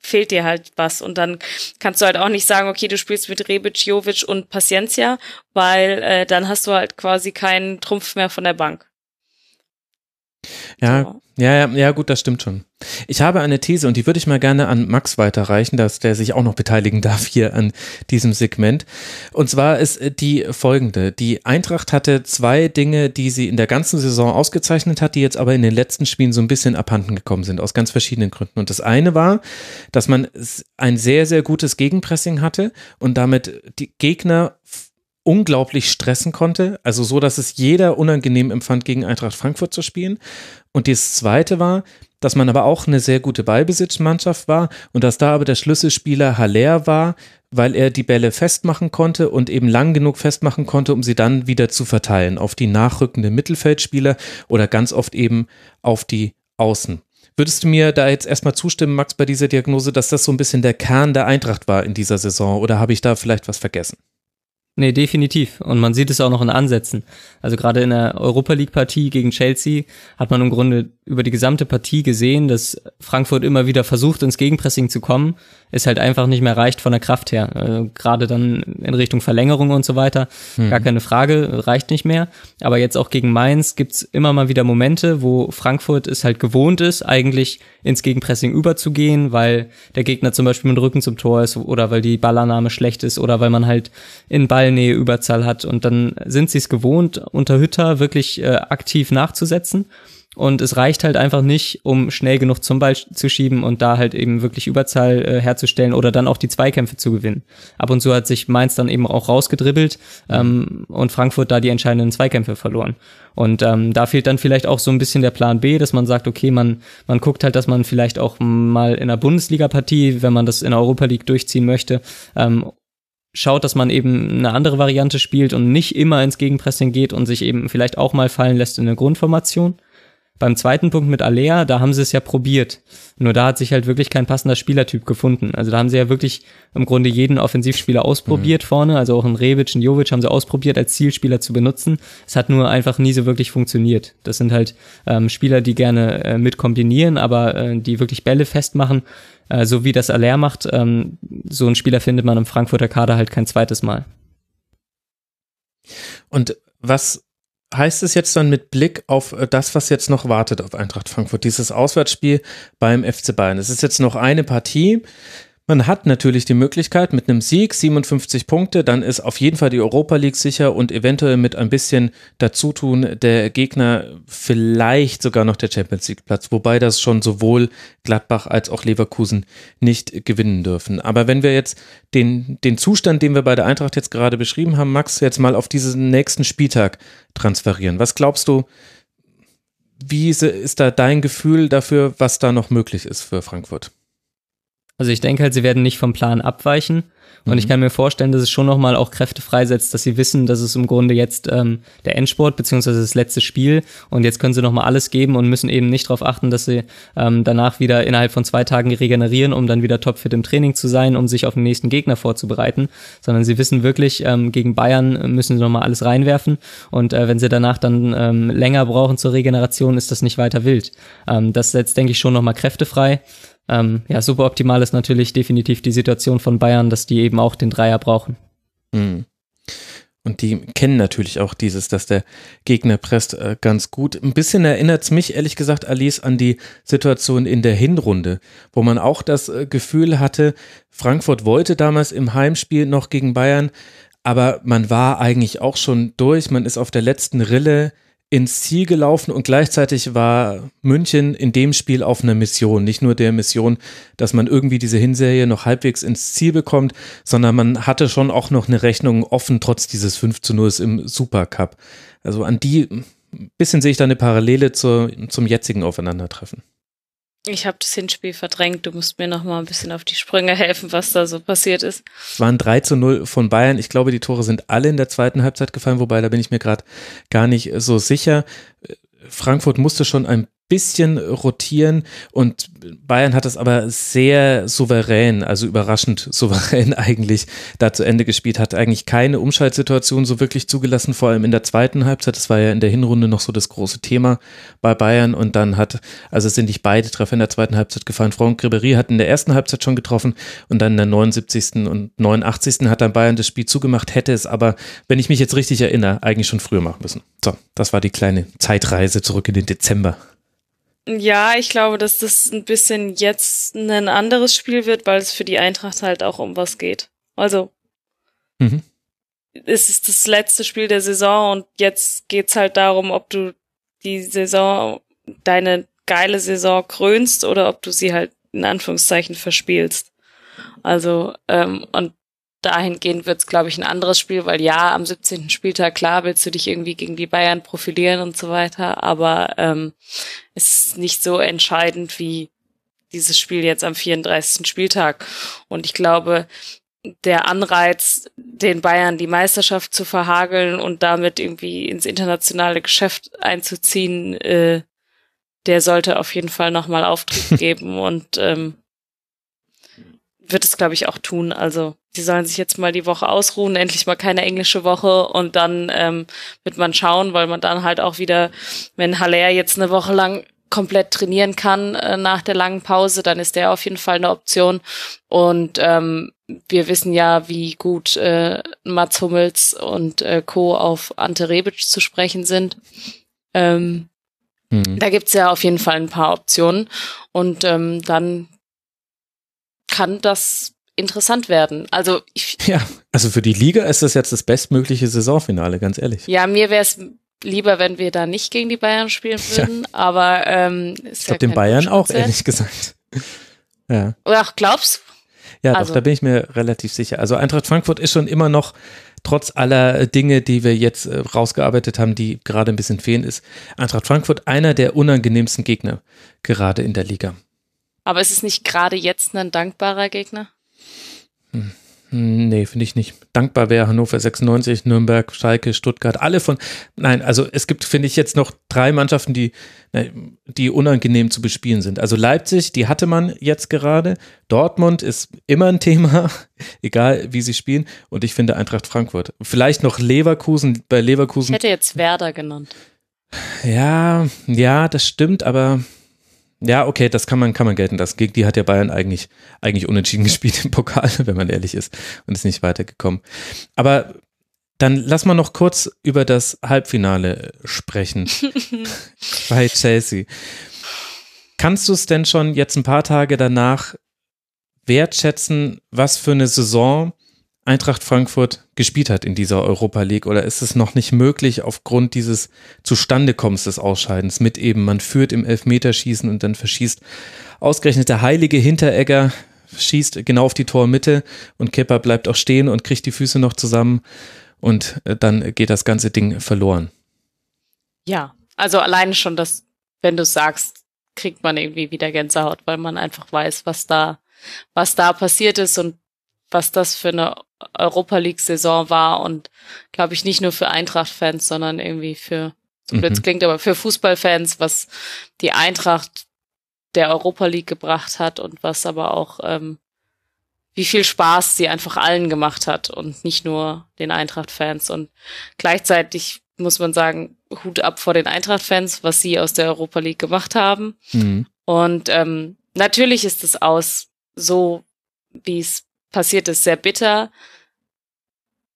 Speaker 4: fehlt dir halt was. Und dann kannst du halt auch nicht sagen, okay, du spielst mit Rebic, Jovic und Paciencia, weil äh, dann hast du halt quasi keinen Trumpf mehr von der Bank.
Speaker 3: Ja, so. Ja, ja, ja, gut, das stimmt schon. Ich habe eine These und die würde ich mal gerne an Max weiterreichen, dass der sich auch noch beteiligen [LAUGHS] darf hier an diesem Segment. Und zwar ist die folgende. Die Eintracht hatte zwei Dinge, die sie in der ganzen Saison ausgezeichnet hat, die jetzt aber in den letzten Spielen so ein bisschen abhanden gekommen sind, aus ganz verschiedenen Gründen. Und das eine war, dass man ein sehr, sehr gutes Gegenpressing hatte und damit die Gegner unglaublich stressen konnte, also so, dass es jeder unangenehm empfand, gegen Eintracht Frankfurt zu spielen. Und das Zweite war, dass man aber auch eine sehr gute Ballbesitzmannschaft war und dass da aber der Schlüsselspieler Haller war, weil er die Bälle festmachen konnte und eben lang genug festmachen konnte, um sie dann wieder zu verteilen auf die nachrückenden Mittelfeldspieler oder ganz oft eben auf die Außen. Würdest du mir da jetzt erstmal zustimmen, Max, bei dieser Diagnose, dass das so ein bisschen der Kern der Eintracht war in dieser Saison oder habe ich da vielleicht was vergessen?
Speaker 5: Nee, definitiv. Und man sieht es auch noch in Ansätzen. Also gerade in der Europa League Partie gegen Chelsea hat man im Grunde über die gesamte Partie gesehen, dass Frankfurt immer wieder versucht, ins Gegenpressing zu kommen, es halt einfach nicht mehr reicht von der Kraft her. Also gerade dann in Richtung Verlängerung und so weiter, mhm. gar keine Frage, reicht nicht mehr. Aber jetzt auch gegen Mainz gibt's immer mal wieder Momente, wo Frankfurt es halt gewohnt ist, eigentlich ins Gegenpressing überzugehen, weil der Gegner zum Beispiel mit dem Rücken zum Tor ist oder weil die Ballannahme schlecht ist oder weil man halt in Ballnähe Überzahl hat. Und dann sind sie es gewohnt, unter Hütter wirklich äh, aktiv nachzusetzen. Und es reicht halt einfach nicht, um schnell genug zum Ball zu schieben und da halt eben wirklich Überzahl äh, herzustellen oder dann auch die Zweikämpfe zu gewinnen. Ab und zu hat sich Mainz dann eben auch rausgedribbelt ähm, und Frankfurt da die entscheidenden Zweikämpfe verloren. Und ähm, da fehlt dann vielleicht auch so ein bisschen der Plan B, dass man sagt, okay, man, man guckt halt, dass man vielleicht auch mal in einer Bundesliga-Partie, wenn man das in der Europa League durchziehen möchte, ähm, schaut, dass man eben eine andere Variante spielt und nicht immer ins Gegenpressing geht und sich eben vielleicht auch mal fallen lässt in eine Grundformation. Beim zweiten Punkt mit Alea, da haben sie es ja probiert. Nur da hat sich halt wirklich kein passender Spielertyp gefunden. Also da haben sie ja wirklich im Grunde jeden Offensivspieler ausprobiert mhm. vorne. Also auch einen Revic, einen Jovic haben sie ausprobiert, als Zielspieler zu benutzen. Es hat nur einfach nie so wirklich funktioniert. Das sind halt ähm, Spieler, die gerne äh, mit kombinieren, aber äh, die wirklich Bälle festmachen. Äh, so wie das Aller macht. Ähm, so einen Spieler findet man im Frankfurter Kader halt kein zweites Mal.
Speaker 3: Und was heißt es jetzt dann mit Blick auf äh, das, was jetzt noch wartet auf Eintracht Frankfurt, dieses Auswärtsspiel beim FC Bayern? Es ist jetzt noch eine Partie. Man hat natürlich die Möglichkeit mit einem Sieg, 57 Punkte, dann ist auf jeden Fall die Europa League sicher und eventuell mit ein bisschen Dazutun der Gegner vielleicht sogar noch der Champions League Platz, wobei das schon sowohl Gladbach als auch Leverkusen nicht gewinnen dürfen. Aber wenn wir jetzt den, den Zustand, den wir bei der Eintracht jetzt gerade beschrieben haben, Max, jetzt mal auf diesen nächsten Spieltag transferieren. Was glaubst du, wie ist da dein Gefühl dafür, was da noch möglich ist für Frankfurt?
Speaker 5: Also ich denke halt, sie werden nicht vom Plan abweichen. Und mhm. ich kann mir vorstellen, dass es schon nochmal auch Kräfte freisetzt, dass sie wissen, dass es im Grunde jetzt ähm, der Endsport beziehungsweise das letzte Spiel und jetzt können sie nochmal alles geben und müssen eben nicht darauf achten, dass sie ähm, danach wieder innerhalb von zwei Tagen regenerieren, um dann wieder topfit im Training zu sein, um sich auf den nächsten Gegner vorzubereiten, sondern sie wissen wirklich, ähm, gegen Bayern müssen sie nochmal alles reinwerfen und äh, wenn sie danach dann ähm, länger brauchen zur Regeneration, ist das nicht weiter wild. Ähm, das setzt, denke ich, schon nochmal Kräfte frei ähm, ja, super optimal ist natürlich definitiv die Situation von Bayern, dass die eben auch den Dreier brauchen.
Speaker 3: Mhm. Und die kennen natürlich auch dieses, dass der Gegner presst, äh, ganz gut. Ein bisschen erinnert es mich, ehrlich gesagt, Alice, an die Situation in der Hinrunde, wo man auch das äh, Gefühl hatte, Frankfurt wollte damals im Heimspiel noch gegen Bayern, aber man war eigentlich auch schon durch. Man ist auf der letzten Rille ins Ziel gelaufen und gleichzeitig war München in dem Spiel auf einer Mission. Nicht nur der Mission, dass man irgendwie diese Hinserie noch halbwegs ins Ziel bekommt, sondern man hatte schon auch noch eine Rechnung offen, trotz dieses 5 zu 0 im Supercup. Also an die bisschen sehe ich da eine Parallele zur, zum jetzigen Aufeinandertreffen.
Speaker 4: Ich habe das Hinspiel verdrängt. Du musst mir noch mal ein bisschen auf die Sprünge helfen, was da so passiert ist.
Speaker 3: Es waren 3 zu 0 von Bayern. Ich glaube, die Tore sind alle in der zweiten Halbzeit gefallen, wobei da bin ich mir gerade gar nicht so sicher. Frankfurt musste schon ein bisschen rotieren und Bayern hat es aber sehr souverän, also überraschend [LAUGHS] souverän eigentlich da zu Ende gespielt, hat eigentlich keine Umschaltsituation so wirklich zugelassen, vor allem in der zweiten Halbzeit. Das war ja in der Hinrunde noch so das große Thema bei Bayern und dann hat, also sind nicht beide Treffer in der zweiten Halbzeit gefallen. Franck Ribéry hat in der ersten Halbzeit schon getroffen und dann in der 79. und 89. hat dann Bayern das Spiel zugemacht, hätte es aber, wenn ich mich jetzt richtig erinnere, eigentlich schon früher machen müssen. So, das war die kleine Zeitreise zurück in den Dezember.
Speaker 4: Ja, ich glaube, dass das ein bisschen jetzt ein anderes Spiel wird, weil es für die Eintracht halt auch um was geht. Also, mhm. es ist das letzte Spiel der Saison und jetzt geht's halt darum, ob du die Saison, deine geile Saison krönst oder ob du sie halt in Anführungszeichen verspielst. Also, ähm, und dahingehend wird es, glaube ich, ein anderes Spiel, weil ja, am 17. Spieltag, klar, willst du dich irgendwie gegen die Bayern profilieren und so weiter, aber ähm, es ist nicht so entscheidend wie dieses Spiel jetzt am 34. Spieltag. Und ich glaube, der Anreiz, den Bayern die Meisterschaft zu verhageln und damit irgendwie ins internationale Geschäft einzuziehen, äh, der sollte auf jeden Fall nochmal Auftrieb [LAUGHS] geben und ähm, wird es, glaube ich, auch tun. Also die sollen sich jetzt mal die Woche ausruhen, endlich mal keine englische Woche und dann ähm, wird man schauen, weil man dann halt auch wieder, wenn Haller jetzt eine Woche lang komplett trainieren kann äh, nach der langen Pause, dann ist der auf jeden Fall eine Option. Und ähm, wir wissen ja, wie gut äh, Mats Hummels und äh, Co. auf Ante Rebic zu sprechen sind. Ähm, mhm. Da gibt's ja auf jeden Fall ein paar Optionen. Und ähm, dann kann das interessant werden. Also ich, [LAUGHS]
Speaker 3: ja, also für die Liga ist das jetzt das bestmögliche Saisonfinale, ganz ehrlich.
Speaker 4: Ja, mir wäre es lieber, wenn wir da nicht gegen die Bayern spielen würden, ja. aber ähm,
Speaker 3: ist ich glaube ja den Bayern auch ehrlich gesagt. [LAUGHS]
Speaker 4: ja. Ach, glaubst?
Speaker 3: Ja, also. doch, da bin ich mir relativ sicher. Also Eintracht Frankfurt ist schon immer noch trotz aller Dinge, die wir jetzt äh, rausgearbeitet haben, die gerade ein bisschen fehlen, ist Eintracht Frankfurt einer der unangenehmsten Gegner gerade in der Liga.
Speaker 4: Aber ist es nicht gerade jetzt ein dankbarer Gegner?
Speaker 3: Hm. Nee, finde ich nicht. Dankbar wäre Hannover 96, Nürnberg, Schalke, Stuttgart, alle von. Nein, also es gibt, finde ich, jetzt noch drei Mannschaften, die, die unangenehm zu bespielen sind. Also Leipzig, die hatte man jetzt gerade. Dortmund ist immer ein Thema, [LAUGHS] egal wie sie spielen. Und ich finde Eintracht Frankfurt. Vielleicht noch Leverkusen, bei Leverkusen.
Speaker 4: Ich hätte jetzt Werder genannt.
Speaker 3: Ja, ja, das stimmt, aber ja, okay, das kann man, kann man gelten lassen. Gegen die hat ja Bayern eigentlich, eigentlich unentschieden gespielt im Pokal, [LAUGHS] wenn man ehrlich ist, und ist nicht weitergekommen. Aber dann lass mal noch kurz über das Halbfinale sprechen [LAUGHS] bei Chelsea. Kannst du es denn schon jetzt ein paar Tage danach wertschätzen, was für eine Saison Eintracht Frankfurt gespielt hat in dieser Europa League oder ist es noch nicht möglich aufgrund dieses Zustandekommens des Ausscheidens mit eben, man führt im Elfmeterschießen und dann verschießt ausgerechnet der heilige Hinteregger, schießt genau auf die Tormitte und Kepper bleibt auch stehen und kriegt die Füße noch zusammen und äh, dann geht das ganze Ding verloren.
Speaker 4: Ja, also alleine schon das, wenn du sagst, kriegt man irgendwie wieder Gänsehaut, weil man einfach weiß, was da, was da passiert ist und was das für eine Europa League-Saison war und glaube ich nicht nur für Eintracht-Fans, sondern irgendwie für, so blöd mhm. klingt, aber für Fußballfans, was die Eintracht der Europa League gebracht hat und was aber auch, ähm, wie viel Spaß sie einfach allen gemacht hat und nicht nur den Eintracht-Fans. Und gleichzeitig muss man sagen, Hut ab vor den Eintracht-Fans, was sie aus der Europa League gemacht haben. Mhm. Und ähm, natürlich ist es aus so, wie es passiert ist, sehr bitter.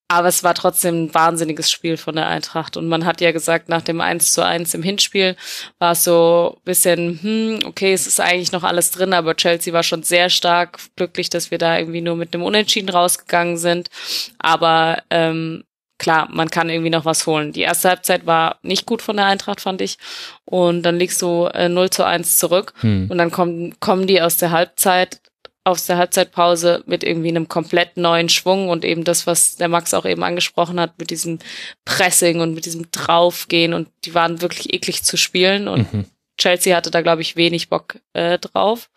Speaker 4: Aber es war trotzdem ein wahnsinniges Spiel von der Eintracht. Und man hat ja gesagt, nach dem 1 zu 1 im Hinspiel war es so ein bisschen, hm, okay, es ist eigentlich noch alles drin, aber Chelsea war schon sehr stark glücklich, dass wir da irgendwie nur mit einem Unentschieden rausgegangen sind. Aber ähm, klar, man kann irgendwie noch was holen. Die erste Halbzeit war nicht gut von der Eintracht, fand ich. Und dann liegst du äh, 0 zu 1 zurück. Hm. Und dann kommen, kommen die aus der Halbzeit aus der Halbzeitpause mit irgendwie einem komplett neuen Schwung und eben das, was der Max auch eben angesprochen hat, mit diesem Pressing und mit diesem Draufgehen und die waren wirklich eklig zu spielen und mhm. Chelsea hatte da, glaube ich, wenig Bock äh, drauf.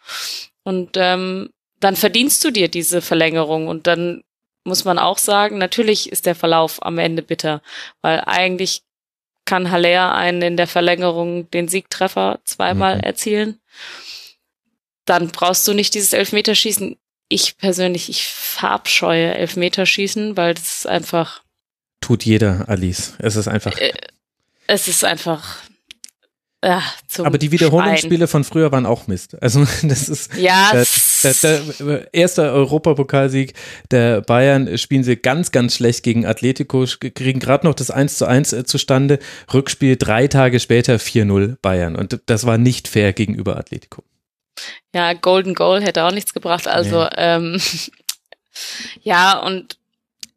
Speaker 4: Und ähm, dann verdienst du dir diese Verlängerung und dann muss man auch sagen, natürlich ist der Verlauf am Ende bitter, weil eigentlich kann Haller einen in der Verlängerung den Siegtreffer zweimal mhm. erzielen. Dann brauchst du nicht dieses Elfmeterschießen. Ich persönlich, ich verabscheue Elfmeterschießen, weil das ist einfach.
Speaker 3: Tut jeder, Alice. Es ist einfach. Äh,
Speaker 4: es ist einfach ja,
Speaker 3: Aber die Wiederholungsspiele Schwein. von früher waren auch Mist. Also [LAUGHS] das ist
Speaker 4: ja,
Speaker 3: der, der, der erste Europapokalsieg der Bayern spielen sie ganz, ganz schlecht gegen Atletico, kriegen gerade noch das 1 zu 1 äh, zustande. Rückspiel drei Tage später 4-0 Bayern. Und das war nicht fair gegenüber Atletico.
Speaker 4: Ja, Golden Goal hätte auch nichts gebracht. Also nee. ähm, [LAUGHS] ja, und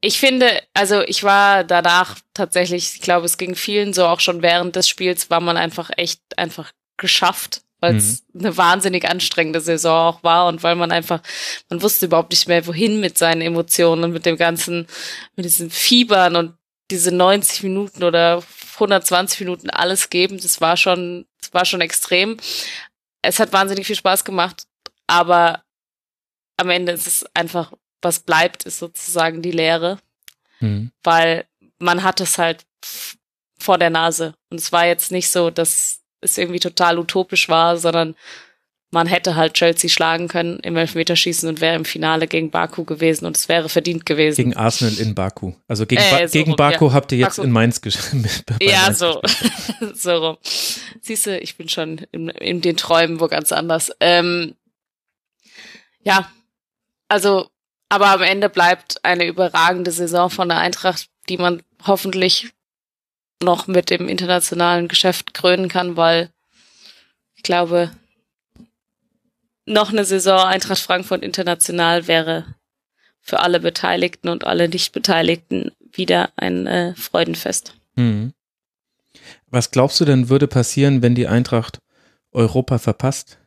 Speaker 4: ich finde, also ich war danach tatsächlich, ich glaube, es ging vielen so auch schon während des Spiels, war man einfach echt einfach geschafft, weil es mhm. eine wahnsinnig anstrengende Saison auch war und weil man einfach, man wusste überhaupt nicht mehr, wohin mit seinen Emotionen und mit dem ganzen, mit diesen Fiebern und diese 90 Minuten oder 120 Minuten alles geben, das war schon, das war schon extrem. Es hat wahnsinnig viel Spaß gemacht, aber am Ende ist es einfach was bleibt, ist sozusagen die Lehre. Mhm. Weil man hat es halt vor der Nase. Und es war jetzt nicht so, dass es irgendwie total utopisch war, sondern man hätte halt Chelsea schlagen können im Elfmeterschießen und wäre im Finale gegen Baku gewesen und es wäre verdient gewesen.
Speaker 3: Gegen Arsenal in Baku. Also gegen, äh, ba so gegen rum, Baku ja. habt ihr jetzt Baku. in Mainz [LAUGHS] gespielt.
Speaker 4: Ja, Mainz so. so rum. Siehst du, ich bin schon in, in den Träumen wo ganz anders. Ähm, ja, also aber am Ende bleibt eine überragende Saison von der Eintracht, die man hoffentlich noch mit dem internationalen Geschäft krönen kann, weil ich glaube, noch eine Saison Eintracht Frankfurt international wäre für alle Beteiligten und alle Nicht-Beteiligten wieder ein äh, Freudenfest. Mhm.
Speaker 3: Was glaubst du denn würde passieren, wenn die Eintracht Europa verpasst?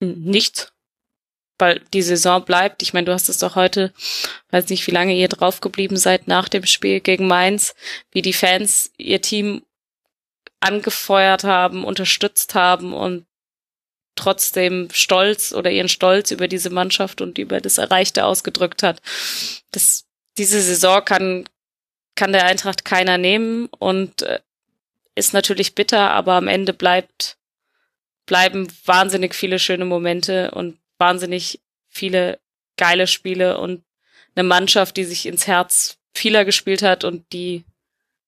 Speaker 4: Nichts weil die Saison bleibt. Ich meine, du hast es doch heute, weiß nicht, wie lange ihr draufgeblieben seid nach dem Spiel gegen Mainz, wie die Fans ihr Team angefeuert haben, unterstützt haben und trotzdem stolz oder ihren Stolz über diese Mannschaft und über das Erreichte ausgedrückt hat. Das, diese Saison kann, kann der Eintracht keiner nehmen und äh, ist natürlich bitter, aber am Ende bleibt, bleiben wahnsinnig viele schöne Momente und wahnsinnig viele geile Spiele und eine Mannschaft, die sich ins Herz vieler gespielt hat und die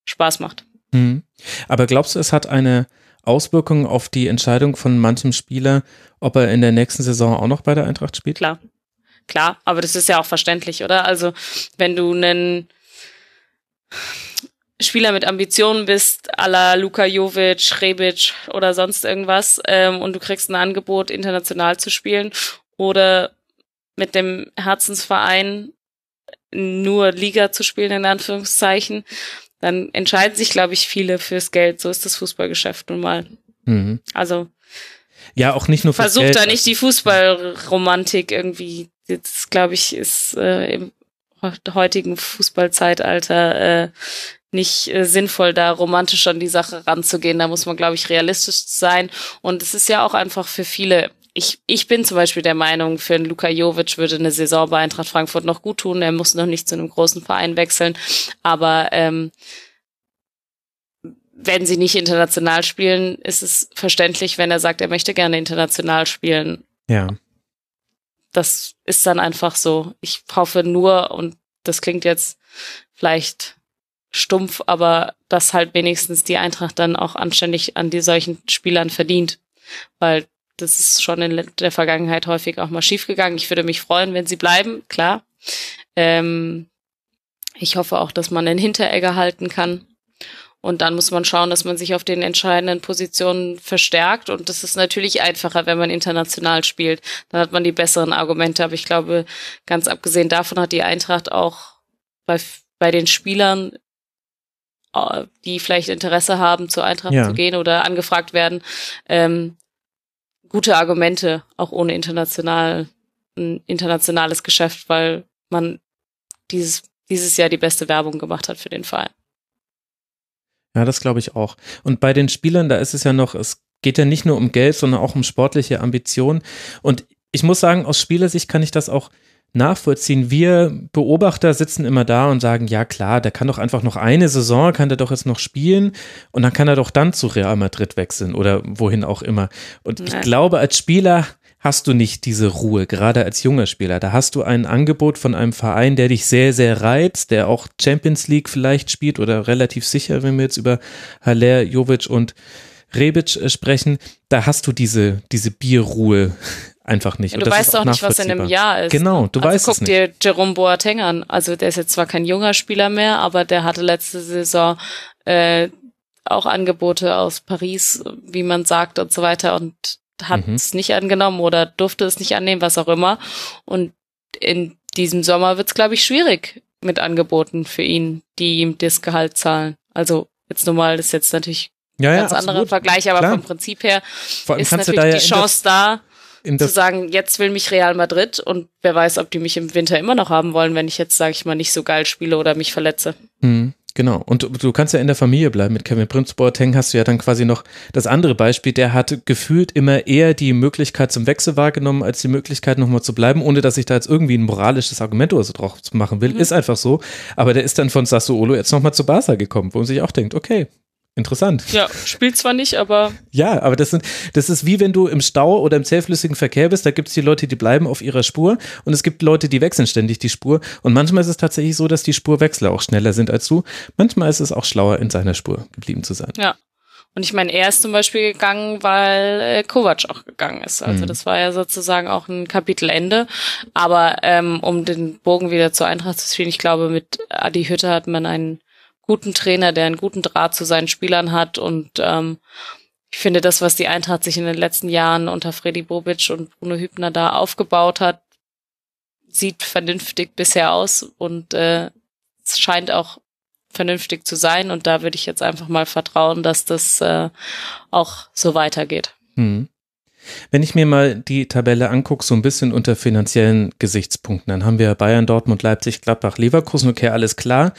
Speaker 4: Spaß macht.
Speaker 3: Mhm. Aber glaubst du, es hat eine Auswirkung auf die Entscheidung von manchem Spieler, ob er in der nächsten Saison auch noch bei der Eintracht spielt?
Speaker 4: Klar. Klar, aber das ist ja auch verständlich, oder? Also, wenn du einen Spieler mit Ambitionen bist, à la Luka Jovic, Rebic oder sonst irgendwas, ähm, und du kriegst ein Angebot, international zu spielen oder mit dem Herzensverein nur Liga zu spielen, in Anführungszeichen, dann entscheiden sich, glaube ich, viele fürs Geld. So ist das Fußballgeschäft nun mal. Mhm. Also
Speaker 3: ja, auch nicht nur
Speaker 4: versucht da nicht die Fußballromantik irgendwie. Das glaube ich ist äh, im heutigen Fußballzeitalter äh, nicht äh, sinnvoll, da romantisch an die Sache ranzugehen. Da muss man, glaube ich, realistisch sein. Und es ist ja auch einfach für viele ich, ich bin zum Beispiel der Meinung, für einen Luka Jovic würde eine Saison bei Eintracht Frankfurt noch gut tun. Er muss noch nicht zu einem großen Verein wechseln. Aber ähm, wenn sie nicht international spielen, ist es verständlich, wenn er sagt, er möchte gerne international spielen.
Speaker 3: Ja.
Speaker 4: Das ist dann einfach so. Ich hoffe nur, und das klingt jetzt vielleicht stumpf, aber dass halt wenigstens die Eintracht dann auch anständig an die solchen Spielern verdient. Weil das ist schon in der Vergangenheit häufig auch mal schiefgegangen. Ich würde mich freuen, wenn sie bleiben, klar. Ähm, ich hoffe auch, dass man den Hinteregger halten kann. Und dann muss man schauen, dass man sich auf den entscheidenden Positionen verstärkt. Und das ist natürlich einfacher, wenn man international spielt. Dann hat man die besseren Argumente. Aber ich glaube, ganz abgesehen davon hat die Eintracht auch bei, bei den Spielern, äh, die vielleicht Interesse haben, zur Eintracht ja. zu gehen oder angefragt werden, ähm, gute Argumente, auch ohne international, ein internationales Geschäft, weil man dieses, dieses Jahr die beste Werbung gemacht hat für den Verein.
Speaker 3: Ja, das glaube ich auch. Und bei den Spielern, da ist es ja noch, es geht ja nicht nur um Geld, sondern auch um sportliche Ambitionen. Und ich muss sagen, aus Spielersicht kann ich das auch nachvollziehen. Wir Beobachter sitzen immer da und sagen, ja klar, der kann doch einfach noch eine Saison, kann der doch jetzt noch spielen und dann kann er doch dann zu Real Madrid wechseln oder wohin auch immer. Und ich glaube, als Spieler hast du nicht diese Ruhe, gerade als junger Spieler. Da hast du ein Angebot von einem Verein, der dich sehr, sehr reizt, der auch Champions League vielleicht spielt oder relativ sicher, wenn wir jetzt über Haller, Jovic und Rebic äh, sprechen. Da hast du diese, diese Bierruhe einfach nicht.
Speaker 4: Ja, du weißt auch nicht, was in einem Jahr ist.
Speaker 3: Genau, du
Speaker 4: also
Speaker 3: weißt
Speaker 4: guck
Speaker 3: es nicht.
Speaker 4: dir Jerome Boateng an. Also der ist jetzt zwar kein junger Spieler mehr, aber der hatte letzte Saison äh, auch Angebote aus Paris, wie man sagt und so weiter und hat
Speaker 3: Mhm.
Speaker 4: es nicht angenommen oder durfte es nicht annehmen, was auch immer. Und in diesem Sommer wird es, glaube ich, schwierig mit Angeboten für ihn, die ihm das Gehalt zahlen. Also jetzt normal, das ist jetzt natürlich
Speaker 3: Ja,
Speaker 4: ein
Speaker 3: ja,
Speaker 4: ganz anderer
Speaker 3: absolut.
Speaker 4: Vergleich, aber
Speaker 3: Klar.
Speaker 4: vom Prinzip her ist natürlich die Chance da, zu sagen, jetzt will mich Real Madrid und wer weiß, ob die mich im Winter immer noch haben wollen, wenn ich jetzt, sage ich mal, nicht so geil spiele oder mich verletze.
Speaker 3: Mhm, Genau. Und du, du kannst ja in der Familie bleiben. Mit Kevin Prince Boateng hast du ja dann quasi noch das andere Beispiel. Der hat gefühlt immer eher die Möglichkeit zum Wechsel wahrgenommen, als die Möglichkeit nochmal zu bleiben, ohne dass ich da jetzt irgendwie ein moralisches Argument oder so drauf machen will. Ist einfach so. Aber der ist dann von Sassuolo jetzt nochmal zu Barca gekommen, wo man sich auch denkt, okay, interessant.
Speaker 4: Ja, spielt zwar nicht, aber
Speaker 3: Ja, aber das sind, das ist wie wenn du im Stau oder im zähflüssigen Verkehr bist, da gibt es die Leute, die bleiben auf ihrer Spur und es gibt Leute, die wechseln ständig die Spur und manchmal ist es tatsächlich so, dass die Spurwechsler auch schneller sind als du. Manchmal ist es auch schlauer, in seiner Spur geblieben zu sein.
Speaker 4: ja. Und ich meine, er ist zum Beispiel gegangen, weil äh, Kovac auch gegangen ist. Also
Speaker 3: Mhm.
Speaker 4: das war ja sozusagen auch ein Kapitelende. Aber ähm, um den Bogen wieder zur Eintracht zu spielen, ich glaube, mit Adi Hütte hat man einen guten Trainer, der einen guten Draht zu seinen Spielern hat. Und ähm, ich finde, das, was die Eintracht sich in den letzten Jahren unter Freddy Bobic und Bruno Hübner da aufgebaut hat, sieht vernünftig bisher aus und äh, es scheint auch vernünftig zu sein. Und da würde ich jetzt einfach mal vertrauen, dass das äh, auch so weitergeht.
Speaker 3: Hm. Wenn ich mir mal die Tabelle angucke, so ein bisschen unter finanziellen Gesichtspunkten, dann haben wir Bayern, Dortmund, Leipzig, Gladbach, Leverkusen, okay, alles klar.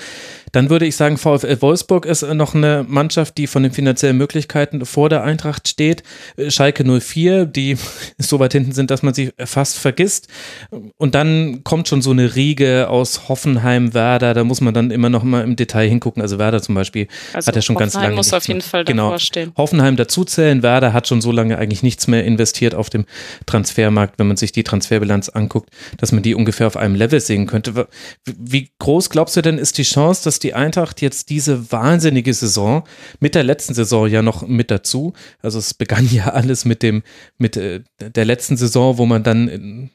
Speaker 3: Dann würde ich sagen, VfL Wolfsburg ist noch eine Mannschaft, die von den finanziellen Möglichkeiten vor der Eintracht steht. Schalke 04, die [LAUGHS] so weit hinten sind, dass man sie fast vergisst. Und dann kommt schon so eine Riege aus Hoffenheim, Werder, da muss man dann immer noch mal im Detail hingucken. Also Werder zum Beispiel
Speaker 4: Also
Speaker 3: hat ja schon ganz
Speaker 4: Hoffenheim
Speaker 3: lange
Speaker 4: muss
Speaker 3: nichts
Speaker 4: auf jeden. Fall
Speaker 3: genau.
Speaker 4: davor stehen.
Speaker 3: Hoffenheim dazuzählen. Werder hat schon so lange eigentlich nichts mehr investiert auf dem Transfermarkt, wenn man sich die Transferbilanz anguckt, dass man die ungefähr auf einem Level sehen könnte. Wie groß glaubst du denn ist die Chance, dass die Eintracht jetzt diese wahnsinnige Saison mit der letzten Saison ja noch mit dazu, also es begann ja [LAUGHS] alles mit dem, mit äh, der letzten Saison, wo man dann äh,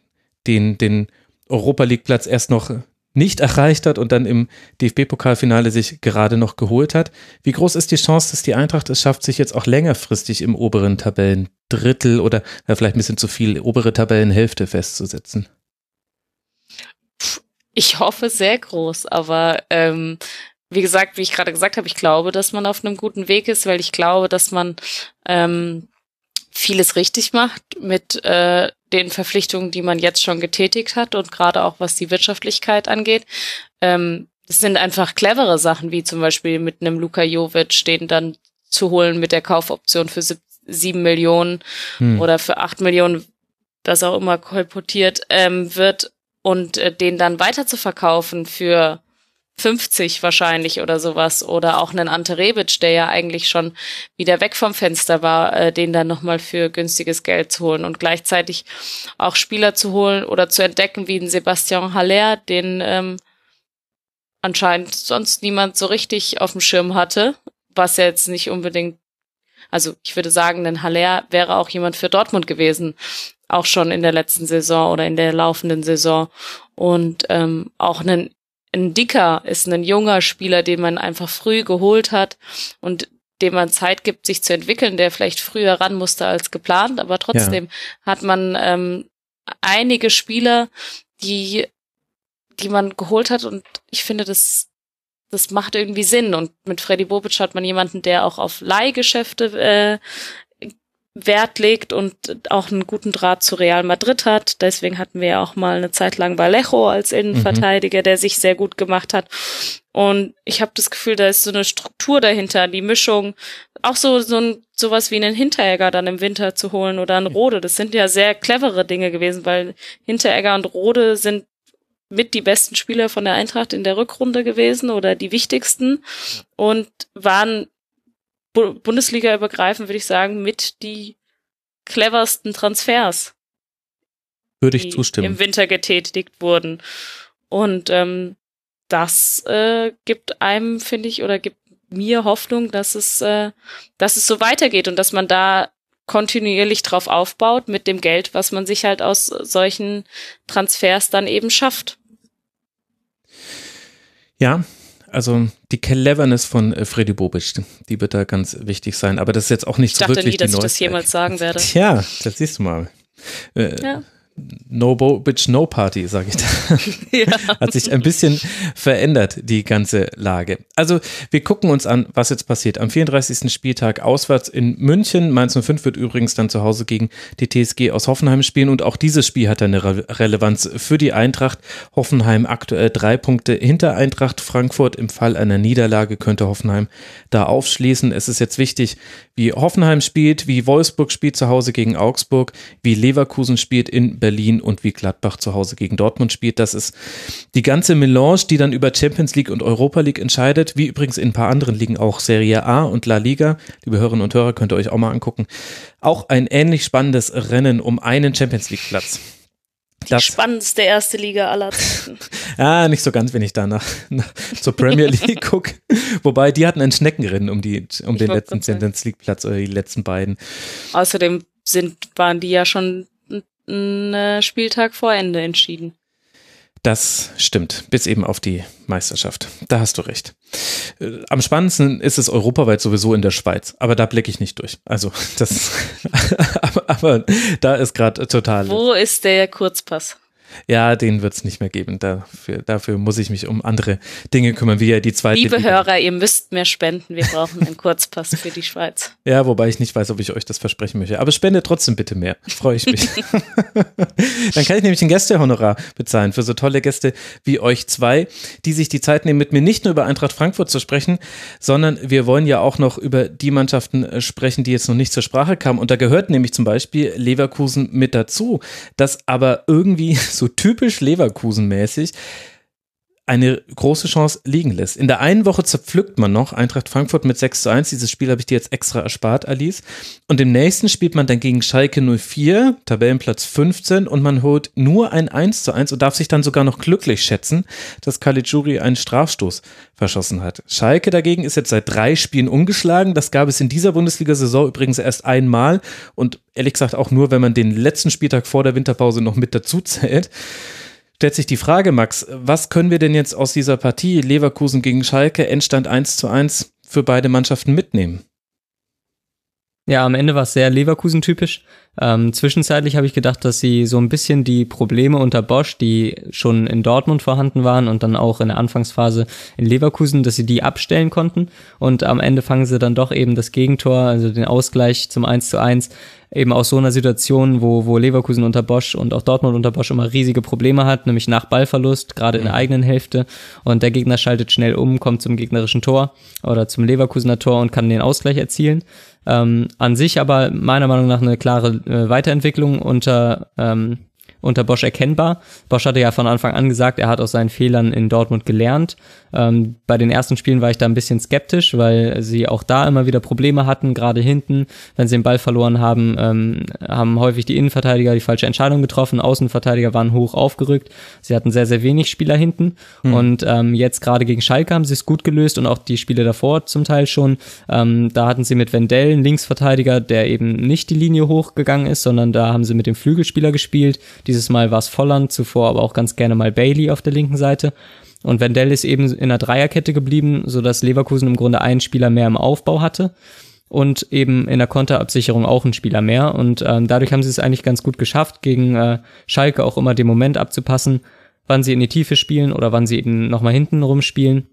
Speaker 3: den, den Europa League Platz erst noch nicht erreicht hat und dann im DFB-Pokalfinale sich gerade noch geholt hat. Wie groß ist die Chance, dass die Eintracht es schafft, sich jetzt auch längerfristig im oberen Tabellendrittel oder ja, vielleicht ein bisschen zu viel obere Tabellenhälfte festzusetzen?
Speaker 4: Ich hoffe sehr groß, aber ähm, wie gesagt, wie ich gerade gesagt habe, ich glaube, dass man auf einem guten Weg ist, weil ich glaube, dass man ähm, vieles richtig macht mit äh, den Verpflichtungen, die man jetzt schon getätigt hat und gerade auch was die Wirtschaftlichkeit angeht. Ähm, es sind einfach clevere Sachen, wie zum Beispiel mit einem Luka Jovic, den dann zu holen mit der Kaufoption für sieb- sieben Millionen
Speaker 3: Hm.
Speaker 4: oder für acht Millionen, das auch immer kolportiert ähm, wird und äh, den dann weiter zu verkaufen für 50 wahrscheinlich oder sowas oder auch einen Ante Rebic, der ja eigentlich schon wieder weg vom Fenster war, äh, den dann nochmal für günstiges Geld zu holen und gleichzeitig auch Spieler zu holen oder zu entdecken wie den Sebastian Haller, den ähm, anscheinend sonst niemand so richtig auf dem Schirm hatte, was ja jetzt nicht unbedingt, also ich würde sagen, denn Haller wäre auch jemand für Dortmund gewesen, auch schon in der letzten Saison oder in der laufenden Saison. Und ähm, auch einen ein Dicker ist ein junger Spieler, den man einfach früh geholt hat und dem man Zeit gibt, sich zu entwickeln, der vielleicht früher ran musste als geplant, aber trotzdem hat man ähm, einige Spieler, die, die man geholt hat. Und ich finde, das, das macht irgendwie Sinn. Und mit Freddy Bobic hat man jemanden, der auch auf Leihgeschäfte äh, Wert legt und auch einen guten Draht zu Real Madrid hat. Deswegen hatten wir ja auch mal eine Zeit lang Vallejo als Innenverteidiger, der sich sehr gut gemacht hat. Und ich habe das Gefühl, da ist so eine Struktur dahinter, die Mischung, auch so so ein sowas wie einen Hinteregger dann im Winter zu holen oder einen Rode. Das sind ja sehr clevere Dinge gewesen, weil Hinteregger und Rode sind mit die besten Spieler von der Eintracht in der Rückrunde gewesen oder die wichtigsten und waren Bu Bundesliga übergreifend, würde ich sagen, mit die cleversten Transfers.
Speaker 3: Würde ich zustimmen.
Speaker 4: Im Winter getätigt wurden. Und ähm, das äh, gibt einem, finde ich, oder gibt mir Hoffnung, dass es, äh, dass es so weitergeht und dass man da kontinuierlich drauf aufbaut mit dem Geld, was man sich halt aus solchen Transfers dann eben schafft.
Speaker 3: Ja, also die Cleverness von äh, Freddy Bobic, die wird da ganz wichtig sein. Aber das ist jetzt auch nicht
Speaker 4: ich
Speaker 3: so wirklich
Speaker 4: nie, dass
Speaker 3: die
Speaker 4: ich das jemals sagen werde.
Speaker 3: Tja, das siehst du mal. Äh, ja. No Bo Bitch No Party, sage ich da. [LAUGHS] Ja. Hat sich ein bisschen verändert, die ganze Lage. Also, wir gucken uns an, was jetzt passiert. Am 34. Spieltag auswärts in München. Mainz 05 wird übrigens dann zu Hause gegen die TSG aus Hoffenheim spielen. Und auch dieses Spiel hat eine Re Relevanz für die Eintracht. Hoffenheim aktuell drei Punkte hinter Eintracht Frankfurt. Im Fall einer Niederlage könnte Hoffenheim da aufschließen. Es ist jetzt wichtig, wie Hoffenheim spielt, wie Wolfsburg spielt zu Hause gegen Augsburg, wie Leverkusen spielt in Berlin und wie Gladbach zu Hause gegen Dortmund spielt. Das ist die ganze Melange, die dann über Champions League und Europa League entscheidet, wie übrigens in ein paar anderen Ligen auch Serie A und La Liga. Liebe Hörerinnen und Hörer, könnt ihr euch auch mal angucken. Auch ein ähnlich spannendes Rennen um einen Champions League Platz.
Speaker 4: Die das, spannendste erste Liga aller [LAUGHS] Zeiten.
Speaker 3: ah, nicht so ganz, wenn ich da nach, nach zur Premier League [LAUGHS] gucke. Wobei, die hatten ein Schneckenrennen um, die, um den letzten Champions League Platz oder die letzten beiden.
Speaker 4: Außerdem sind, waren die ja schon einen Spieltag vor Ende entschieden.
Speaker 3: Das stimmt, bis eben auf die Meisterschaft. Da hast du recht. Äh, am spannendsten ist es europaweit sowieso in der Schweiz, aber da blicke ich nicht durch. Also das, [LAUGHS] aber, aber da ist gerade total.
Speaker 4: Wo ist der Kurzpass?
Speaker 3: Ja, den wird es nicht mehr geben. Dafür, dafür muss ich mich um andere Dinge kümmern, wie ja die zweite.
Speaker 4: Liebe Liga. Hörer, ihr müsst mehr spenden. Wir brauchen einen Kurzpass für die Schweiz. [LAUGHS]
Speaker 3: Ja, wobei ich nicht weiß, ob ich euch das versprechen möchte. Aber spende trotzdem bitte mehr. Freue ich mich. [LAUGHS] Dann kann ich nämlich ein Gästehonorar bezahlen für so tolle Gäste wie euch zwei, die sich die Zeit nehmen, mit mir nicht nur über Eintracht Frankfurt zu sprechen, sondern wir wollen ja auch noch über die Mannschaften äh, sprechen, die jetzt noch nicht zur Sprache kamen. Und da gehört nämlich zum Beispiel Leverkusen mit dazu, das aber irgendwie so typisch Leverkusen-mäßig eine große Chance liegen lässt. In der einen Woche zerpflückt man noch Eintracht Frankfurt mit 6 zu 1. Dieses Spiel habe ich dir jetzt extra erspart, Alice. Und im nächsten spielt man dann gegen Schalke 04, Tabellenplatz 15, und man holt nur ein 1 zu 1 und darf sich dann sogar noch glücklich schätzen, dass Caligiuri einen Strafstoß verschossen hat. Schalke dagegen ist jetzt seit drei Spielen ungeschlagen. Das gab es in dieser Bundesliga-Saison übrigens erst einmal und ehrlich gesagt auch nur, wenn man den letzten Spieltag vor der Winterpause noch mit dazu zählt stellt sich die Frage, Max, was können wir denn jetzt aus dieser Partie Leverkusen gegen Schalke, Endstand 1 zu 1 für beide Mannschaften mitnehmen?
Speaker 5: Ja, am Ende war es sehr Leverkusen-typisch. Ähm, zwischenzeitlich habe ich gedacht, dass sie so ein bisschen die Probleme unter Bosch, die schon in Dortmund vorhanden waren und dann auch in der Anfangsphase in Leverkusen, dass sie die abstellen konnten. Und am Ende fangen sie dann doch eben das Gegentor, also den Ausgleich zum 1 zu 1 eben aus so einer Situation, wo, wo Leverkusen unter Bosch und auch Dortmund unter Bosch immer riesige Probleme hat, nämlich nach Ballverlust, gerade in der mhm. eigenen Hälfte. Und der Gegner schaltet schnell um, kommt zum gegnerischen Tor oder zum Leverkusener Tor und kann den Ausgleich erzielen. Ähm, an sich aber meiner Meinung nach eine klare äh, Weiterentwicklung unter ähm, unter Bosch erkennbar. Bosch hatte ja von Anfang an gesagt, er hat aus seinen Fehlern in Dortmund gelernt. Ähm, bei den ersten Spielen war ich da ein bisschen skeptisch, weil sie auch da immer wieder Probleme hatten, gerade hinten, wenn sie den Ball verloren haben, ähm, haben häufig die Innenverteidiger die falsche Entscheidung getroffen, Außenverteidiger waren hoch aufgerückt, sie hatten sehr, sehr wenig Spieler hinten mhm. und ähm, jetzt gerade gegen Schalke haben sie es gut gelöst und auch die Spiele davor zum Teil schon. Ähm, da hatten sie mit Wendell einen Linksverteidiger, der eben nicht die Linie hochgegangen ist, sondern da haben sie mit dem Flügelspieler gespielt. Dieses Mal war es Volland, zuvor aber auch ganz gerne mal Bailey auf der linken Seite. Und Wendell ist eben in der Dreierkette geblieben, so dass Leverkusen im Grunde einen Spieler mehr im Aufbau hatte und eben in der Konterabsicherung auch einen Spieler mehr. Und ähm, dadurch haben sie es eigentlich ganz gut geschafft, gegen äh, Schalke auch immer den Moment abzupassen, wann sie in die Tiefe spielen oder wann sie eben nochmal hinten rumspielen.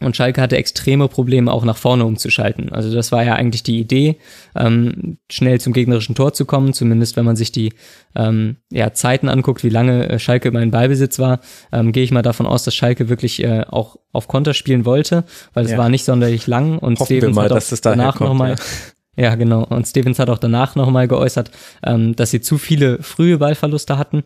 Speaker 5: Und Schalke hatte extreme Probleme, auch nach vorne umzuschalten. Also das war ja eigentlich die Idee, ähm, schnell zum gegnerischen Tor zu kommen. Zumindest wenn man sich die ähm, ja, Zeiten anguckt, wie lange äh, Schalke immer in Ballbesitz war, ähm, gehe ich mal davon aus, dass Schalke wirklich äh, auch auf Konter spielen wollte, weil es ja. war nicht sonderlich lang. Und
Speaker 3: Hoffen Stevens mal, hat auch dass es danach kommt,
Speaker 5: noch mal, ja. [LAUGHS] ja. genau. Und Stevens hat auch danach nochmal geäußert, ähm, dass sie zu viele frühe Ballverluste hatten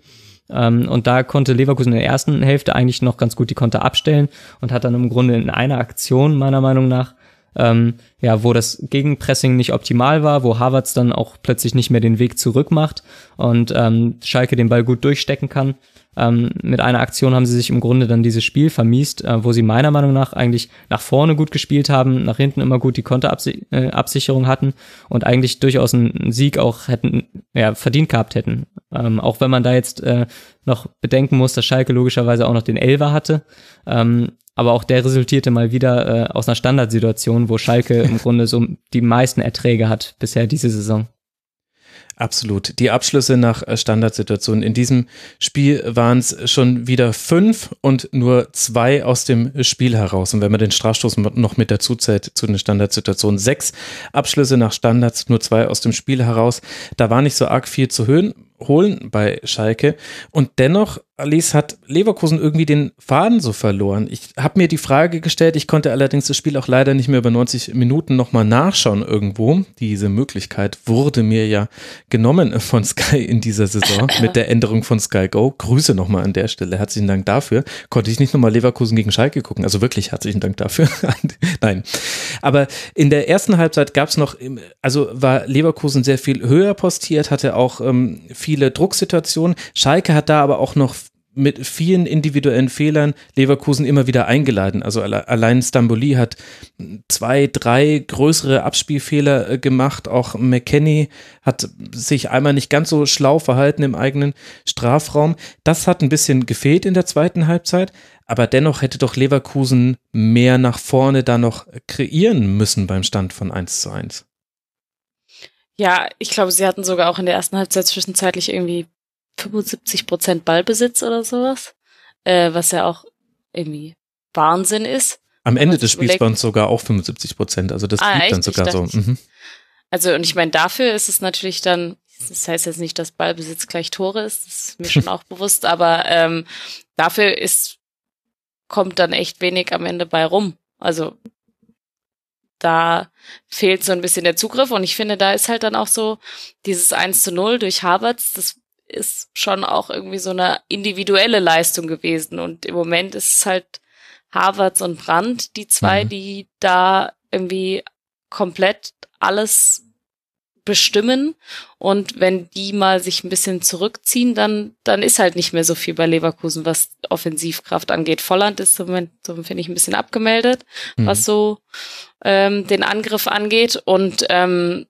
Speaker 5: ähm, und da konnte Leverkusen in der ersten Hälfte eigentlich noch ganz gut die Konter abstellen und hat dann im Grunde in einer Aktion meiner Meinung nach ähm, ja, wo das Gegenpressing nicht optimal war, wo Havertz dann auch plötzlich nicht mehr den Weg zurück macht und ähm, Schalke den Ball gut durchstecken kann, ähm, mit einer Aktion haben sie sich im Grunde dann dieses Spiel vermiest, äh, wo sie meiner Meinung nach eigentlich nach vorne gut gespielt haben, nach hinten immer gut die Konterabsicherung äh, hatten und eigentlich durchaus einen Sieg auch hätten, ja, verdient gehabt hätten. Ähm, auch wenn man da jetzt äh, noch bedenken muss, dass Schalke logischerweise auch noch den Elver hatte. Ähm, aber auch der resultierte mal wieder äh, aus einer Standardsituation, wo Schalke im Grunde so die meisten Erträge hat bisher diese Saison.
Speaker 3: Absolut. Die Abschlüsse nach äh, Standardsituationen. In diesem Spiel waren es schon wieder fünf und nur zwei aus dem Spiel heraus. Und wenn man den Strafstoß noch mit dazu zählt zu den Standardsituationen, sechs Abschlüsse nach Standards, nur zwei aus dem Spiel heraus. Da war nicht so arg viel zu hören holen bei Schalke. Und dennoch, Alice, hat Leverkusen irgendwie den Faden so verloren. Ich habe mir die Frage gestellt, ich konnte allerdings das Spiel auch leider nicht mehr über 90 Minuten nochmal nachschauen irgendwo. Diese Möglichkeit wurde mir ja genommen von Sky in dieser Saison [LAUGHS] mit der Änderung von Sky Go. Grüße nochmal an der Stelle. Herzlichen Dank dafür. Konnte ich nicht nochmal Leverkusen gegen Schalke gucken. Also wirklich herzlichen Dank dafür. [LAUGHS] Nein. Aber in der ersten Halbzeit gab es noch, also war Leverkusen sehr viel höher postiert, hatte auch ähm, viel viele Drucksituationen. Schalke hat da aber auch noch mit vielen individuellen Fehlern Leverkusen immer wieder eingeladen. Also allein Stamboli hat zwei, drei größere Abspielfehler äh, gemacht. Auch McKenny hat sich einmal nicht ganz so schlau verhalten im eigenen Strafraum. Das hat ein bisschen gefehlt in der zweiten Halbzeit. Aber dennoch hätte doch Leverkusen mehr nach vorne da noch kreieren müssen beim Stand von 1 zu 1.
Speaker 4: Ja, ich glaube, sie hatten sogar auch in der ersten Halbzeit zwischenzeitlich irgendwie 75 Prozent Ballbesitz oder sowas, äh, was ja auch irgendwie Wahnsinn ist.
Speaker 3: Am Ende des Spiels waren es sogar auch 75 Prozent, also das ah, blieb dann sogar so. Mhm.
Speaker 4: Also und ich meine, dafür ist es natürlich dann, das heißt jetzt nicht, dass Ballbesitz gleich Tore ist, das ist mir schon [LAUGHS] auch bewusst, aber ähm, dafür ist kommt dann echt wenig am Ende bei rum. Also da fehlt so ein bisschen der Zugriff und ich finde, da ist halt dann auch so dieses 1 zu 0 durch Harvards, das ist schon auch irgendwie so eine individuelle Leistung gewesen und im Moment ist es halt Harvards und Brandt, die zwei, mhm. die da irgendwie komplett alles bestimmen. Und wenn die mal sich ein bisschen zurückziehen, dann, dann ist halt nicht mehr so viel bei Leverkusen, was Offensivkraft angeht. Volland ist im Moment, so finde ich, ein bisschen abgemeldet, mhm. was so ähm, den Angriff angeht. Und ähm,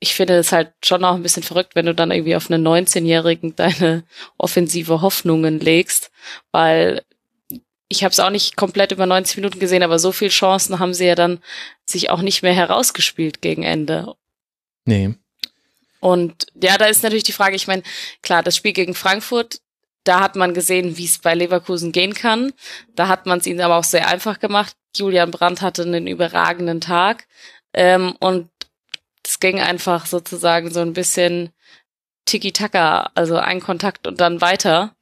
Speaker 4: ich finde es halt schon auch ein bisschen verrückt, wenn du dann irgendwie auf einen 19-Jährigen deine offensive Hoffnungen legst, weil ich habe es auch nicht komplett über 90 Minuten gesehen, aber so viel Chancen haben sie ja dann sich auch nicht mehr herausgespielt gegen Ende.
Speaker 3: Nee.
Speaker 4: Und ja, da ist natürlich die Frage, ich meine, klar, das Spiel gegen Frankfurt, da hat man gesehen, wie es bei Leverkusen gehen kann. Da hat man es ihnen aber auch sehr einfach gemacht. Julian Brandt hatte einen überragenden Tag. Ähm, und es ging einfach sozusagen so ein bisschen Tiki-Taka, also ein Kontakt und dann weiter.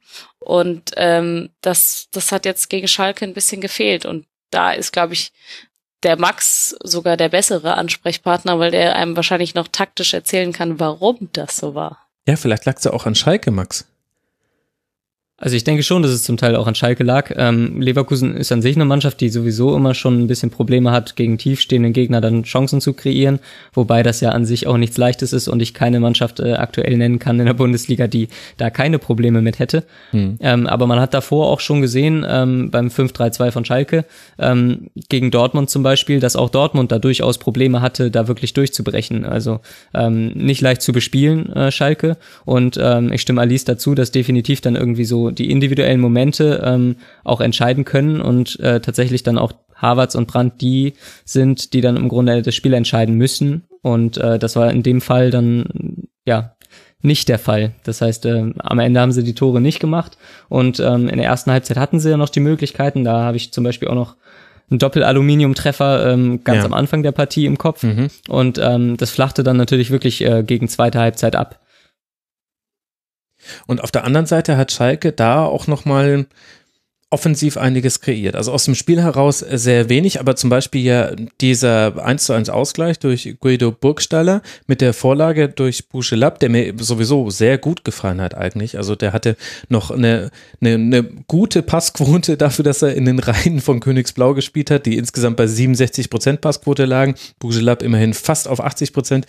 Speaker 4: Und ähm, das, das hat jetzt gegen Schalke ein bisschen gefehlt. Und da ist, glaube ich, der Max sogar der bessere Ansprechpartner, weil der einem wahrscheinlich noch taktisch erzählen kann, warum das so war.
Speaker 3: Ja, vielleicht lag es ja auch an Schalke, Max.
Speaker 5: Also ich denke schon, dass es zum Teil auch an Schalke lag. Ähm, Leverkusen ist an sich eine Mannschaft, die sowieso immer schon ein bisschen Probleme hat, gegen tiefstehenden Gegner dann Chancen zu kreieren, wobei das ja an sich auch nichts Leichtes ist und ich keine Mannschaft äh, aktuell nennen kann in der Bundesliga, die da keine Probleme mit hätte. Hm. Ähm, aber man hat davor auch schon gesehen, ähm, beim 5-3-2 von Schalke, ähm, gegen Dortmund zum Beispiel, dass auch Dortmund da durchaus Probleme hatte, da wirklich durchzubrechen. Also ähm, nicht leicht zu bespielen, äh, Schalke. Und ähm, ich stimme Alice dazu, dass definitiv dann irgendwie so die individuellen Momente ähm, auch entscheiden können und äh, tatsächlich dann auch Harvards und Brandt die sind, die dann im Grunde das Spiel entscheiden müssen. Und äh, das war in dem Fall dann ja nicht der Fall. Das heißt, äh, am Ende haben sie die Tore nicht gemacht und ähm, in der ersten Halbzeit hatten sie ja noch die Möglichkeiten. Da habe ich zum Beispiel auch noch einen Doppel-Aluminium-Treffer ähm, ganz ja. am Anfang der Partie im Kopf mhm. und ähm, das flachte dann natürlich wirklich äh, gegen zweite Halbzeit ab.
Speaker 3: Und auf der anderen Seite hat Schalke da auch nochmal offensiv einiges kreiert. Also aus dem Spiel heraus sehr wenig, aber zum Beispiel ja dieser 1 zu 1 Ausgleich durch Guido Burgstaller mit der Vorlage durch Bouchelab, der mir sowieso sehr gut gefallen hat eigentlich. Also der hatte noch eine, eine, eine gute Passquote dafür, dass er in den Reihen von Königsblau gespielt hat, die insgesamt bei 67 Prozent Passquote lagen. Bouchelab immerhin fast auf 80 Prozent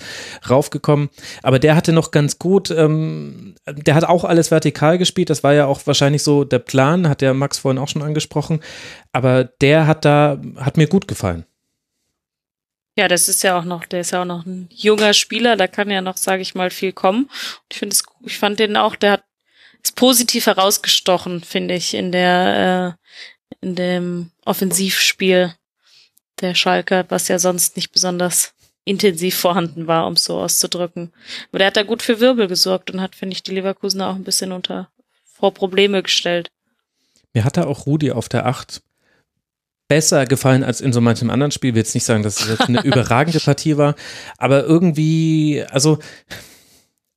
Speaker 3: raufgekommen. Aber der hatte noch ganz gut, ähm, der hat auch alles vertikal gespielt. Das war ja auch wahrscheinlich so der Plan, hat der Max vor vorhin auch schon angesprochen. Aber der hat da, hat mir gut gefallen.
Speaker 4: Ja, das ist ja auch noch, der ist ja auch noch ein junger Spieler, da kann ja noch, sage ich mal, viel kommen. Ich finde es, ich fand den auch, der hat ist positiv herausgestochen, finde ich, in der, äh, in dem Offensivspiel der Schalke, was ja sonst nicht besonders intensiv vorhanden war, um es so auszudrücken. Aber der hat da gut für Wirbel gesorgt und hat, finde ich, die Leverkusener auch ein bisschen unter vor Probleme gestellt.
Speaker 3: Mir hatte auch Rudi auf der 8 besser gefallen als in so manchem anderen Spiel. Ich will jetzt nicht sagen, dass es jetzt eine [LAUGHS] überragende Partie war, aber irgendwie, also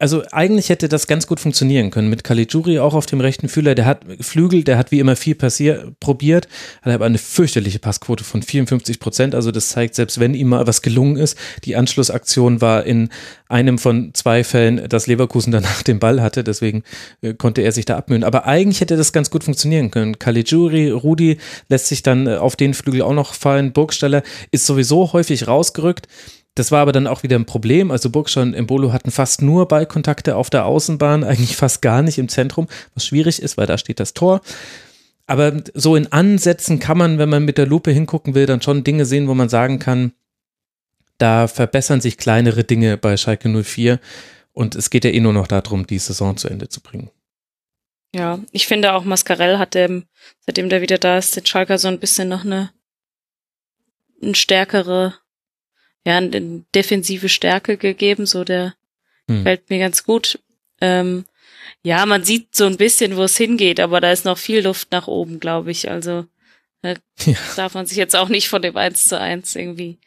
Speaker 3: also eigentlich hätte das ganz gut funktionieren können mit Caligiuri auch auf dem rechten Fühler. Der hat Flügel, der hat wie immer viel passiert, probiert, hat aber eine fürchterliche Passquote von 54 Prozent. Also das zeigt, selbst wenn ihm mal was gelungen ist, die Anschlussaktion war in einem von zwei Fällen, dass Leverkusen danach den Ball hatte. Deswegen äh, konnte er sich da abmühen. Aber eigentlich hätte das ganz gut funktionieren können. Caligiuri, Rudi lässt sich dann äh, auf den Flügel auch noch fallen. Burgstaller ist sowieso häufig rausgerückt. Das war aber dann auch wieder ein Problem. Also Burgschau und Embolo hatten fast nur Ballkontakte auf der Außenbahn, [LAUGHS] eigentlich fast gar nicht im Zentrum, was schwierig ist, weil da steht das Tor. Aber so in Ansätzen kann man, wenn man mit der Lupe hingucken will, dann schon Dinge sehen, wo man sagen kann, da verbessern sich kleinere Dinge bei Schalke 04 und es geht ja eh nur noch darum, die Saison zu Ende zu bringen.
Speaker 4: Ja, ich finde auch Mascarell hat dem, seitdem der wieder da ist, den Schalker so ein bisschen noch eine, eine stärkere ja, eine defensive Stärke gegeben, so der hm. fällt mir ganz gut. Ähm, ja, man sieht so ein bisschen, wo es hingeht, aber da ist noch viel Luft nach oben, glaube ich. Also äh, [LAUGHS] ja. darf man sich jetzt auch nicht von dem 1 zu 1 irgendwie.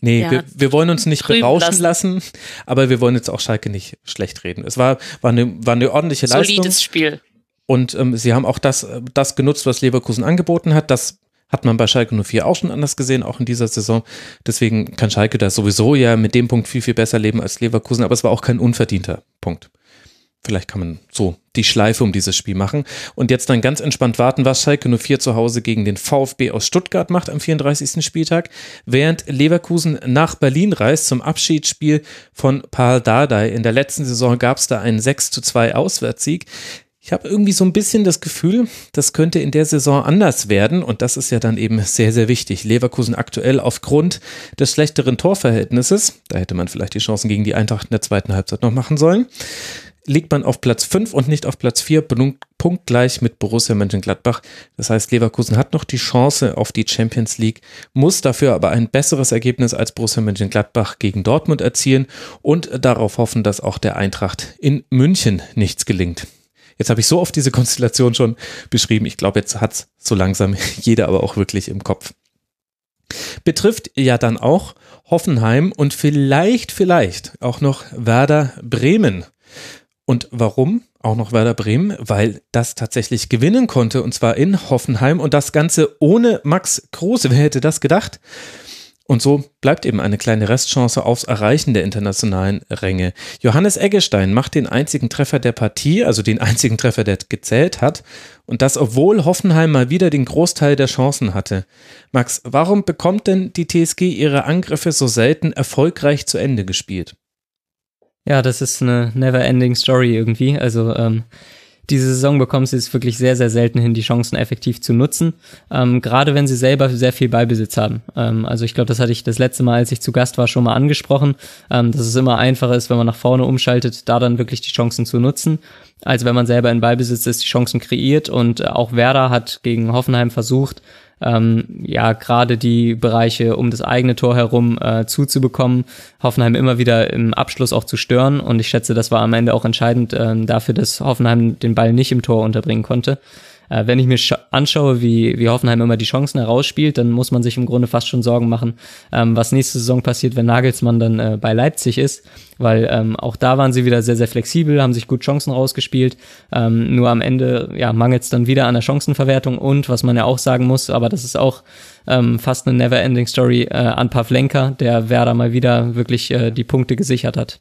Speaker 3: Nee, ja, wir, wir wollen uns nicht berauschen lassen. lassen. aber wir wollen jetzt auch Schalke nicht schlecht reden. Es war, war, eine, war eine ordentliche Leistung.
Speaker 4: Solides Spiel.
Speaker 3: Und ähm, sie haben auch das, das genutzt, was Leverkusen angeboten hat. Das hat man bei Schalke 04 auch schon anders gesehen, auch in dieser Saison. Deswegen kann Schalke da sowieso ja mit dem Punkt viel, viel besser leben als Leverkusen, aber es war auch kein unverdienter Punkt. Vielleicht kann man so die Schleife um dieses Spiel machen und jetzt dann ganz entspannt warten, was Schalke 04 zu Hause gegen den VfB aus Stuttgart macht am 34. Spieltag, während Leverkusen nach Berlin reist zum Abschiedsspiel von Paul Dardai. In der letzten Saison gab es da einen 6 zu 2 Auswärtssieg. Ich habe irgendwie so ein bisschen das Gefühl, das könnte in der Saison anders werden und das ist ja dann eben sehr, sehr wichtig. Leverkusen aktuell aufgrund des schlechteren Torverhältnisses, da hätte man vielleicht die Chancen gegen die Eintracht in der zweiten Halbzeit noch machen sollen, liegt man auf Platz 5 und nicht auf Platz 4, punktgleich mit Borussia Mönchengladbach. Das heißt, Leverkusen hat noch die Chance auf die Champions League, muss dafür aber ein besseres Ergebnis als Borussia Mönchengladbach gegen Dortmund erzielen und darauf hoffen, dass auch der Eintracht in München nichts gelingt. Jetzt habe ich so oft diese Konstellation schon beschrieben. Ich glaube, jetzt hat es so langsam [LAUGHS] jeder aber auch wirklich im Kopf. Betrifft ja dann auch Hoffenheim und vielleicht, vielleicht auch noch Werder Bremen. Und warum auch noch Werder Bremen? Weil das tatsächlich gewinnen konnte und zwar in Hoffenheim und das Ganze ohne Max Kruse. Wer hätte das gedacht? Und so bleibt eben eine kleine Restchance aufs Erreichen der internationalen Ränge. Johannes Eggestein macht den einzigen Treffer der Partie, also den einzigen Treffer, der gezählt hat. Und das, obwohl Hoffenheim mal wieder den Großteil der Chancen hatte. Max, warum bekommt denn die TSG ihre Angriffe so selten erfolgreich zu Ende gespielt?
Speaker 5: Ja, das ist eine never-ending Story irgendwie. Also ähm, diese Saison bekommen sie es wirklich sehr, sehr selten hin, die Chancen effektiv zu nutzen. Ähm, gerade wenn sie selber sehr viel Beibesitz haben. Ähm, also ich glaube, das hatte ich das letzte Mal, als ich zu Gast war, schon mal angesprochen, ähm, dass es immer einfacher ist, wenn man nach vorne umschaltet, da dann wirklich die Chancen zu nutzen, als wenn man selber in Beibesitz ist, die Chancen kreiert. Und auch Werder hat gegen Hoffenheim versucht, ähm, ja gerade die Bereiche um das eigene Tor herum äh, zuzubekommen, Hoffenheim immer wieder im Abschluss auch zu stören und ich schätze, das war am Ende auch entscheidend äh, dafür, dass Hoffenheim den Ball nicht im Tor unterbringen konnte. Äh, wenn ich mir anschaue, wie, wie Hoffenheim immer die Chancen herausspielt, dann muss man sich im Grunde fast schon Sorgen machen, ähm, was nächste Saison passiert, wenn Nagelsmann dann äh, bei Leipzig ist, weil ähm, auch da waren sie wieder sehr, sehr flexibel, haben sich gut Chancen rausgespielt. Ähm, nur am Ende ja, mangelt es dann wieder an der Chancenverwertung und was man ja auch sagen muss, aber das ist auch ähm, fast eine Never-Ending Story äh, an Pavlenka, der Werder mal wieder wirklich äh, die Punkte gesichert hat.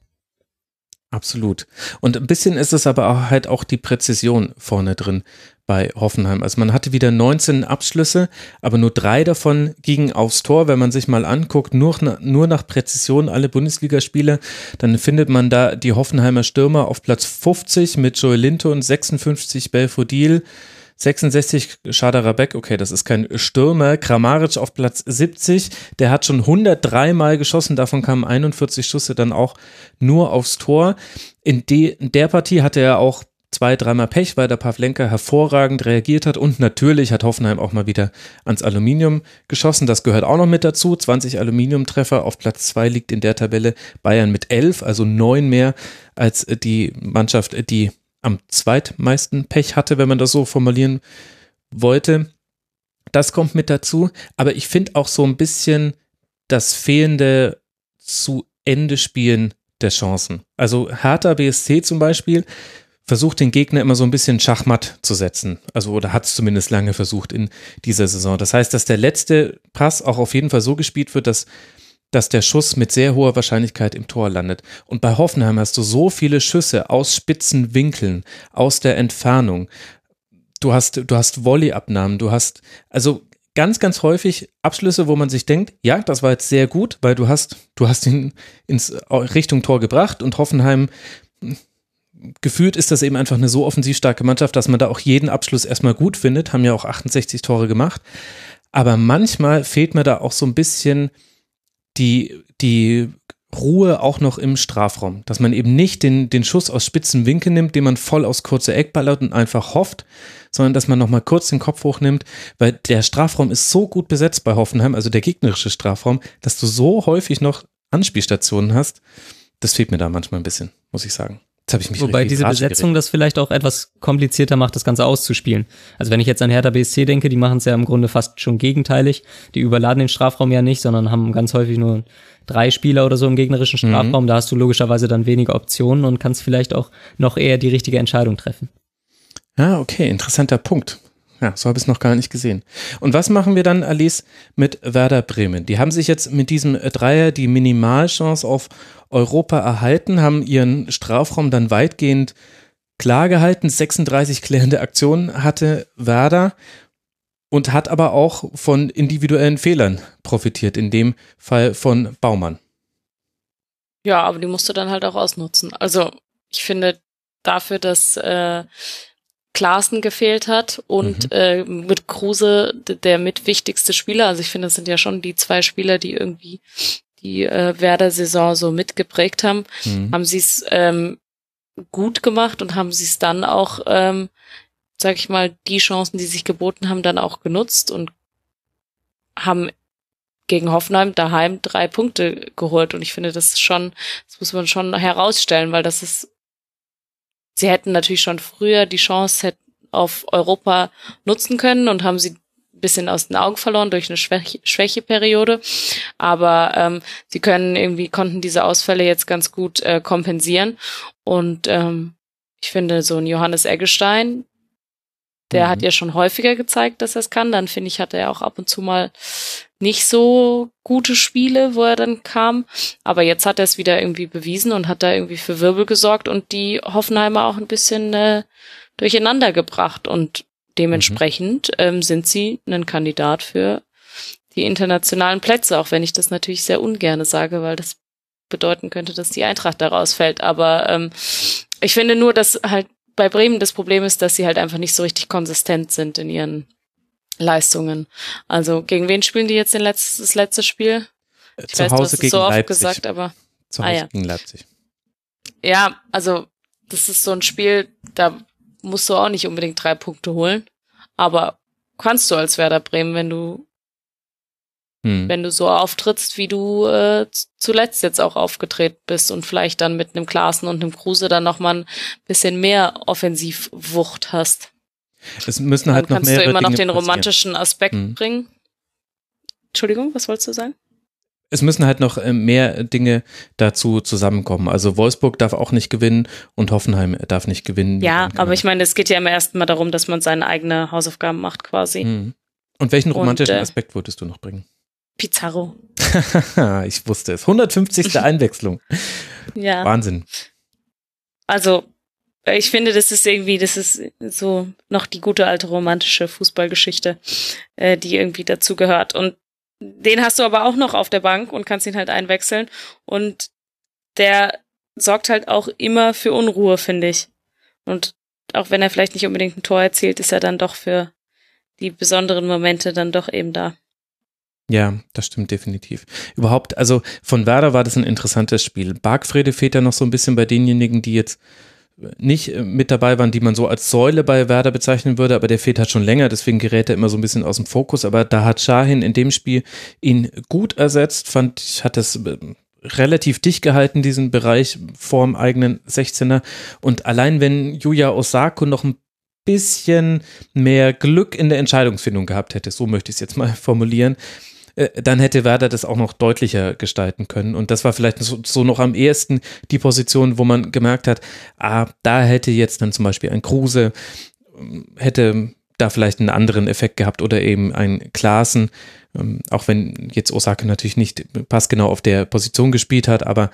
Speaker 3: Absolut. Und ein bisschen ist es aber auch halt auch die Präzision vorne drin bei Hoffenheim. Also man hatte wieder 19 Abschlüsse, aber nur drei davon gingen aufs Tor. Wenn man sich mal anguckt, nur, nur nach Präzision alle Bundesligaspiele, dann findet man da die Hoffenheimer Stürmer auf Platz 50 mit Joel Linton, 56 Belfodil, 66 Schaderabek, okay, das ist kein Stürmer. Kramaric auf Platz 70, der hat schon 103 Mal geschossen, davon kamen 41 Schüsse dann auch nur aufs Tor. In, de, in der Partie hatte er auch zwei, dreimal Pech, weil der Pavlenka hervorragend reagiert hat und natürlich hat Hoffenheim auch mal wieder ans Aluminium geschossen. Das gehört auch noch mit dazu. 20 Aluminiumtreffer. Auf Platz zwei liegt in der Tabelle Bayern mit elf, also neun mehr als die Mannschaft, die am zweitmeisten Pech hatte, wenn man das so formulieren wollte. Das kommt mit dazu. Aber ich finde auch so ein bisschen das fehlende zu Ende spielen der Chancen. Also Hertha BSC zum Beispiel versucht den Gegner immer so ein bisschen Schachmatt zu setzen. Also oder hat es zumindest lange versucht in dieser Saison. Das heißt, dass der letzte Pass auch auf jeden Fall so gespielt wird, dass dass der Schuss mit sehr hoher Wahrscheinlichkeit im Tor landet. Und bei Hoffenheim hast du so viele Schüsse aus spitzen Winkeln, aus der Entfernung. Du hast, du hast Volleyabnahmen, du hast, also ganz, ganz häufig Abschlüsse, wo man sich denkt, ja, das war jetzt sehr gut, weil du hast, du hast ihn ins Richtung Tor gebracht und Hoffenheim gefühlt ist das eben einfach eine so offensiv starke Mannschaft, dass man da auch jeden Abschluss erstmal gut findet, haben ja auch 68 Tore gemacht. Aber manchmal fehlt mir da auch so ein bisschen die, die Ruhe auch noch im Strafraum, dass man eben nicht den, den Schuss aus spitzen Winkel nimmt, den man voll aus kurzer Eck ballert und einfach hofft, sondern dass man nochmal kurz den Kopf hochnimmt, weil der Strafraum ist so gut besetzt bei Hoffenheim, also der gegnerische Strafraum, dass du so häufig noch Anspielstationen hast. Das fehlt mir da manchmal ein bisschen, muss ich sagen.
Speaker 5: Jetzt habe ich mich Wobei diese Besetzung geredet. das vielleicht auch etwas komplizierter macht, das Ganze auszuspielen. Also wenn ich jetzt an Hertha BSC denke, die machen es ja im Grunde fast schon gegenteilig. Die überladen den Strafraum ja nicht, sondern haben ganz häufig nur drei Spieler oder so im gegnerischen mhm. Strafraum. Mhm. Da hast du logischerweise dann weniger Optionen und kannst vielleicht auch noch eher die richtige Entscheidung treffen.
Speaker 3: Ja, okay, interessanter Punkt. Ja, so habe ich es noch gar nicht gesehen. Und was machen wir dann, Alice, mit Werder Bremen? Die haben sich jetzt mit diesem Dreier die Minimalchance auf Europa erhalten, haben ihren Strafraum dann weitgehend klar gehalten. 36 klärende Aktionen hatte Werder und hat aber auch von individuellen Fehlern profitiert, in dem Fall von Baumann.
Speaker 4: Ja, aber die musst du dann halt auch ausnutzen. Also ich finde dafür, dass äh, Klaassen gefehlt hat und mhm. äh, mit Kruse der mitwichtigste Spieler. Also ich finde, das sind ja schon die zwei Spieler, die irgendwie die äh, Werder-Saison so mitgeprägt haben. Mhm. Haben sie es ähm, gut gemacht und haben sie es dann auch, ähm, sag ich mal, die Chancen, die sich geboten haben, dann auch genutzt und haben gegen Hoffenheim daheim drei Punkte geholt. Und ich finde, das ist schon, das muss man schon herausstellen, weil das ist sie hätten natürlich schon früher die Chance auf Europa nutzen können und haben sie ein bisschen aus den Augen verloren durch eine Schwäche, Schwächeperiode. Aber ähm, sie können irgendwie, konnten diese Ausfälle jetzt ganz gut äh, kompensieren. Und ähm, ich finde, so ein Johannes Eggestein, der mhm. hat ja schon häufiger gezeigt, dass er es kann. Dann finde ich, hat er auch ab und zu mal nicht so gute Spiele, wo er dann kam. Aber jetzt hat er es wieder irgendwie bewiesen und hat da irgendwie für Wirbel gesorgt und die Hoffenheimer auch ein bisschen äh, durcheinander gebracht. Und dementsprechend mhm. ähm, sind sie ein Kandidat für die internationalen Plätze, auch wenn ich das natürlich sehr ungerne sage, weil das bedeuten könnte, dass die Eintracht daraus fällt. Aber ähm, ich finde nur, dass halt bei Bremen das Problem ist, dass sie halt einfach nicht so richtig konsistent sind in ihren Leistungen. Also gegen wen spielen die jetzt letztes, das letzte Spiel?
Speaker 3: Ich Zu weiß, Hause du hast so oft Leipzig. gesagt, aber Zu Hause ah, ja. gegen Leipzig.
Speaker 4: Ja, also das ist so ein Spiel, da musst du auch nicht unbedingt drei Punkte holen, aber kannst du als Werder Bremen, wenn du hm. wenn du so auftrittst, wie du äh, zuletzt jetzt auch aufgetreten bist und vielleicht dann mit einem Klaassen und einem Kruse dann noch mal ein bisschen mehr Offensivwucht hast.
Speaker 3: Es müssen halt dann
Speaker 4: noch
Speaker 3: kannst
Speaker 4: du immer
Speaker 3: Dinge
Speaker 4: noch den romantischen Aspekt hm. bringen. Entschuldigung, was wolltest du sagen?
Speaker 3: es müssen halt noch äh, mehr Dinge dazu zusammenkommen. Also Wolfsburg darf auch nicht gewinnen und Hoffenheim darf nicht gewinnen.
Speaker 4: Ja, aber ich meine, es geht ja immer erst mal darum, dass man seine eigene Hausaufgaben macht quasi.
Speaker 3: Mhm. Und welchen romantischen und, äh, Aspekt würdest du noch bringen?
Speaker 4: Pizarro. [LAUGHS]
Speaker 3: ich wusste es. 150. [LAUGHS] Einwechslung.
Speaker 4: Ja.
Speaker 3: Wahnsinn.
Speaker 4: Also, ich finde, das ist irgendwie, das ist so noch die gute alte romantische Fußballgeschichte, äh, die irgendwie dazu gehört. Und den hast du aber auch noch auf der Bank und kannst ihn halt einwechseln. Und der sorgt halt auch immer für Unruhe, finde ich. Und auch wenn er vielleicht nicht unbedingt ein Tor erzielt, ist er dann doch für die besonderen Momente dann doch eben da.
Speaker 3: Ja, das stimmt definitiv. Überhaupt, also von Werder war das ein interessantes Spiel. Bargfrede fehlt ja noch so ein bisschen bei denjenigen, die jetzt nicht äh, mit dabei waren, die man so als Säule bei Werder bezeichnen würde, aber der fehlt halt schon länger, deswegen gerät er immer so ein bisschen aus dem Fokus. Aber da hat Shahin in dem Spiel ihn gut ersetzt, fand ich, hat das äh, relativ dicht gehalten, diesen Bereich vorm eigenen 16er. Und allein wenn Yuya Osako noch ein bisschen mehr Glück in der Entscheidungsfindung gehabt hätte, so möchte ich es jetzt mal [LAUGHS] formulieren, dann hätte Werder das auch noch deutlicher gestalten können. Und das war vielleicht so, so, noch am ehesten die Position, wo man gemerkt hat, ah, da hätte jetzt dann zum Beispiel ein Kruse, ähm, hätte da vielleicht einen anderen Effekt gehabt oder eben ein Klaassen, ähm, auch wenn jetzt Osaka natürlich nicht passgenau auf der Position gespielt hat, aber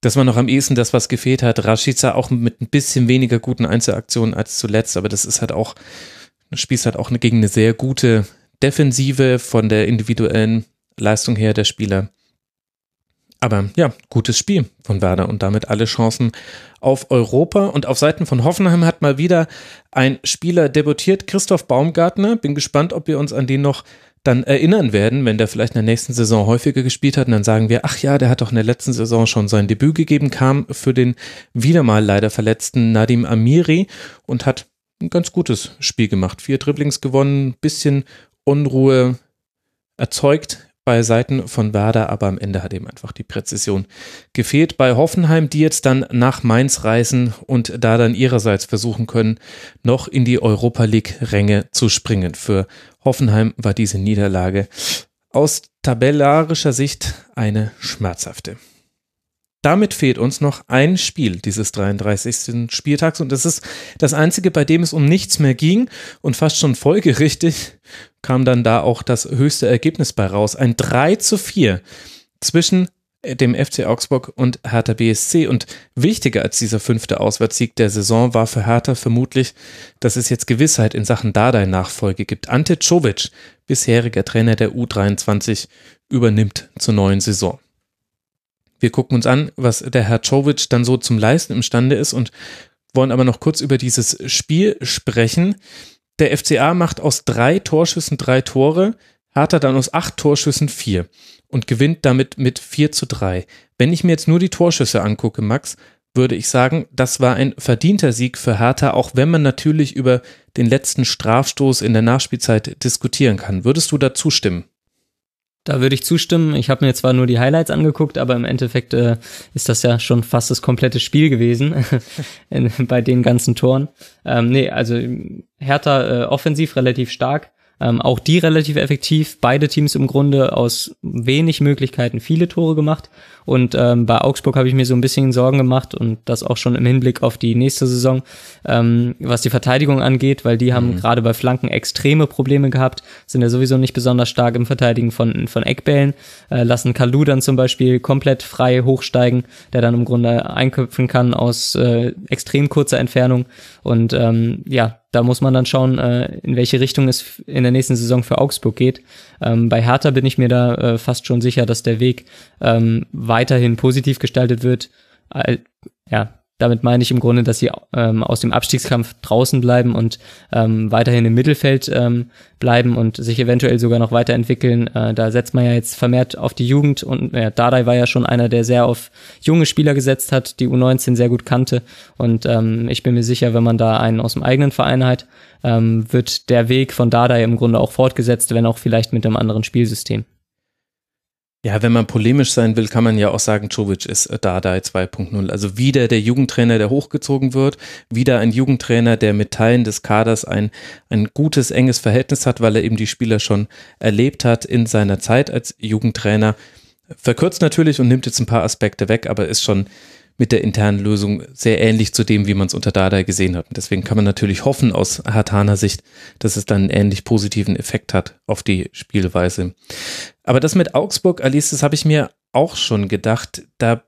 Speaker 3: das war noch am ehesten das, was gefehlt hat. Rashica auch mit ein bisschen weniger guten Einzelaktionen als zuletzt, aber das ist halt auch, du spielst halt auch gegen eine sehr gute Defensive, von der individuellen Leistung her der Spieler. Aber ja, gutes Spiel von Werder und damit alle Chancen auf Europa. Und auf Seiten von Hoffenheim hat mal wieder ein Spieler debütiert, Christoph Baumgartner. Bin gespannt, ob wir uns an den noch dann erinnern werden, wenn der vielleicht in der nächsten Saison häufiger gespielt hat. Und dann sagen wir, ach ja, der hat doch in der letzten Saison schon sein Debüt gegeben, kam für den wieder mal leider verletzten Nadim Amiri und hat ein ganz gutes Spiel gemacht. Vier Dribblings gewonnen, bisschen Unruhe erzeugt bei Seiten von Werder, aber am Ende hat eben einfach die Präzision gefehlt. Bei Hoffenheim, die jetzt dann nach Mainz reisen und da dann ihrerseits versuchen können, noch in die Europa League-Ränge zu springen. Für Hoffenheim war diese Niederlage aus tabellarischer Sicht eine schmerzhafte. Damit fehlt uns noch ein Spiel dieses 33. Spieltags und das ist das einzige, bei dem es um nichts mehr ging und fast schon folgerichtig kam dann da auch das höchste Ergebnis bei raus. Ein 3 zu 4 zwischen dem FC Augsburg und Hertha BSC. Und wichtiger als dieser fünfte Auswärtssieg der Saison war für Hertha vermutlich, dass es jetzt Gewissheit in Sachen Dardai-Nachfolge gibt. Ante Czovic, bisheriger Trainer der U23, übernimmt zur neuen Saison. Wir gucken uns an, was der Herr Czovic dann so zum Leisten imstande ist und wollen aber noch kurz über dieses Spiel sprechen. Der FCA macht aus drei Torschüssen drei Tore, Hertha dann aus acht Torschüssen vier und gewinnt damit mit vier zu drei. Wenn ich mir jetzt nur die Torschüsse angucke, Max, würde ich sagen, das war ein verdienter Sieg für Hertha, auch wenn man natürlich über den letzten Strafstoß in der Nachspielzeit diskutieren kann. Würdest du da zustimmen?
Speaker 5: Da würde ich zustimmen. Ich habe mir zwar nur die Highlights angeguckt, aber im Endeffekt äh, ist das ja schon fast das komplette Spiel gewesen [LAUGHS] bei den ganzen Toren. Ähm, nee, also Hertha äh, offensiv relativ stark. Ähm, auch die relativ effektiv. Beide Teams im Grunde aus wenig Möglichkeiten viele Tore gemacht. Und ähm, bei Augsburg habe ich mir so ein bisschen Sorgen gemacht und das auch schon im Hinblick auf die nächste Saison, ähm, was die Verteidigung angeht, weil die haben mhm. gerade bei Flanken extreme Probleme gehabt, sind ja sowieso nicht besonders stark im Verteidigen von, von Eckbällen, äh, lassen Kalu dann zum Beispiel komplett frei hochsteigen, der dann im Grunde einköpfen kann aus äh, extrem kurzer Entfernung. Und ähm, ja, da muss man dann schauen, äh, in welche Richtung es in der nächsten Saison für Augsburg geht. Ähm, bei Hertha bin ich mir da äh, fast schon sicher, dass der Weg ähm, weiterhin positiv gestaltet wird. Ja, damit meine ich im Grunde, dass sie ähm, aus dem Abstiegskampf draußen bleiben und ähm, weiterhin im Mittelfeld ähm, bleiben und sich eventuell sogar noch weiterentwickeln. Äh, da setzt man ja jetzt vermehrt auf die Jugend und ja, Dardai war ja schon einer, der sehr auf junge Spieler gesetzt hat, die U19 sehr gut kannte. Und ähm, ich bin mir sicher, wenn man da einen aus dem eigenen Verein hat, ähm, wird der Weg von Dardai im Grunde auch fortgesetzt, wenn auch vielleicht mit einem anderen Spielsystem.
Speaker 3: Ja, wenn man polemisch sein will, kann man ja auch sagen, Jovic ist Dardai 2.0. Also wieder der Jugendtrainer, der hochgezogen wird, wieder ein Jugendtrainer, der mit Teilen des Kaders ein, ein gutes, enges Verhältnis hat, weil er eben die Spieler schon erlebt hat in seiner Zeit als Jugendtrainer. Verkürzt natürlich und nimmt jetzt ein paar Aspekte weg, aber ist schon mit der internen Lösung sehr ähnlich zu dem, wie man es unter Dardai gesehen hat. Und deswegen kann man natürlich hoffen aus Hartaner Sicht, dass es dann einen ähnlich positiven Effekt hat auf die Spielweise. Aber das mit Augsburg, Alice, das habe ich mir auch schon gedacht. Da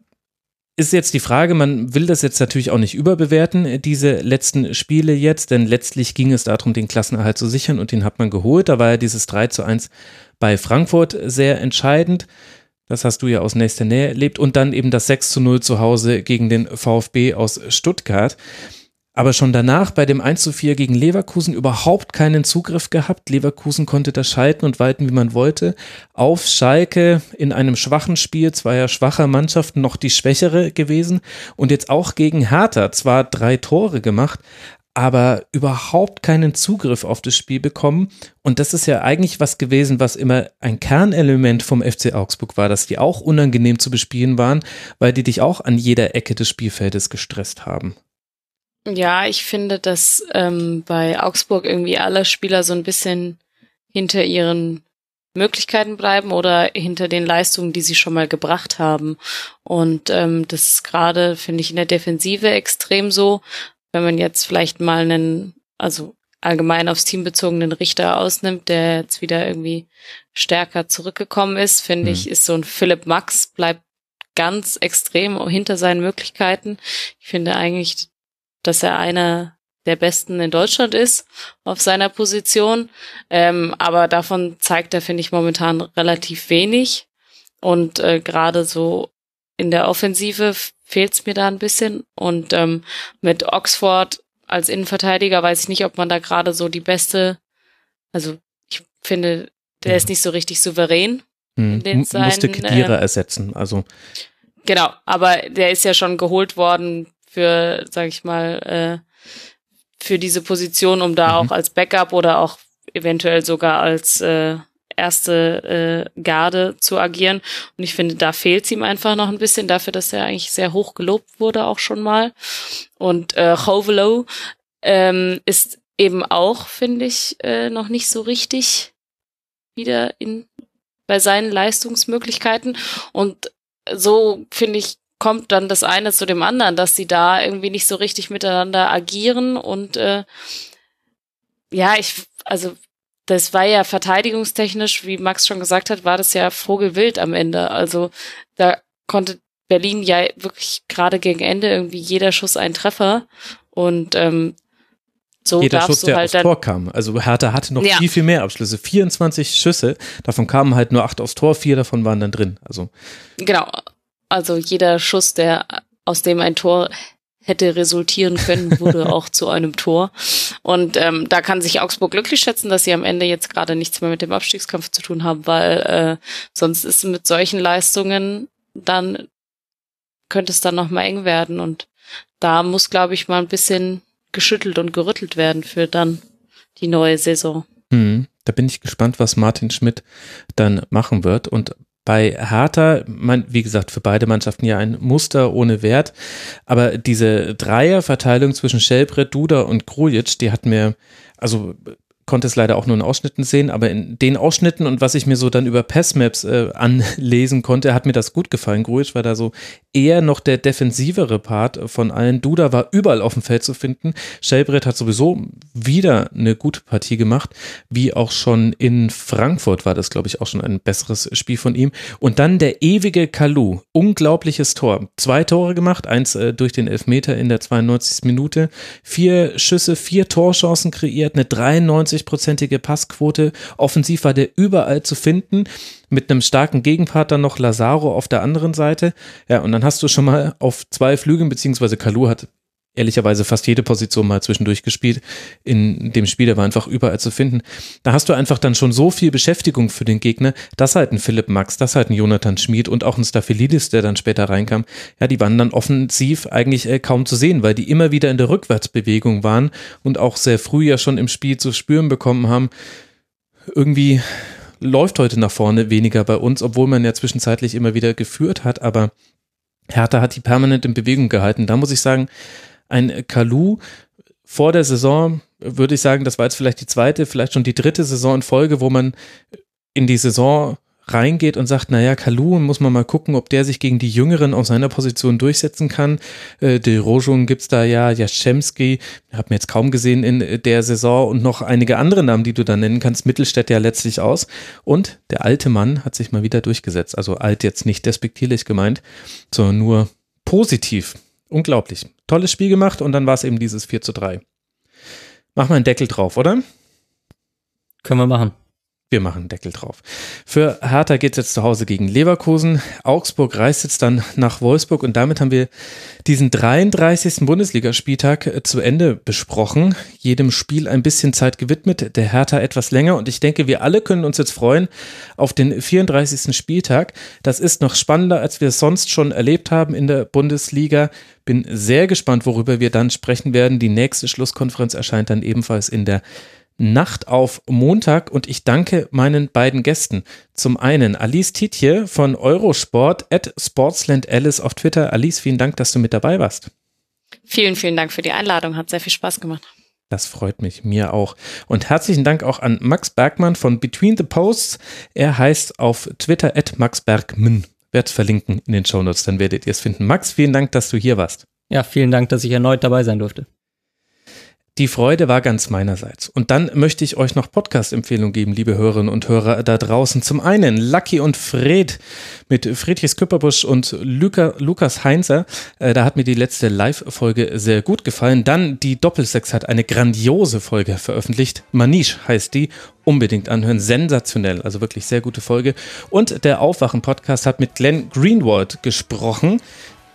Speaker 3: ist jetzt die Frage, man will das jetzt natürlich auch nicht überbewerten, diese letzten Spiele jetzt, denn letztlich ging es darum, den Klassenerhalt zu sichern und den hat man geholt. Da war ja dieses 3 zu 1 bei Frankfurt sehr entscheidend. Das hast du ja aus nächster Nähe erlebt. Und dann eben das 6 zu 0 zu Hause gegen den VfB aus Stuttgart. Aber schon danach bei dem 1 zu 4 gegen Leverkusen überhaupt keinen Zugriff gehabt. Leverkusen konnte das schalten und walten, wie man wollte. Auf Schalke in einem schwachen Spiel, zweier schwacher Mannschaften, noch die schwächere gewesen. Und jetzt auch gegen Hertha zwar drei Tore gemacht, aber überhaupt keinen Zugriff auf das Spiel bekommen. Und das ist ja eigentlich was gewesen, was immer ein Kernelement vom FC Augsburg war, dass die auch unangenehm zu bespielen waren, weil die dich auch an jeder Ecke des Spielfeldes gestresst haben.
Speaker 4: Ja, ich finde, dass ähm, bei Augsburg irgendwie alle Spieler so ein bisschen hinter ihren Möglichkeiten bleiben oder hinter den Leistungen, die sie schon mal gebracht haben. Und ähm, das ist gerade, finde ich, in der Defensive extrem so wenn man jetzt vielleicht mal einen, also allgemein aufs Team bezogenen Richter ausnimmt, der jetzt wieder irgendwie stärker zurückgekommen ist, finde mhm. ich, ist so ein Philipp Max bleibt ganz extrem hinter seinen Möglichkeiten. Ich finde eigentlich, dass er einer der Besten in Deutschland ist auf seiner Position. Ähm, aber davon zeigt er, finde ich, momentan relativ wenig. Und äh, gerade so in der Offensive fehlt's mir da ein bisschen. Und ähm, mit Oxford als Innenverteidiger weiß ich nicht, ob man da gerade so die beste, also ich finde, der ja. ist nicht so richtig souverän.
Speaker 3: Hm. In den seinen, musste Kedira äh, ersetzen, also.
Speaker 4: Genau, aber der ist ja schon geholt worden für, sag ich mal, äh, für diese Position, um da mhm. auch als Backup oder auch eventuell sogar als äh, erste äh, Garde zu agieren. Und ich finde, da fehlt es ihm einfach noch ein bisschen dafür, dass er eigentlich sehr hoch gelobt wurde auch schon mal. Und äh, Hovelo ähm, ist eben auch, finde ich, äh, noch nicht so richtig wieder in bei seinen Leistungsmöglichkeiten. Und so, finde ich, kommt dann das eine zu dem anderen, dass sie da irgendwie nicht so richtig miteinander agieren und äh, ja, ich, also das war ja verteidigungstechnisch, wie Max schon gesagt hat, war das ja Vogelwild am Ende. Also da konnte Berlin ja wirklich gerade gegen Ende irgendwie jeder Schuss ein Treffer und ähm, so
Speaker 3: Jeder Schuss, der halt aufs Tor kam. Also Hertha hatte noch ja. viel, viel mehr Abschlüsse. 24 Schüsse, davon kamen halt nur acht aufs Tor, vier davon waren dann drin. Also
Speaker 4: Genau. Also jeder Schuss, der aus dem ein Tor hätte resultieren können, wurde [LAUGHS] auch zu einem Tor. Und ähm, da kann sich Augsburg glücklich schätzen, dass sie am Ende jetzt gerade nichts mehr mit dem Abstiegskampf zu tun haben, weil äh, sonst ist mit solchen Leistungen dann könnte es dann noch mal eng werden und da muss, glaube ich, mal ein bisschen geschüttelt und gerüttelt werden für dann die neue Saison.
Speaker 3: Hm, da bin ich gespannt, was Martin Schmidt dann machen wird. Und bei Hertha, man, wie gesagt, für beide Mannschaften ja ein Muster ohne Wert. Aber diese Dreierverteilung zwischen Schelbrett, Duda und Grujic, die hat mir, also konnte es leider auch nur in Ausschnitten sehen, aber in den Ausschnitten und was ich mir so dann über Passmaps äh, anlesen konnte, hat mir das gut gefallen. Grujic war da so eher noch der defensivere Part von allen. Duda war überall auf dem Feld zu finden. Schellbrett hat sowieso wieder eine gute Partie gemacht, wie auch schon in Frankfurt war das, glaube ich, auch schon ein besseres Spiel von ihm. Und dann der ewige Kalu, unglaubliches Tor. Zwei Tore gemacht, eins äh, durch den Elfmeter in der 92. Minute, vier Schüsse, vier Torchancen kreiert, eine 93 95-prozentige Passquote. Offensiv war der überall zu finden. Mit einem starken Gegenpart dann noch Lazaro auf der anderen Seite. Ja, und dann hast du schon mal auf zwei Flügeln, beziehungsweise Kalu hat ehrlicherweise fast jede Position mal zwischendurch gespielt. In dem Spiel, der war einfach überall zu finden. Da hast du einfach dann schon so viel Beschäftigung für den Gegner, dass halt ein Philipp Max, dass halt ein Jonathan Schmid und auch ein Staphylidis, der dann später reinkam, ja, die waren dann offensiv eigentlich äh, kaum zu sehen, weil die immer wieder in der Rückwärtsbewegung waren und auch sehr früh ja schon im Spiel zu spüren bekommen haben, irgendwie läuft heute nach vorne weniger bei uns, obwohl man ja zwischenzeitlich immer wieder geführt hat, aber Hertha hat die permanent in Bewegung gehalten. Da muss ich sagen, ein Kalu vor der Saison, würde ich sagen, das war jetzt vielleicht die zweite, vielleicht schon die dritte Saison in Folge, wo man in die Saison reingeht und sagt, naja, Kalu, muss man mal gucken, ob der sich gegen die Jüngeren auf seiner Position durchsetzen kann. Äh, De Rojun gibt's da ja, Jaschemski, hab mir jetzt kaum gesehen in der Saison und noch einige andere Namen, die du da nennen kannst, Mittelstädt ja letztlich aus. Und der alte Mann hat sich mal wieder durchgesetzt. Also alt jetzt nicht despektierlich gemeint, sondern nur positiv. Unglaublich. Tolles Spiel gemacht und dann war es eben dieses 4 zu 3. Mach mal einen Deckel drauf, oder?
Speaker 5: Können wir machen.
Speaker 3: Wir machen Deckel drauf. Für Hertha geht es jetzt zu Hause gegen Leverkusen. Augsburg reist jetzt dann nach Wolfsburg und damit haben wir diesen 33. Bundesligaspieltag äh, zu Ende besprochen. Jedem Spiel ein bisschen Zeit gewidmet, der Hertha etwas länger und ich denke, wir alle können uns jetzt freuen auf den 34. Spieltag. Das ist noch spannender, als wir es sonst schon erlebt haben in der Bundesliga. Bin sehr gespannt, worüber wir dann sprechen werden. Die nächste Schlusskonferenz erscheint dann ebenfalls in der Nacht auf Montag und ich danke meinen beiden Gästen. Zum einen Alice Tietje von Eurosport at Sportsland Alice auf Twitter. Alice, vielen Dank, dass du mit dabei warst.
Speaker 4: Vielen, vielen Dank für die Einladung. Hat sehr viel Spaß gemacht.
Speaker 3: Das freut mich, mir auch. Und herzlichen Dank auch an Max Bergmann von Between the Posts. Er heißt auf Twitter at Max Bergmann. Werde verlinken in den Shownotes, dann werdet ihr es finden. Max, vielen Dank, dass du hier warst.
Speaker 5: Ja, vielen Dank, dass ich erneut dabei sein durfte.
Speaker 3: Die Freude war ganz meinerseits. Und dann möchte ich euch noch Podcast-Empfehlungen geben, liebe Hörerinnen und Hörer da draußen. Zum einen Lucky und Fred mit Friedrich Küpperbusch und Luca, Lukas Heinzer. Äh, da hat mir die letzte Live-Folge sehr gut gefallen. Dann die Doppelsex hat eine grandiose Folge veröffentlicht. Manish heißt die. Unbedingt anhören. Sensationell. Also wirklich sehr gute Folge. Und der Aufwachen-Podcast hat mit Glenn Greenwald gesprochen.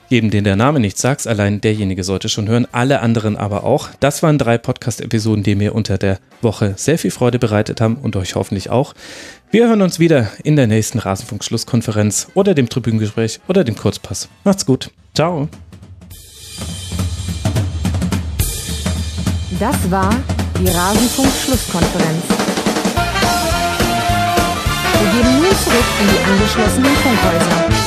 Speaker 3: Jedem, den der Name nicht sagt, allein derjenige sollte schon hören, alle anderen aber auch. Das waren drei Podcast-Episoden, die mir unter der Woche sehr viel Freude bereitet haben und euch hoffentlich auch. Wir hören uns wieder in der nächsten Rasenfunk-Schlusskonferenz oder dem Tribünengespräch oder dem Kurzpass. Macht's gut. Ciao.
Speaker 1: Das war die Rasenfunk-Schlusskonferenz. Wir gehen nun zurück in die angeschlossenen Funkhäuser.